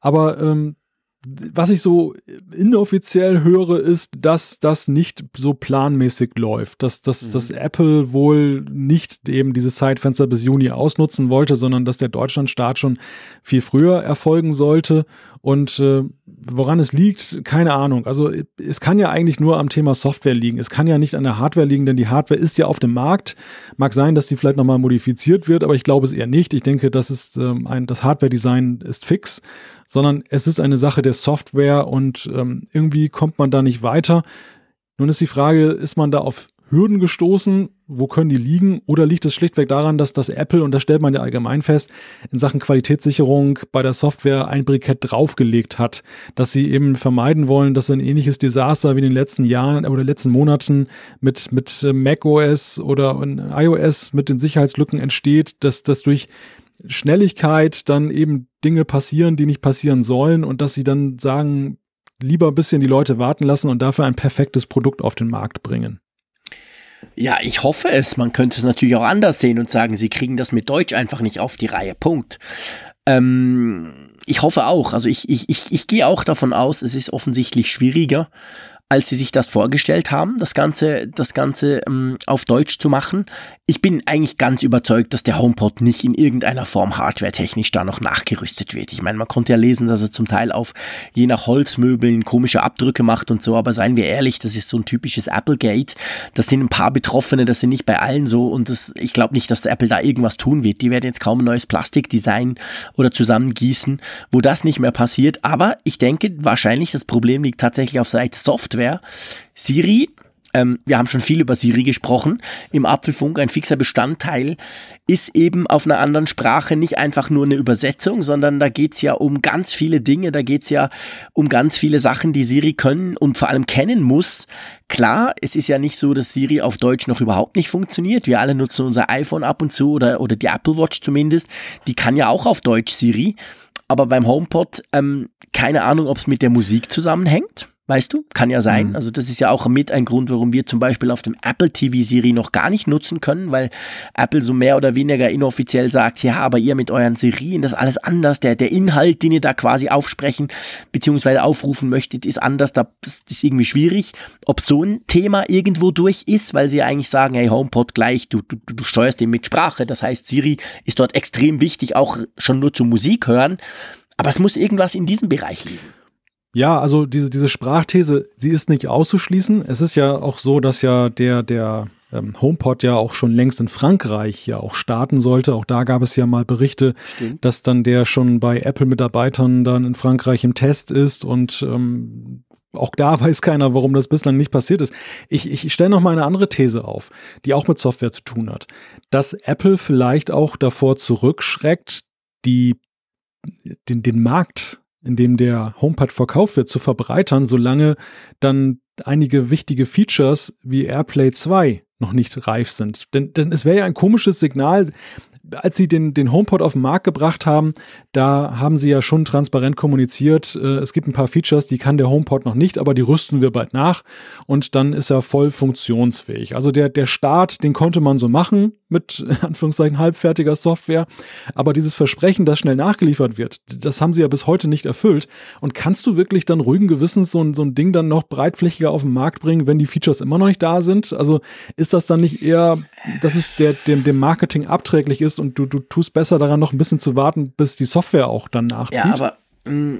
S2: Aber ähm, was ich so inoffiziell höre, ist, dass das nicht so planmäßig läuft, dass, dass, mhm. dass Apple wohl nicht eben dieses Zeitfenster bis Juni ausnutzen wollte, sondern dass der Deutschlandstart schon viel früher erfolgen sollte. Und äh, woran es liegt, keine Ahnung. Also es kann ja eigentlich nur am Thema Software liegen. Es kann ja nicht an der Hardware liegen, denn die Hardware ist ja auf dem Markt. Mag sein, dass die vielleicht nochmal modifiziert wird, aber ich glaube es eher nicht. Ich denke, das ist ähm, ein, das Hardware-Design ist fix sondern es ist eine Sache der Software und ähm, irgendwie kommt man da nicht weiter. Nun ist die Frage, ist man da auf Hürden gestoßen? Wo können die liegen? Oder liegt es schlichtweg daran, dass das Apple, und das stellt man ja allgemein fest, in Sachen Qualitätssicherung bei der Software ein Brikett draufgelegt hat, dass sie eben vermeiden wollen, dass ein ähnliches Desaster wie in den letzten Jahren oder letzten Monaten mit, mit äh, macOS oder iOS mit den Sicherheitslücken entsteht, dass das durch Schnelligkeit dann eben Dinge passieren, die nicht passieren sollen und dass sie dann sagen, lieber ein bisschen die Leute warten lassen und dafür ein perfektes Produkt auf den Markt bringen.
S3: Ja, ich hoffe es. Man könnte es natürlich auch anders sehen und sagen, sie kriegen das mit Deutsch einfach nicht auf die Reihe. Punkt. Ähm, ich hoffe auch. Also ich, ich, ich, ich gehe auch davon aus, es ist offensichtlich schwieriger als sie sich das vorgestellt haben, das Ganze, das Ganze ähm, auf Deutsch zu machen. Ich bin eigentlich ganz überzeugt, dass der HomePod nicht in irgendeiner Form hardwaretechnisch da noch nachgerüstet wird. Ich meine, man konnte ja lesen, dass er zum Teil auf je nach Holzmöbeln komische Abdrücke macht und so, aber seien wir ehrlich, das ist so ein typisches Applegate. Das sind ein paar Betroffene, das sind nicht bei allen so und das, ich glaube nicht, dass Apple da irgendwas tun wird. Die werden jetzt kaum ein neues Plastikdesign oder zusammengießen, wo das nicht mehr passiert. Aber ich denke, wahrscheinlich das Problem liegt tatsächlich auf Seite Software Software. Siri, ähm, wir haben schon viel über Siri gesprochen, im Apfelfunk ein fixer Bestandteil, ist eben auf einer anderen Sprache nicht einfach nur eine Übersetzung, sondern da geht es ja um ganz viele Dinge, da geht es ja um ganz viele Sachen, die Siri können und vor allem kennen muss. Klar, es ist ja nicht so, dass Siri auf Deutsch noch überhaupt nicht funktioniert. Wir alle nutzen unser iPhone ab und zu oder, oder die Apple Watch zumindest. Die kann ja auch auf Deutsch Siri. Aber beim HomePod, ähm, keine Ahnung, ob es mit der Musik zusammenhängt. Weißt du, kann ja sein. Mhm. Also das ist ja auch mit ein Grund, warum wir zum Beispiel auf dem Apple TV Siri noch gar nicht nutzen können, weil Apple so mehr oder weniger inoffiziell sagt, ja, aber ihr mit euren Serien, das ist alles anders. Der, der Inhalt, den ihr da quasi aufsprechen bzw. aufrufen möchtet, ist anders. Das ist irgendwie schwierig. Ob so ein Thema irgendwo durch ist, weil sie eigentlich sagen, hey, HomePod gleich, du, du, du steuerst den mit Sprache. Das heißt, Siri ist dort extrem wichtig, auch schon nur zur Musik hören. Aber es muss irgendwas in diesem Bereich liegen.
S2: Ja, also diese, diese Sprachthese, sie ist nicht auszuschließen. Es ist ja auch so, dass ja der, der ähm, HomePod ja auch schon längst in Frankreich ja auch starten sollte. Auch da gab es ja mal Berichte, Stimmt. dass dann der schon bei Apple-Mitarbeitern dann in Frankreich im Test ist und ähm, auch da weiß keiner, warum das bislang nicht passiert ist. Ich, ich stelle noch mal eine andere These auf, die auch mit Software zu tun hat. Dass Apple vielleicht auch davor zurückschreckt, die, den, den Markt in dem der HomePod verkauft wird, zu verbreitern, solange dann einige wichtige Features wie AirPlay 2 noch nicht reif sind. Denn, denn es wäre ja ein komisches Signal, als sie den, den HomePod auf den Markt gebracht haben, da haben sie ja schon transparent kommuniziert, äh, es gibt ein paar Features, die kann der HomePod noch nicht, aber die rüsten wir bald nach und dann ist er voll funktionsfähig. Also der, der Start, den konnte man so machen mit Anführungszeichen halbfertiger Software, aber dieses Versprechen, das schnell nachgeliefert wird, das haben sie ja bis heute nicht erfüllt. Und kannst du wirklich dann ruhigen Gewissens so ein, so ein Ding dann noch breitflächiger auf den Markt bringen, wenn die Features immer noch nicht da sind? Also ist das dann nicht eher, dass es der, dem, dem Marketing abträglich ist und du, du tust besser daran, noch ein bisschen zu warten, bis die Software auch dann nachzieht.
S3: Ja, aber mm,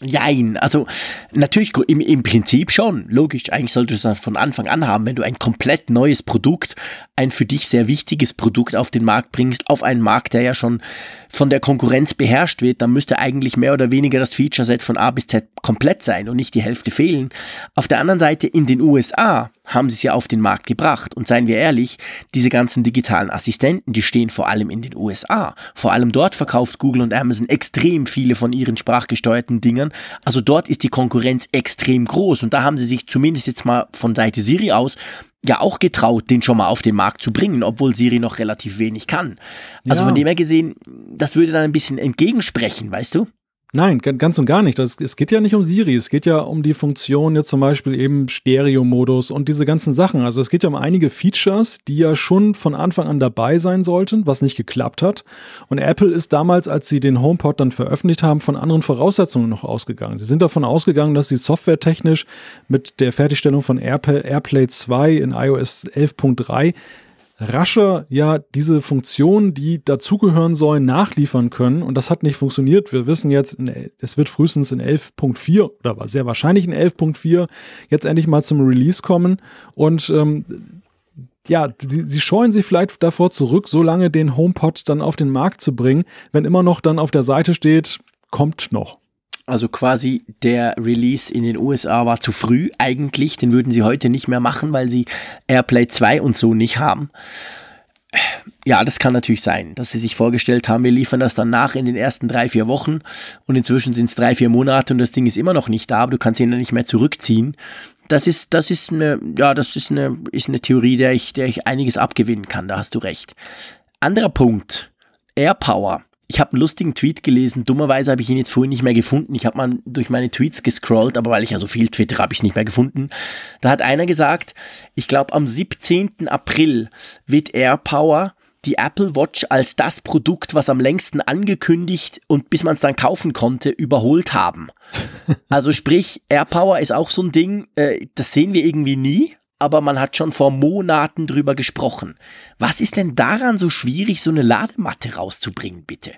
S3: Jein, also natürlich im, im Prinzip schon, logisch. Eigentlich solltest du es von Anfang an haben, wenn du ein komplett neues Produkt, ein für dich sehr wichtiges Produkt auf den Markt bringst, auf einen Markt, der ja schon von der Konkurrenz beherrscht wird, dann müsste eigentlich mehr oder weniger das Feature-Set von A bis Z komplett sein und nicht die Hälfte fehlen. Auf der anderen Seite in den USA haben sie es ja auf den Markt gebracht. Und seien wir ehrlich, diese ganzen digitalen Assistenten, die stehen vor allem in den USA. Vor allem dort verkauft Google und Amazon extrem viele von ihren sprachgesteuerten Dingern. Also dort ist die Konkurrenz extrem groß. Und da haben sie sich zumindest jetzt mal von Seite Siri aus ja auch getraut, den schon mal auf den Markt zu bringen, obwohl Siri noch relativ wenig kann. Also ja. von dem her gesehen, das würde dann ein bisschen entgegensprechen, weißt du?
S2: Nein, ganz und gar nicht. Das, es geht ja nicht um Siri, es geht ja um die Funktion jetzt zum Beispiel eben Stereo-Modus und diese ganzen Sachen. Also es geht ja um einige Features, die ja schon von Anfang an dabei sein sollten, was nicht geklappt hat. Und Apple ist damals, als sie den HomePod dann veröffentlicht haben, von anderen Voraussetzungen noch ausgegangen. Sie sind davon ausgegangen, dass sie softwaretechnisch mit der Fertigstellung von Airplay, Airplay 2 in iOS 11.3 rascher ja diese Funktionen, die dazugehören sollen, nachliefern können. Und das hat nicht funktioniert. Wir wissen jetzt, es wird frühestens in 11.4 oder sehr wahrscheinlich in 11.4 jetzt endlich mal zum Release kommen. Und ähm, ja, sie, sie scheuen sich vielleicht davor zurück, so lange den HomePod dann auf den Markt zu bringen, wenn immer noch dann auf der Seite steht, kommt noch.
S3: Also quasi der Release in den USA war zu früh eigentlich. Den würden sie heute nicht mehr machen, weil sie AirPlay 2 und so nicht haben. Ja, das kann natürlich sein, dass sie sich vorgestellt haben, wir liefern das dann nach in den ersten drei, vier Wochen und inzwischen sind es drei, vier Monate und das Ding ist immer noch nicht da, aber du kannst ihn dann nicht mehr zurückziehen. Das ist, das ist eine, ja, das ist eine, ist eine Theorie, der ich, der ich einiges abgewinnen kann, da hast du recht. Anderer Punkt. AirPower ich habe einen lustigen Tweet gelesen. Dummerweise habe ich ihn jetzt vorhin nicht mehr gefunden. Ich habe mal durch meine Tweets gescrollt, aber weil ich ja so viel Twitter habe ich es nicht mehr gefunden. Da hat einer gesagt, ich glaube am 17. April wird AirPower die Apple Watch als das Produkt, was am längsten angekündigt und bis man es dann kaufen konnte, überholt haben. Also sprich, AirPower ist auch so ein Ding, äh, das sehen wir irgendwie nie, aber man hat schon vor Monaten drüber gesprochen. Was ist denn daran so schwierig, so eine Ladematte rauszubringen, bitte?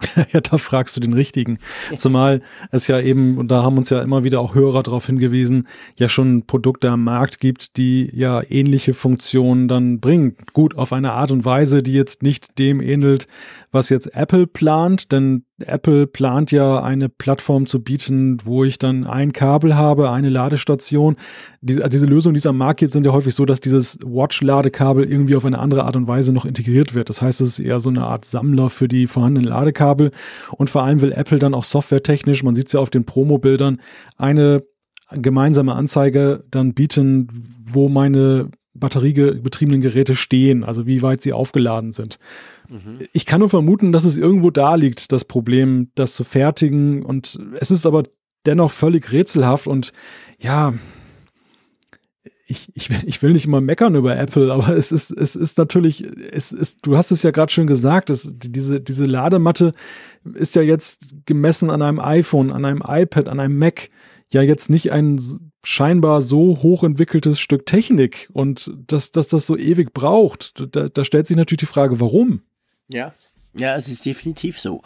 S2: ja, da fragst du den richtigen. Zumal es ja eben, und da haben uns ja immer wieder auch Hörer darauf hingewiesen, ja schon Produkte am Markt gibt, die ja ähnliche Funktionen dann bringen. Gut, auf eine Art und Weise, die jetzt nicht dem ähnelt, was jetzt Apple plant, denn Apple plant ja eine Plattform zu bieten, wo ich dann ein Kabel habe, eine Ladestation. Diese, diese Lösungen, die es am Markt gibt, sind ja häufig so, dass dieses Watch-Ladekabel irgendwie auf eine andere Art und Weise noch integriert wird. Das heißt, es ist eher so eine Art Sammler für die vorhandenen Ladekabel. Und vor allem will Apple dann auch softwaretechnisch, man sieht es ja auf den Promo-Bildern, eine gemeinsame Anzeige dann bieten, wo meine batteriebetriebenen Geräte stehen, also wie weit sie aufgeladen sind. Mhm. Ich kann nur vermuten, dass es irgendwo da liegt, das Problem, das zu fertigen. Und es ist aber dennoch völlig rätselhaft und ja, ich, ich, ich will nicht immer meckern über Apple, aber es ist, es ist natürlich, es ist, du hast es ja gerade schön gesagt, es, diese, diese Ladematte ist ja jetzt gemessen an einem iPhone, an einem iPad, an einem Mac ja jetzt nicht ein scheinbar so hochentwickeltes Stück Technik und dass, dass das so ewig braucht. Da, da stellt sich natürlich die Frage, warum?
S3: Ja, ja, es ist definitiv so.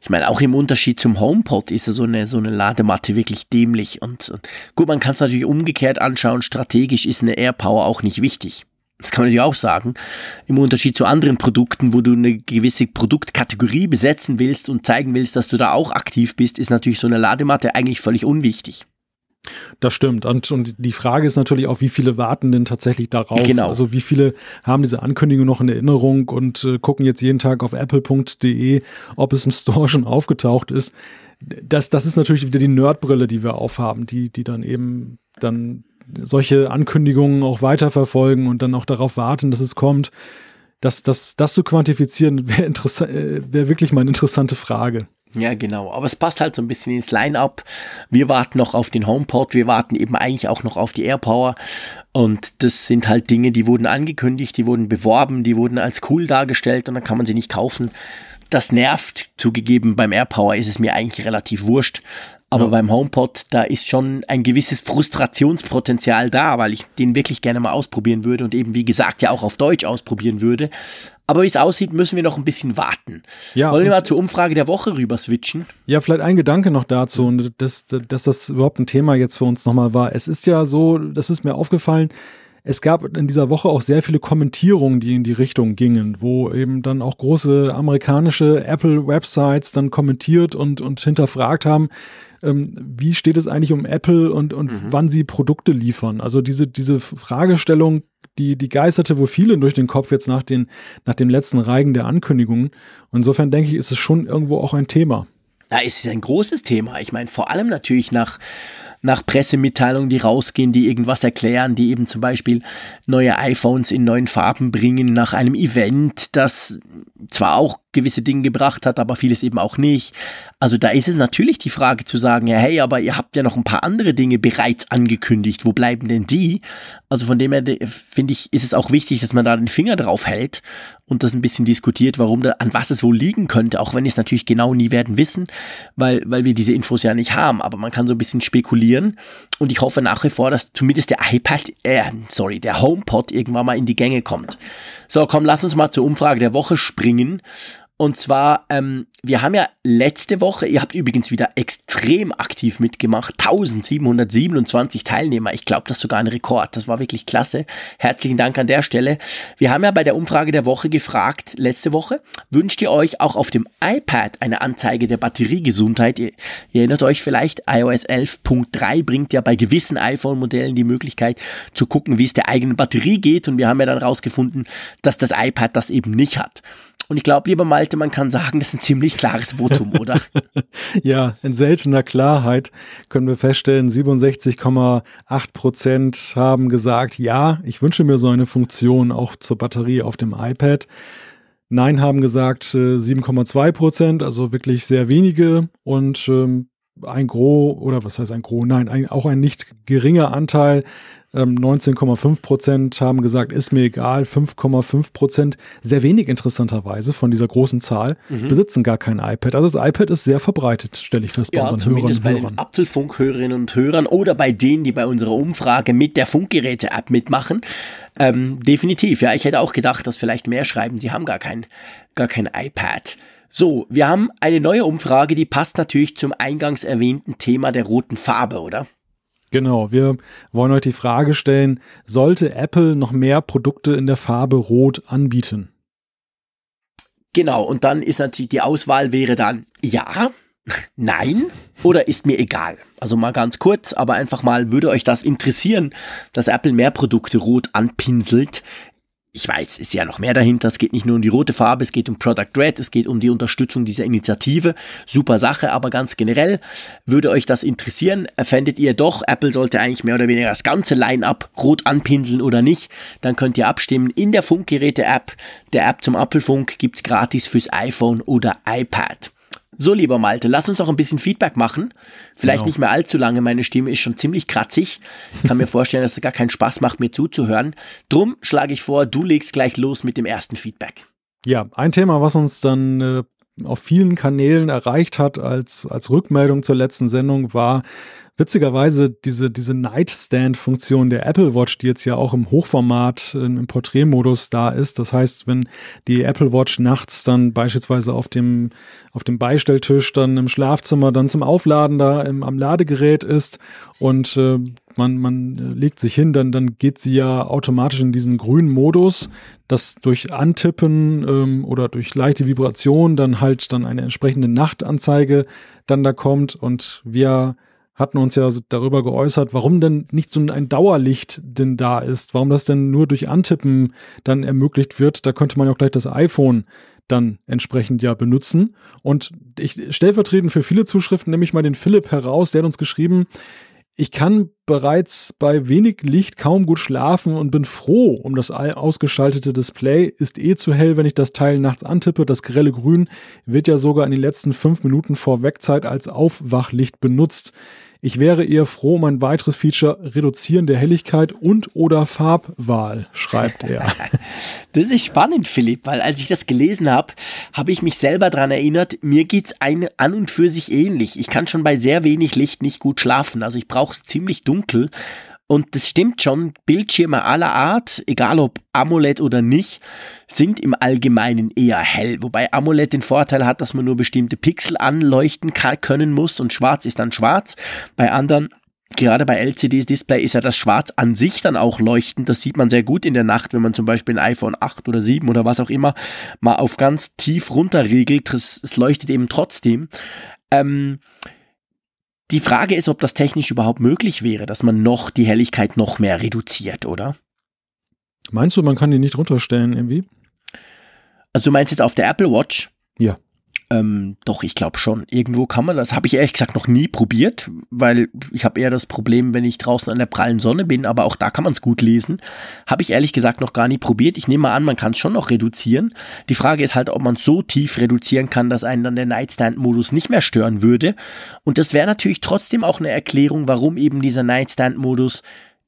S3: Ich meine, auch im Unterschied zum HomePod ist so eine, so eine Ladematte wirklich dämlich. Und, und gut, man kann es natürlich umgekehrt anschauen. Strategisch ist eine AirPower auch nicht wichtig. Das kann man natürlich auch sagen. Im Unterschied zu anderen Produkten, wo du eine gewisse Produktkategorie besetzen willst und zeigen willst, dass du da auch aktiv bist, ist natürlich so eine Ladematte eigentlich völlig unwichtig.
S2: Das stimmt. Und, und die Frage ist natürlich auch, wie viele warten denn tatsächlich darauf? Genau. Also wie viele haben diese Ankündigung noch in Erinnerung und äh, gucken jetzt jeden Tag auf apple.de, ob es im Store schon aufgetaucht ist. Das, das ist natürlich wieder die Nerdbrille, die wir aufhaben, die, die dann eben dann solche Ankündigungen auch weiterverfolgen und dann auch darauf warten, dass es kommt. Das, das, das zu quantifizieren, wäre äh, wär wirklich mal eine interessante Frage.
S3: Ja, genau. Aber es passt halt so ein bisschen ins Line-up. Wir warten noch auf den HomePod. Wir warten eben eigentlich auch noch auf die AirPower. Und das sind halt Dinge, die wurden angekündigt, die wurden beworben, die wurden als cool dargestellt und dann kann man sie nicht kaufen. das nervt. Zugegeben, beim AirPower ist es mir eigentlich relativ wurscht. Aber ja. beim HomePod, da ist schon ein gewisses Frustrationspotenzial da, weil ich den wirklich gerne mal ausprobieren würde und eben, wie gesagt, ja auch auf Deutsch ausprobieren würde. Aber wie es aussieht, müssen wir noch ein bisschen warten. Ja, Wollen wir mal zur Umfrage der Woche rüber switchen?
S2: Ja, vielleicht ein Gedanke noch dazu, und dass, dass das überhaupt ein Thema jetzt für uns nochmal war. Es ist ja so, das ist mir aufgefallen, es gab in dieser Woche auch sehr viele Kommentierungen, die in die Richtung gingen, wo eben dann auch große amerikanische Apple-Websites dann kommentiert und, und hinterfragt haben, ähm, wie steht es eigentlich um Apple und, und mhm. wann sie Produkte liefern. Also diese, diese Fragestellung, die, die geisterte wohl vielen durch den Kopf jetzt nach, den, nach dem letzten Reigen der Ankündigungen. Und insofern denke ich, ist es schon irgendwo auch ein Thema.
S3: Es ist ein großes Thema. Ich meine, vor allem natürlich nach nach Pressemitteilungen, die rausgehen, die irgendwas erklären, die eben zum Beispiel neue iPhones in neuen Farben bringen, nach einem Event, das zwar auch gewisse Dinge gebracht hat, aber vieles eben auch nicht. Also da ist es natürlich die Frage zu sagen, ja, hey, aber ihr habt ja noch ein paar andere Dinge bereits angekündigt, wo bleiben denn die? Also von dem her finde ich, ist es auch wichtig, dass man da den Finger drauf hält und das ein bisschen diskutiert, warum da, an was es wohl liegen könnte, auch wenn wir es natürlich genau nie werden wissen, weil, weil wir diese Infos ja nicht haben, aber man kann so ein bisschen spekulieren und ich hoffe nach wie vor, dass zumindest der iPad, äh, sorry, der HomePod irgendwann mal in die Gänge kommt. So, komm, lass uns mal zur Umfrage der Woche springen und zwar, ähm, wir haben ja letzte Woche, ihr habt übrigens wieder extrem aktiv mitgemacht, 1727 Teilnehmer. Ich glaube, das ist sogar ein Rekord. Das war wirklich klasse. Herzlichen Dank an der Stelle. Wir haben ja bei der Umfrage der Woche gefragt, letzte Woche, wünscht ihr euch auch auf dem iPad eine Anzeige der Batteriegesundheit? Ihr, ihr erinnert euch vielleicht, iOS 11.3 bringt ja bei gewissen iPhone-Modellen die Möglichkeit zu gucken, wie es der eigenen Batterie geht. Und wir haben ja dann rausgefunden, dass das iPad das eben nicht hat. Und ich glaube, lieber Malte, man kann sagen, das ist ein ziemlich klares Votum, oder?
S2: ja, in seltener Klarheit können wir feststellen, 67,8 Prozent haben gesagt, ja, ich wünsche mir so eine Funktion auch zur Batterie auf dem iPad. Nein haben gesagt 7,2 äh, Prozent, also wirklich sehr wenige. Und ähm, ein Gros, oder was heißt ein Gros? Nein, ein, auch ein nicht geringer Anteil 19,5 ähm, Prozent haben gesagt, ist mir egal. 5,5 Prozent, sehr wenig interessanterweise von dieser großen Zahl, mhm. besitzen gar kein iPad. Also das iPad ist sehr verbreitet, stelle ich fest
S3: bei ja, unseren zumindest Hörern und bei den Apfelfunk-Hörerinnen und Hörern oder bei denen, die bei unserer Umfrage mit der Funkgeräte-App mitmachen. Ähm, definitiv, ja, ich hätte auch gedacht, dass vielleicht mehr schreiben, sie haben gar kein, gar kein iPad. So, wir haben eine neue Umfrage, die passt natürlich zum eingangs erwähnten Thema der roten Farbe, oder?
S2: Genau, wir wollen euch die Frage stellen, sollte Apple noch mehr Produkte in der Farbe Rot anbieten?
S3: Genau, und dann ist natürlich die Auswahl wäre dann ja, nein oder ist mir egal. Also mal ganz kurz, aber einfach mal, würde euch das interessieren, dass Apple mehr Produkte rot anpinselt? Ich weiß, ist ja noch mehr dahinter. Es geht nicht nur um die rote Farbe, es geht um Product Red, es geht um die Unterstützung dieser Initiative. Super Sache, aber ganz generell würde euch das interessieren. Fändet ihr doch, Apple sollte eigentlich mehr oder weniger das ganze Line-up rot anpinseln oder nicht? Dann könnt ihr abstimmen in der Funkgeräte-App. Der App zum Apfelfunk gibt's gratis fürs iPhone oder iPad. So, lieber Malte, lass uns auch ein bisschen Feedback machen. Vielleicht genau. nicht mehr allzu lange, meine Stimme ist schon ziemlich kratzig. Ich kann mir vorstellen, dass es gar keinen Spaß macht, mir zuzuhören. Drum schlage ich vor, du legst gleich los mit dem ersten Feedback.
S2: Ja, ein Thema, was uns dann äh, auf vielen Kanälen erreicht hat als, als Rückmeldung zur letzten Sendung, war, witzigerweise diese, diese Nightstand-Funktion der Apple Watch, die jetzt ja auch im Hochformat im Porträtmodus da ist. Das heißt, wenn die Apple Watch nachts dann beispielsweise auf dem, auf dem Beistelltisch dann im Schlafzimmer dann zum Aufladen da im, am Ladegerät ist und äh, man, man legt sich hin, dann, dann geht sie ja automatisch in diesen grünen Modus, dass durch Antippen ähm, oder durch leichte Vibration dann halt dann eine entsprechende Nachtanzeige dann da kommt und wir hatten uns ja darüber geäußert, warum denn nicht so ein Dauerlicht denn da ist, warum das denn nur durch Antippen dann ermöglicht wird. Da könnte man ja auch gleich das iPhone dann entsprechend ja benutzen. Und ich stellvertretend für viele Zuschriften nehme ich mal den Philipp heraus, der hat uns geschrieben, ich kann bereits bei wenig Licht kaum gut schlafen und bin froh um das ausgeschaltete Display. Ist eh zu hell, wenn ich das Teil nachts antippe. Das grelle Grün wird ja sogar in den letzten fünf Minuten vor Wegzeit als Aufwachlicht benutzt. Ich wäre eher froh um ein weiteres Feature Reduzieren der Helligkeit und oder Farbwahl, schreibt er.
S3: das ist spannend, Philipp, weil als ich das gelesen habe, habe ich mich selber daran erinnert, mir geht's ein, an und für sich ähnlich. Ich kann schon bei sehr wenig Licht nicht gut schlafen. Also ich brauche es ziemlich dunkel. Und das stimmt schon, Bildschirme aller Art, egal ob AMOLED oder nicht, sind im Allgemeinen eher hell. Wobei AMOLED den Vorteil hat, dass man nur bestimmte Pixel anleuchten können muss und schwarz ist dann schwarz. Bei anderen gerade bei LCDs Display ist ja das Schwarz an sich dann auch leuchtend. Das sieht man sehr gut in der Nacht, wenn man zum Beispiel ein iPhone 8 oder 7 oder was auch immer mal auf ganz tief runter regelt. Es leuchtet eben trotzdem. Ähm, die Frage ist, ob das technisch überhaupt möglich wäre, dass man noch die Helligkeit noch mehr reduziert, oder?
S2: Meinst du, man kann die nicht runterstellen irgendwie?
S3: Also du meinst jetzt auf der Apple Watch?
S2: Ja.
S3: Ähm, doch, ich glaube schon. Irgendwo kann man das. Habe ich ehrlich gesagt noch nie probiert, weil ich habe eher das Problem, wenn ich draußen an der prallen Sonne bin, aber auch da kann man es gut lesen. Habe ich ehrlich gesagt noch gar nie probiert. Ich nehme mal an, man kann es schon noch reduzieren. Die Frage ist halt, ob man so tief reduzieren kann, dass einen dann der Nightstand-Modus nicht mehr stören würde. Und das wäre natürlich trotzdem auch eine Erklärung, warum eben dieser Nightstand-Modus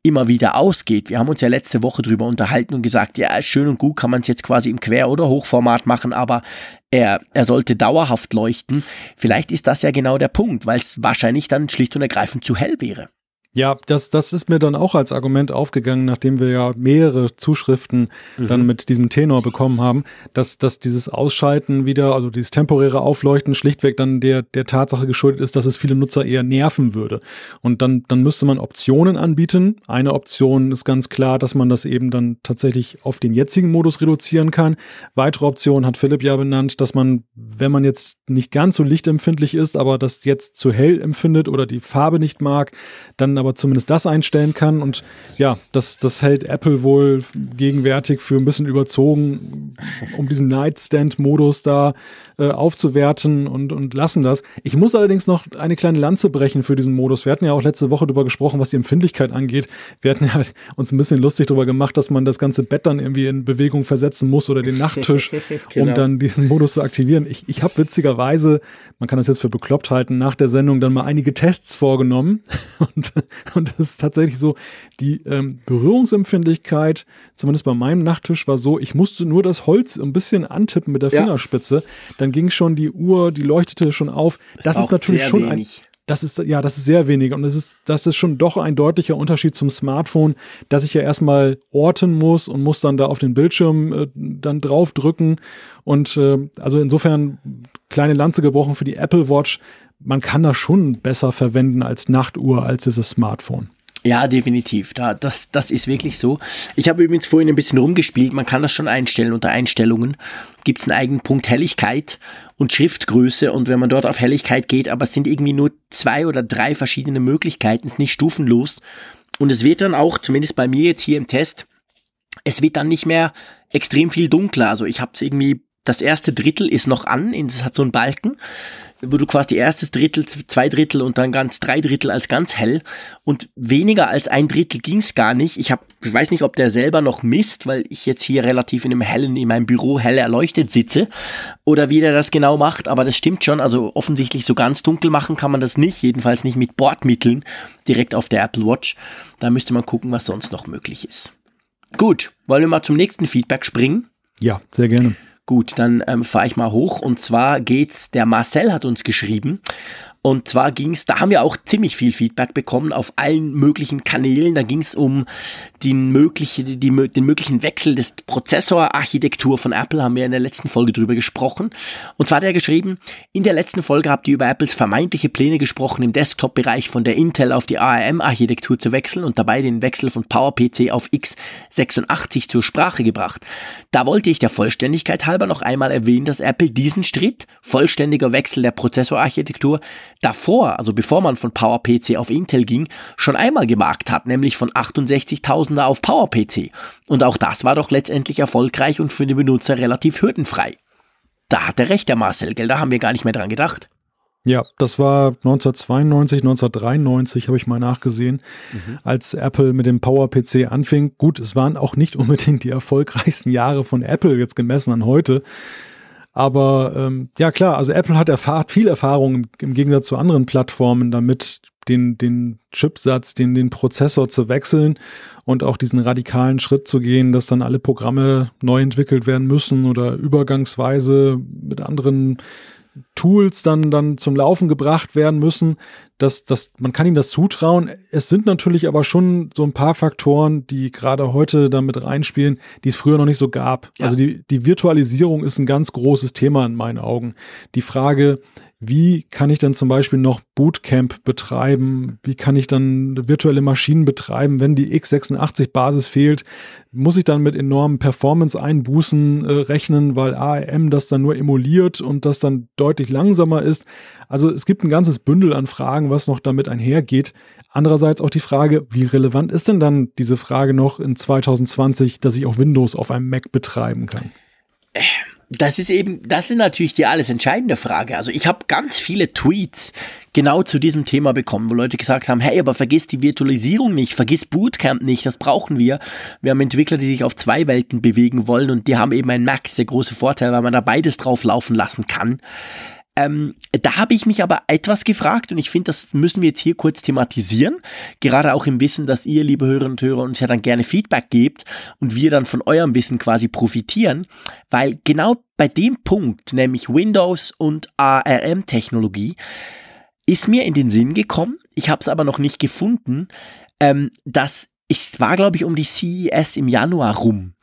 S3: immer wieder ausgeht. Wir haben uns ja letzte Woche drüber unterhalten und gesagt, ja, schön und gut kann man es jetzt quasi im Quer- oder Hochformat machen, aber er, er sollte dauerhaft leuchten. Vielleicht ist das ja genau der Punkt, weil es wahrscheinlich dann schlicht und ergreifend zu hell wäre.
S2: Ja, das, das ist mir dann auch als Argument aufgegangen, nachdem wir ja mehrere Zuschriften mhm. dann mit diesem Tenor bekommen haben, dass, dass dieses Ausschalten wieder, also dieses temporäre Aufleuchten schlichtweg dann der, der Tatsache geschuldet ist, dass es viele Nutzer eher nerven würde. Und dann, dann müsste man Optionen anbieten. Eine Option ist ganz klar, dass man das eben dann tatsächlich auf den jetzigen Modus reduzieren kann. Weitere Optionen hat Philipp ja benannt, dass man, wenn man jetzt nicht ganz so lichtempfindlich ist, aber das jetzt zu hell empfindet oder die Farbe nicht mag, dann aber aber zumindest das einstellen kann. Und ja, das, das hält Apple wohl gegenwärtig für ein bisschen überzogen, um diesen Nightstand-Modus da äh, aufzuwerten und, und lassen das. Ich muss allerdings noch eine kleine Lanze brechen für diesen Modus. Wir hatten ja auch letzte Woche darüber gesprochen, was die Empfindlichkeit angeht. Wir hatten ja uns ein bisschen lustig darüber gemacht, dass man das ganze Bett dann irgendwie in Bewegung versetzen muss oder den Nachttisch, genau. um dann diesen Modus zu aktivieren. Ich, ich habe witzigerweise, man kann das jetzt für bekloppt halten, nach der Sendung dann mal einige Tests vorgenommen und Und das ist tatsächlich so, die ähm, Berührungsempfindlichkeit, zumindest bei meinem Nachttisch, war so, ich musste nur das Holz ein bisschen antippen mit der ja. Fingerspitze. Dann ging schon die Uhr, die leuchtete schon auf. Das, das ist natürlich schon wenig. ein. Das ist, ja, das ist sehr wenig. Und das ist, das ist schon doch ein deutlicher Unterschied zum Smartphone, dass ich ja erstmal orten muss und muss dann da auf den Bildschirm äh, dann draufdrücken. Und äh, also insofern kleine Lanze gebrochen für die Apple Watch man kann das schon besser verwenden als Nachtuhr, als dieses Smartphone.
S3: Ja, definitiv. Da, das, das ist wirklich so. Ich habe übrigens vorhin ein bisschen rumgespielt. Man kann das schon einstellen unter Einstellungen. Gibt es einen eigenen Punkt Helligkeit und Schriftgröße. Und wenn man dort auf Helligkeit geht, aber es sind irgendwie nur zwei oder drei verschiedene Möglichkeiten, ist nicht stufenlos. Und es wird dann auch, zumindest bei mir jetzt hier im Test, es wird dann nicht mehr extrem viel dunkler. Also ich habe es irgendwie, das erste Drittel ist noch an, es hat so einen Balken wo du quasi erstes Drittel, zwei Drittel und dann ganz drei Drittel als ganz hell und weniger als ein Drittel ging's gar nicht. Ich habe, ich weiß nicht, ob der selber noch misst, weil ich jetzt hier relativ in einem hellen, in meinem Büro hell erleuchtet sitze oder wie der das genau macht, aber das stimmt schon. Also offensichtlich so ganz dunkel machen kann man das nicht, jedenfalls nicht mit Bordmitteln direkt auf der Apple Watch. Da müsste man gucken, was sonst noch möglich ist. Gut, wollen wir mal zum nächsten Feedback springen?
S2: Ja, sehr gerne.
S3: Gut, dann ähm, fahre ich mal hoch. Und zwar geht's, der Marcel hat uns geschrieben und zwar ging es, da haben wir auch ziemlich viel Feedback bekommen auf allen möglichen Kanälen. Da ging es um den, mögliche, die, den möglichen Wechsel des Prozessorarchitektur von Apple, haben wir in der letzten Folge drüber gesprochen. Und zwar hat er geschrieben, in der letzten Folge habt ihr über Apples vermeintliche Pläne gesprochen, im Desktop-Bereich von der Intel auf die ARM-Architektur zu wechseln und dabei den Wechsel von PowerPC auf x86 zur Sprache gebracht. Da wollte ich der Vollständigkeit halber noch einmal erwähnen, dass Apple diesen Schritt, vollständiger Wechsel der Prozessorarchitektur, davor, also bevor man von PowerPC auf Intel ging, schon einmal gemarkt hat, nämlich von 68.000er auf PowerPC. Und auch das war doch letztendlich erfolgreich und für den Benutzer relativ hürdenfrei. Da hat er recht, der Marcel, gell? Da haben wir gar nicht mehr dran gedacht.
S2: Ja, das war 1992, 1993 habe ich mal nachgesehen, mhm. als Apple mit dem PowerPC anfing. Gut, es waren auch nicht unbedingt die erfolgreichsten Jahre von Apple jetzt gemessen an heute. Aber ähm, ja klar, also Apple hat erfahrt viel Erfahrung im, im Gegensatz zu anderen Plattformen damit, den, den Chipsatz, den, den Prozessor zu wechseln und auch diesen radikalen Schritt zu gehen, dass dann alle Programme neu entwickelt werden müssen oder übergangsweise mit anderen Tools dann, dann zum Laufen gebracht werden müssen. Das, das, man kann ihnen das zutrauen. Es sind natürlich aber schon so ein paar Faktoren, die gerade heute damit reinspielen, die es früher noch nicht so gab. Ja. Also die, die Virtualisierung ist ein ganz großes Thema in meinen Augen. Die Frage, wie kann ich dann zum Beispiel noch Bootcamp betreiben? Wie kann ich dann virtuelle Maschinen betreiben, wenn die x86-Basis fehlt? Muss ich dann mit enormen Performance-Einbußen äh, rechnen, weil ARM das dann nur emuliert und das dann deutlich langsamer ist? Also es gibt ein ganzes Bündel an Fragen, was noch damit einhergeht. Andererseits auch die Frage, wie relevant ist denn dann diese Frage noch in 2020, dass ich auch Windows auf einem Mac betreiben kann?
S3: Ähm das ist eben, das ist natürlich die alles entscheidende Frage. Also ich habe ganz viele Tweets genau zu diesem Thema bekommen, wo Leute gesagt haben, hey, aber vergiss die Virtualisierung nicht, vergiss Bootcamp nicht, das brauchen wir. Wir haben Entwickler, die sich auf zwei Welten bewegen wollen und die haben eben ein Mac, der große Vorteil, weil man da beides drauf laufen lassen kann. Ähm, da habe ich mich aber etwas gefragt und ich finde, das müssen wir jetzt hier kurz thematisieren. Gerade auch im Wissen, dass ihr, liebe Hörerinnen und Hörer, uns ja dann gerne Feedback gebt und wir dann von eurem Wissen quasi profitieren, weil genau bei dem Punkt, nämlich Windows und ARM-Technologie, ist mir in den Sinn gekommen, ich habe es aber noch nicht gefunden, ähm, dass ich war, glaube ich, um die CES im Januar rum,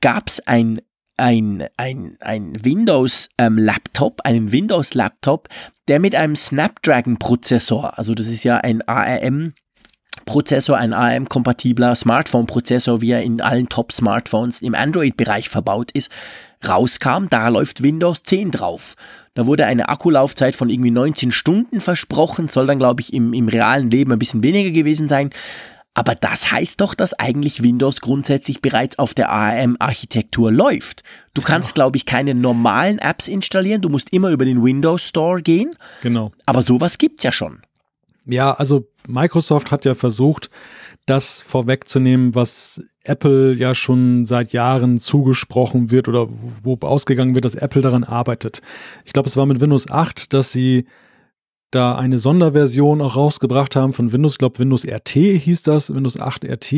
S3: gab es ein ein, ein, ein Windows-Laptop, ähm, einen Windows-Laptop, der mit einem Snapdragon-Prozessor, also das ist ja ein ARM Prozessor, ein ARM-kompatibler Smartphone-Prozessor, wie er in allen Top-Smartphones im Android-Bereich verbaut ist, rauskam. Da läuft Windows 10 drauf. Da wurde eine Akkulaufzeit von irgendwie 19 Stunden versprochen, soll dann, glaube ich, im, im realen Leben ein bisschen weniger gewesen sein. Aber das heißt doch, dass eigentlich Windows grundsätzlich bereits auf der ARM-Architektur läuft. Du kannst, glaube ich, keine normalen Apps installieren. Du musst immer über den Windows Store gehen.
S2: Genau.
S3: Aber sowas gibt's ja schon.
S2: Ja, also Microsoft hat ja versucht, das vorwegzunehmen, was Apple ja schon seit Jahren zugesprochen wird oder wo ausgegangen wird, dass Apple daran arbeitet. Ich glaube, es war mit Windows 8, dass sie da eine Sonderversion auch rausgebracht haben von Windows, ich glaube Windows RT hieß das, Windows 8 RT.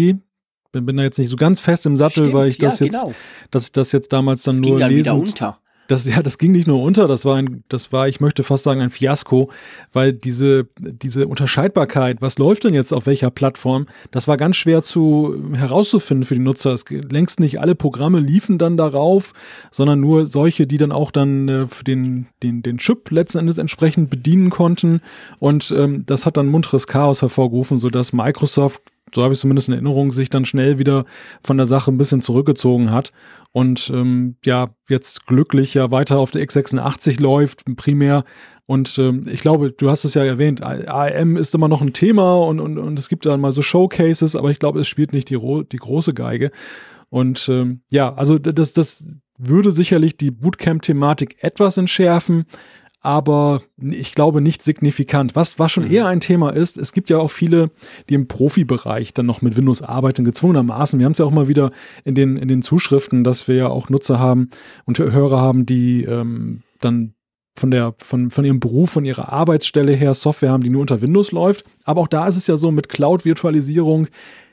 S2: Bin, bin da jetzt nicht so ganz fest im Sattel, Stimmt, weil ich das ja, jetzt, genau. dass ich das jetzt damals dann das nur ging dann unter das, ja, das ging nicht nur unter, das war ein, das war, ich möchte fast sagen, ein Fiasko, weil diese, diese Unterscheidbarkeit, was läuft denn jetzt auf welcher Plattform, das war ganz schwer zu herauszufinden für die Nutzer. Es, längst nicht alle Programme liefen dann darauf, sondern nur solche, die dann auch dann äh, für den, den, den Chip letzten Endes entsprechend bedienen konnten. Und ähm, das hat dann munteres Chaos hervorgerufen, sodass Microsoft so habe ich zumindest in Erinnerung, sich dann schnell wieder von der Sache ein bisschen zurückgezogen hat und ähm, ja, jetzt glücklich ja weiter auf der x86 läuft, primär. Und ähm, ich glaube, du hast es ja erwähnt, ARM ist immer noch ein Thema und, und, und es gibt dann mal so Showcases, aber ich glaube, es spielt nicht die, die große Geige. Und ähm, ja, also das, das würde sicherlich die Bootcamp-Thematik etwas entschärfen aber ich glaube nicht signifikant. Was, was schon mhm. eher ein Thema ist, es gibt ja auch viele, die im Profibereich dann noch mit Windows arbeiten, gezwungenermaßen. Wir haben es ja auch mal wieder in den, in den Zuschriften, dass wir ja auch Nutzer haben und Hörer haben, die ähm, dann von der, von, von ihrem Beruf, von ihrer Arbeitsstelle her Software haben, die nur unter Windows läuft. Aber auch da ist es ja so mit Cloud-Virtualisierung,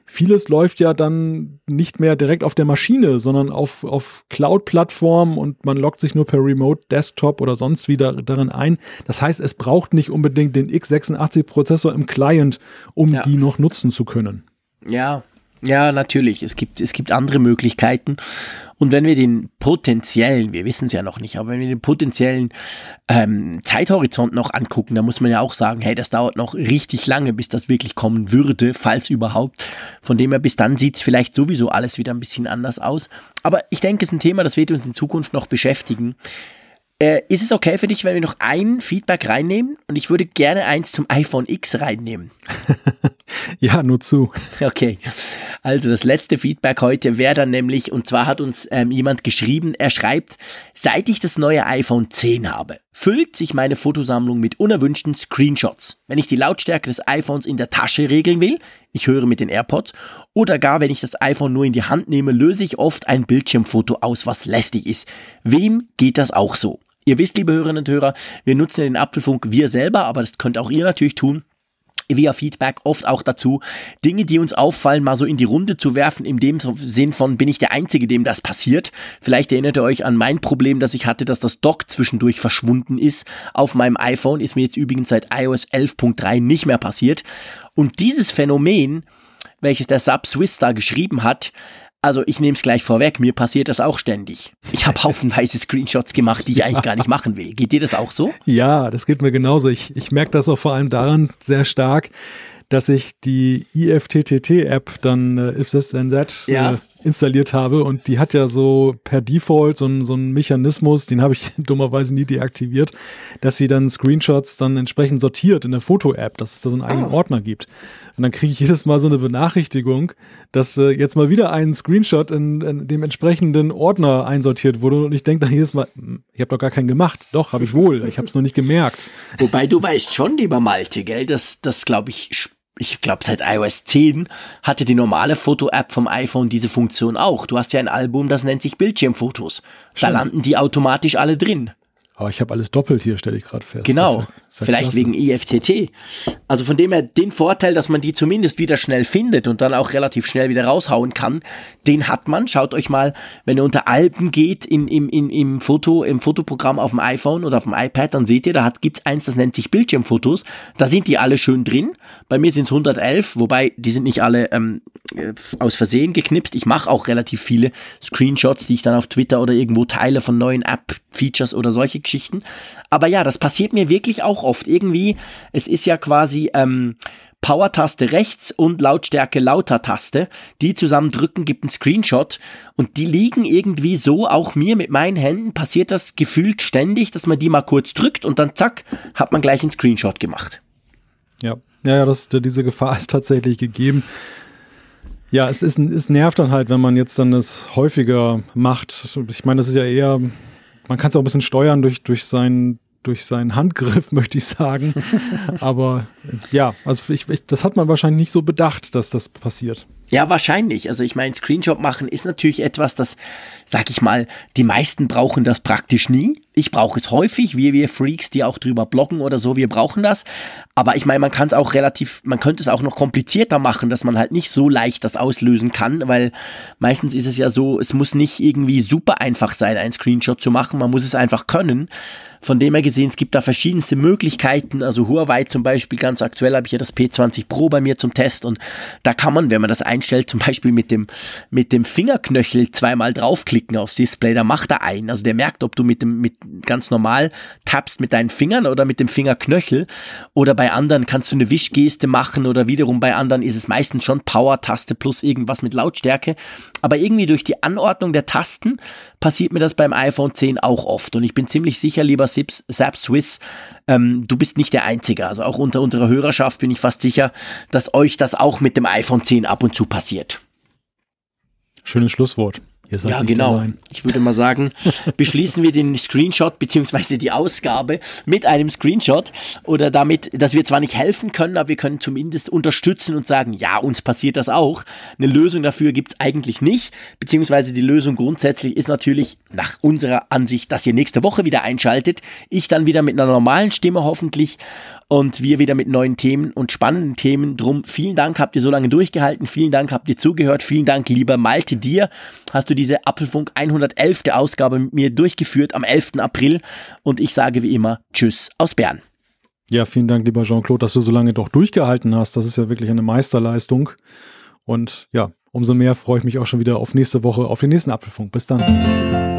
S2: vieles läuft ja dann nicht mehr direkt auf der Maschine, sondern auf, auf Cloud-Plattformen und man loggt sich nur per Remote Desktop oder sonst wieder darin ein. Das heißt, es braucht nicht unbedingt den x86-Prozessor im Client, um ja. die noch nutzen zu können.
S3: Ja, ja, natürlich. Es gibt, es gibt andere Möglichkeiten. Und wenn wir den potenziellen, wir wissen es ja noch nicht, aber wenn wir den potenziellen ähm, Zeithorizont noch angucken, dann muss man ja auch sagen, hey, das dauert noch richtig lange, bis das wirklich kommen würde, falls überhaupt. Von dem her, bis dann sieht es vielleicht sowieso alles wieder ein bisschen anders aus. Aber ich denke, es ist ein Thema, das wird uns in Zukunft noch beschäftigen. Äh, ist es okay für dich, wenn wir noch ein Feedback reinnehmen? Und ich würde gerne eins zum iPhone X reinnehmen.
S2: Ja, nur zu.
S3: Okay. Also das letzte Feedback heute wäre dann nämlich, und zwar hat uns ähm, jemand geschrieben, er schreibt, seit ich das neue iPhone 10 habe, füllt sich meine Fotosammlung mit unerwünschten Screenshots. Wenn ich die Lautstärke des iPhones in der Tasche regeln will, ich höre mit den AirPods, oder gar wenn ich das iPhone nur in die Hand nehme, löse ich oft ein Bildschirmfoto aus, was lästig ist. Wem geht das auch so? Ihr wisst, liebe Hörerinnen und Hörer, wir nutzen den Apfelfunk wir selber, aber das könnt auch ihr natürlich tun via Feedback oft auch dazu, Dinge, die uns auffallen, mal so in die Runde zu werfen, in dem Sinn von, bin ich der Einzige, dem das passiert. Vielleicht erinnert ihr euch an mein Problem, das ich hatte, dass das Dock zwischendurch verschwunden ist. Auf meinem iPhone ist mir jetzt übrigens seit iOS 11.3 nicht mehr passiert. Und dieses Phänomen, welches der Sub Swiss da geschrieben hat, also ich nehme es gleich vorweg, mir passiert das auch ständig. Ich habe haufenweise Screenshots gemacht, die ich eigentlich gar nicht machen will. Geht dir das auch so?
S2: Ja, das geht mir genauso. Ich, ich merke das auch vor allem daran sehr stark, dass ich die IFTTT-App dann äh, If This Then That ja. äh, installiert habe und die hat ja so per Default so, ein, so einen Mechanismus, den habe ich dummerweise nie deaktiviert, dass sie dann Screenshots dann entsprechend sortiert in der Foto-App, dass es da so einen eigenen oh. Ordner gibt. Und dann kriege ich jedes Mal so eine Benachrichtigung, dass äh, jetzt mal wieder ein Screenshot in, in, dem entsprechenden Ordner einsortiert wurde und ich denke dann jedes Mal, hm, ich habe doch gar keinen gemacht. Doch, habe ich wohl, ich habe es nur nicht gemerkt.
S3: Wobei du weißt schon, lieber Malte, gell, dass das glaube ich ich glaube, seit iOS 10 hatte die normale Foto-App vom iPhone diese Funktion auch. Du hast ja ein Album, das nennt sich Bildschirmfotos. Da Stimmt. landen die automatisch alle drin.
S2: Aber ich habe alles doppelt hier, stelle ich gerade fest.
S3: Genau, ja, vielleicht klasse. wegen IFTT. Also von dem her, den Vorteil, dass man die zumindest wieder schnell findet und dann auch relativ schnell wieder raushauen kann, den hat man. Schaut euch mal, wenn ihr unter Alben geht in, im, in, im, Foto, im Fotoprogramm auf dem iPhone oder auf dem iPad, dann seht ihr, da gibt es eins, das nennt sich Bildschirmfotos. Da sind die alle schön drin. Bei mir sind es 111, wobei die sind nicht alle ähm, äh, aus Versehen geknipst. Ich mache auch relativ viele Screenshots, die ich dann auf Twitter oder irgendwo teile von neuen App-Features oder solche Geschichten. Aber ja, das passiert mir wirklich auch oft. Irgendwie, es ist ja quasi ähm, Power-Taste rechts und Lautstärke lauter-Taste. Die zusammen drücken, gibt einen Screenshot und die liegen irgendwie so, auch mir mit meinen Händen passiert das gefühlt ständig, dass man die mal kurz drückt und dann zack, hat man gleich einen Screenshot gemacht.
S2: Ja, ja, ja das, diese Gefahr ist tatsächlich gegeben. Ja, es, ist, es nervt dann halt, wenn man jetzt dann das häufiger macht. Ich meine, das ist ja eher, man kann es auch ein bisschen steuern durch, durch sein durch seinen Handgriff, möchte ich sagen. Aber ja, also ich, ich, das hat man wahrscheinlich nicht so bedacht, dass das passiert.
S3: Ja, wahrscheinlich. Also ich meine, Screenshot machen ist natürlich etwas, das, sag ich mal, die meisten brauchen das praktisch nie. Ich brauche es häufig, wir, wir Freaks, die auch drüber bloggen oder so, wir brauchen das. Aber ich meine, man kann es auch relativ, man könnte es auch noch komplizierter machen, dass man halt nicht so leicht das auslösen kann, weil meistens ist es ja so, es muss nicht irgendwie super einfach sein, einen Screenshot zu machen, man muss es einfach können. Von dem her gesehen, es gibt da verschiedenste Möglichkeiten. Also Huawei zum Beispiel, ganz aktuell habe ich ja das P20 Pro bei mir zum Test und da kann man, wenn man das einstellt, zum Beispiel mit dem, mit dem Fingerknöchel zweimal draufklicken aufs Display, da macht er einen. Also der merkt, ob du mit dem, mit ganz normal tappst mit deinen Fingern oder mit dem Fingerknöchel. Oder bei anderen kannst du eine Wischgeste machen oder wiederum bei anderen ist es meistens schon Power-Taste plus irgendwas mit Lautstärke. Aber irgendwie durch die Anordnung der Tasten passiert mir das beim iPhone 10 auch oft. Und ich bin ziemlich sicher, lieber Sips, Zap Swiss, ähm, du bist nicht der Einzige. Also auch unter unserer Hörerschaft bin ich fast sicher, dass euch das auch mit dem iPhone 10 ab und zu passiert.
S2: Schönes Schlusswort
S3: ja, genau. Allein. Ich würde mal sagen, beschließen wir den Screenshot beziehungsweise die Ausgabe mit einem Screenshot oder damit, dass wir zwar nicht helfen können, aber wir können zumindest unterstützen und sagen, ja, uns passiert das auch. Eine Lösung dafür gibt es eigentlich nicht, beziehungsweise die Lösung grundsätzlich ist natürlich nach unserer Ansicht, dass ihr nächste Woche wieder einschaltet. Ich dann wieder mit einer normalen Stimme hoffentlich und wir wieder mit neuen Themen und spannenden Themen. Drum vielen Dank, habt ihr so lange durchgehalten. Vielen Dank, habt ihr zugehört. Vielen Dank, lieber Malte, dir hast du diese Apfelfunk 111. Ausgabe mit mir durchgeführt am 11. April. Und ich sage wie immer Tschüss aus Bern.
S2: Ja, vielen Dank, lieber Jean-Claude, dass du so lange doch durchgehalten hast. Das ist ja wirklich eine Meisterleistung. Und ja, umso mehr freue ich mich auch schon wieder auf nächste Woche, auf den nächsten Apfelfunk. Bis dann.